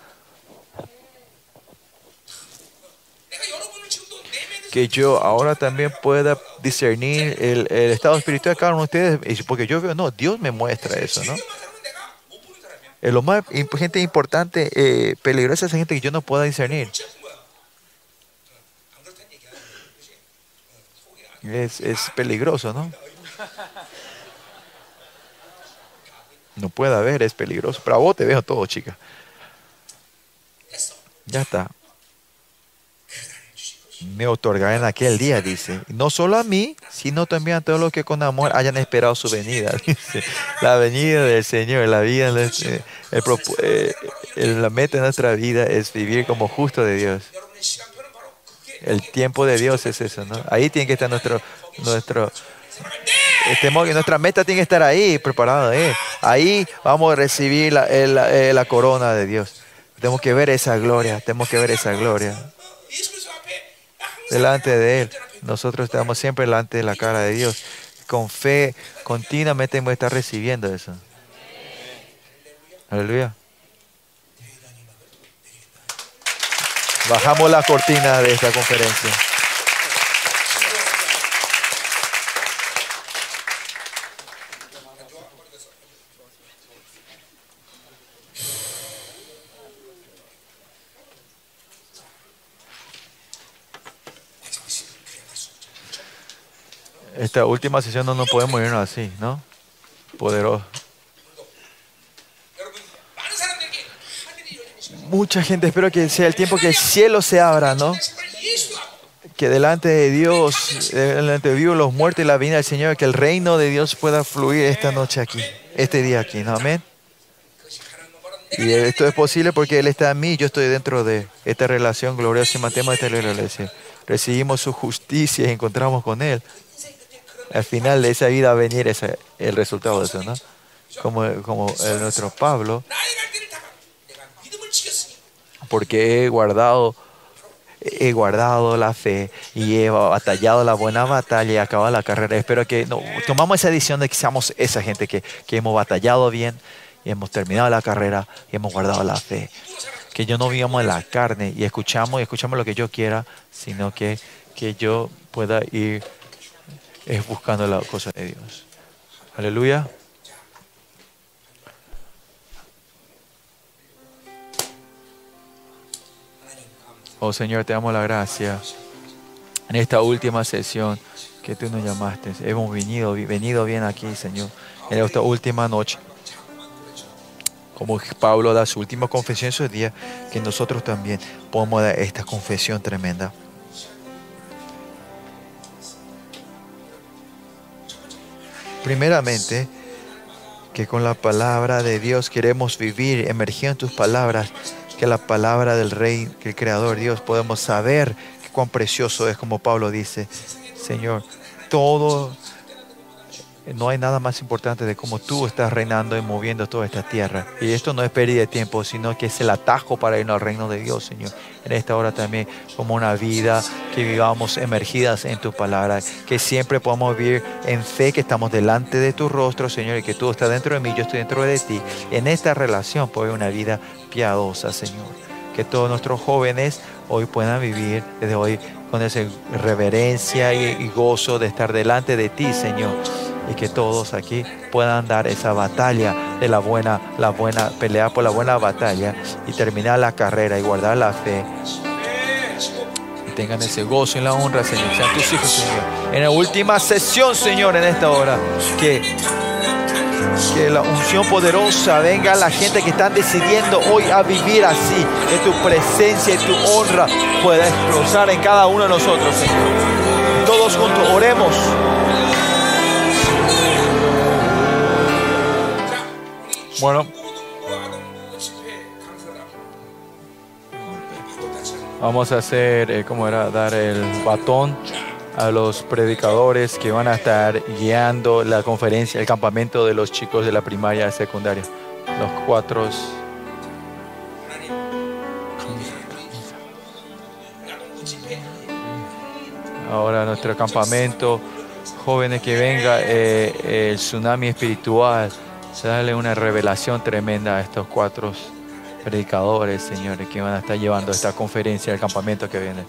que yo ahora también pueda discernir el, el, estado espiritual de cada uno de ustedes, porque yo veo, no, Dios me muestra eso, ¿no? Eh, lo más gente importante, eh, peligrosa es gente que yo no pueda discernir. Es, es peligroso, ¿no? No pueda ver, es peligroso. Bravo, te veo todo, chica. Ya está me otorgará en aquel día, dice. No solo a mí, sino también a todos los que con amor hayan esperado su venida, dice. La venida del Señor, la vida, el, eh, el, la meta de nuestra vida es vivir como justo de Dios. El tiempo de Dios es eso, ¿no? Ahí tiene que estar nuestro, nuestro, este, nuestra meta tiene que estar ahí, preparada. ¿eh? Ahí vamos a recibir la, eh, la corona de Dios. Tenemos que ver esa gloria, tenemos que ver esa gloria delante de Él. Nosotros estamos siempre delante de la cara de Dios. Con fe, continuamente hemos estar recibiendo eso. Aleluya. Bajamos la cortina de esta conferencia. última sesión no, no podemos irnos así, ¿no? Poderoso. Mucha gente, espero que sea el tiempo que el cielo se abra, ¿no? Que delante de Dios, delante de Dios, los muertos y la vida del Señor, que el reino de Dios pueda fluir esta noche aquí, este día aquí, ¿no? Amén. Y esto es posible porque Él está en mí, yo estoy dentro de esta relación gloriosa y mantemos esta iglesia. Recibimos su justicia y encontramos con Él al final de esa vida va a venir ese, el resultado de eso, ¿no? Como, como el nuestro Pablo, porque he guardado, he guardado la fe y he batallado la buena batalla y acabado la carrera. Espero que no, tomamos esa decisión de que seamos esa gente que, que hemos batallado bien y hemos terminado la carrera y hemos guardado la fe. Que yo no vivamos en la carne y escuchamos y escuchamos lo que yo quiera, sino que, que yo pueda ir eh, buscando la cosa de Dios. Aleluya. Oh Señor, te damos la gracia en esta última sesión que tú nos llamaste. Hemos venido, venido bien aquí, Señor, en esta última noche. Como Pablo da su última confesión esos días, que nosotros también podamos dar esta confesión tremenda. Primeramente, que con la palabra de Dios queremos vivir, emergido en tus palabras, que la palabra del Rey, que el Creador Dios, podemos saber que cuán precioso es, como Pablo dice, Señor, todo, no hay nada más importante de cómo tú estás reinando y moviendo toda esta tierra. Y esto no es pérdida de tiempo, sino que es el atajo para irnos al reino de Dios, Señor. En esta hora también, como una vida que vivamos emergidas en tu palabra, que siempre podamos vivir en fe, que estamos delante de tu rostro, Señor, y que tú estás dentro de mí, yo estoy dentro de ti. En esta relación, puede una vida piadosa, Señor. Que todos nuestros jóvenes hoy puedan vivir desde hoy con esa reverencia y, y gozo de estar delante de ti, Señor y que todos aquí puedan dar esa batalla de la buena, la buena, pelear por la buena batalla y terminar la carrera y guardar la fe. Y tengan ese gozo y la honra, Señor. Sean tus hijos, Señor. En la última sesión, Señor, en esta hora, que, que la unción poderosa venga a la gente que están decidiendo hoy a vivir así, que tu presencia y tu honra pueda explosar en cada uno de nosotros, Señor. Todos juntos, oremos. Bueno, vamos a hacer, eh, ¿cómo era? Dar el batón a los predicadores que van a estar guiando la conferencia, el campamento de los chicos de la primaria y secundaria. Los cuatro. Ahora nuestro campamento, jóvenes que venga, eh, el tsunami espiritual. Se dale una revelación tremenda a estos cuatro predicadores, señores, que van a estar llevando esta conferencia, el campamento que viene.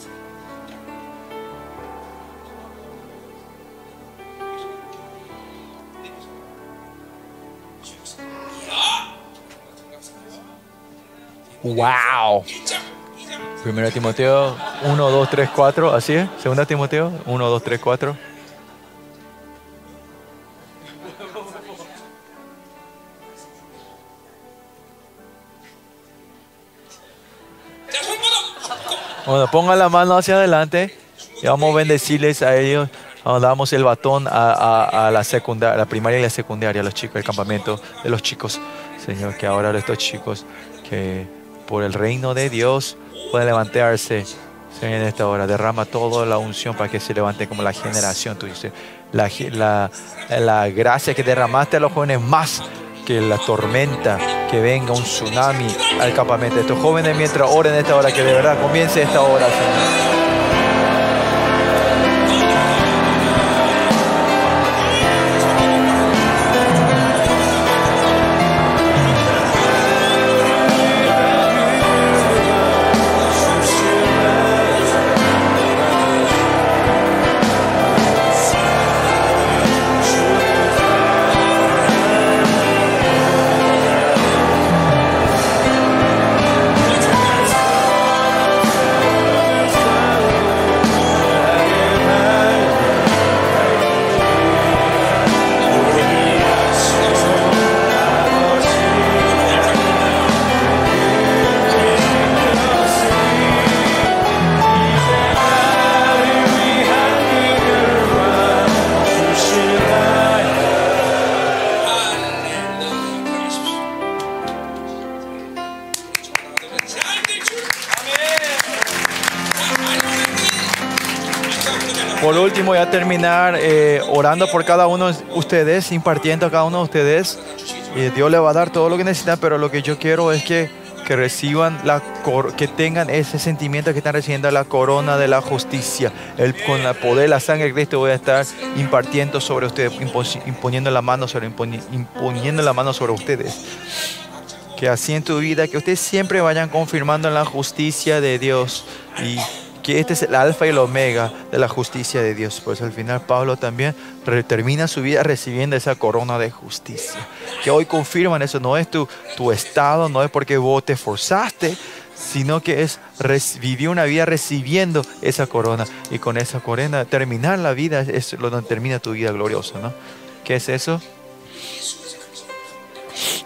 ¡Wow! Primero Timoteo 1, 2, 3, 4, así es. Segunda Timoteo 1, 2, 3, 4. Bueno, pongan la mano hacia adelante y vamos a bendecirles a ellos. Damos el batón a, a- la secundaria, la primaria y la secundaria, a los chicos, el campamento de los chicos. Señor, que ahora estos chicos que por el reino de Dios pueden levantarse Señor, en esta hora. Derrama toda la unción para que se levante como la generación. Dices, la, la, la gracia que derramaste a los jóvenes más que la tormenta, que venga un tsunami al campamento. Estos jóvenes mientras oren esta hora, que de verdad comience esta hora, Señor. Terminar eh, orando por cada uno de ustedes, impartiendo a cada uno de ustedes. Y Dios le va a dar todo lo que necesitan, pero lo que yo quiero es que, que reciban la cor- que tengan ese sentimiento que están recibiendo la corona de la justicia. El, con el poder, la sangre de Cristo voy a estar impartiendo sobre ustedes, imponiendo la mano sobre, imponi- imponiendo la mano sobre ustedes. Que así en tu vida, que ustedes siempre vayan confirmando en la justicia de Dios y que este es el alfa y el omega de la justicia de Dios. Pues al final Pablo también termina su vida recibiendo esa corona de justicia. Que hoy confirman eso, no es tu, tu estado, no es porque vos te esforzaste, sino que es vivir una vida recibiendo esa corona. Y con esa corona terminar la vida es lo donde termina tu vida gloriosa, ¿no? ¿Qué es eso?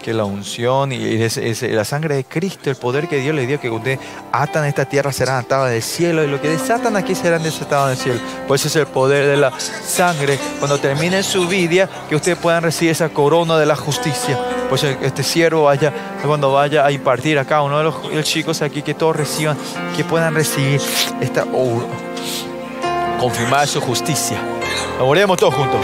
Que la unción y ese- ese- la sangre de Cristo, el poder que Dios le dio, que ustedes atan esta tierra serán atadas del cielo y lo que desatan aquí serán desatados del cielo. Pues ese es el poder de la sangre. Cuando termine su vida, que ustedes puedan recibir esa corona de la justicia. Pues este siervo vaya, cuando vaya a impartir a cada uno de los, los chicos aquí, que todos reciban, que puedan recibir esta, oh, confirmar su justicia. Oremos todos juntos.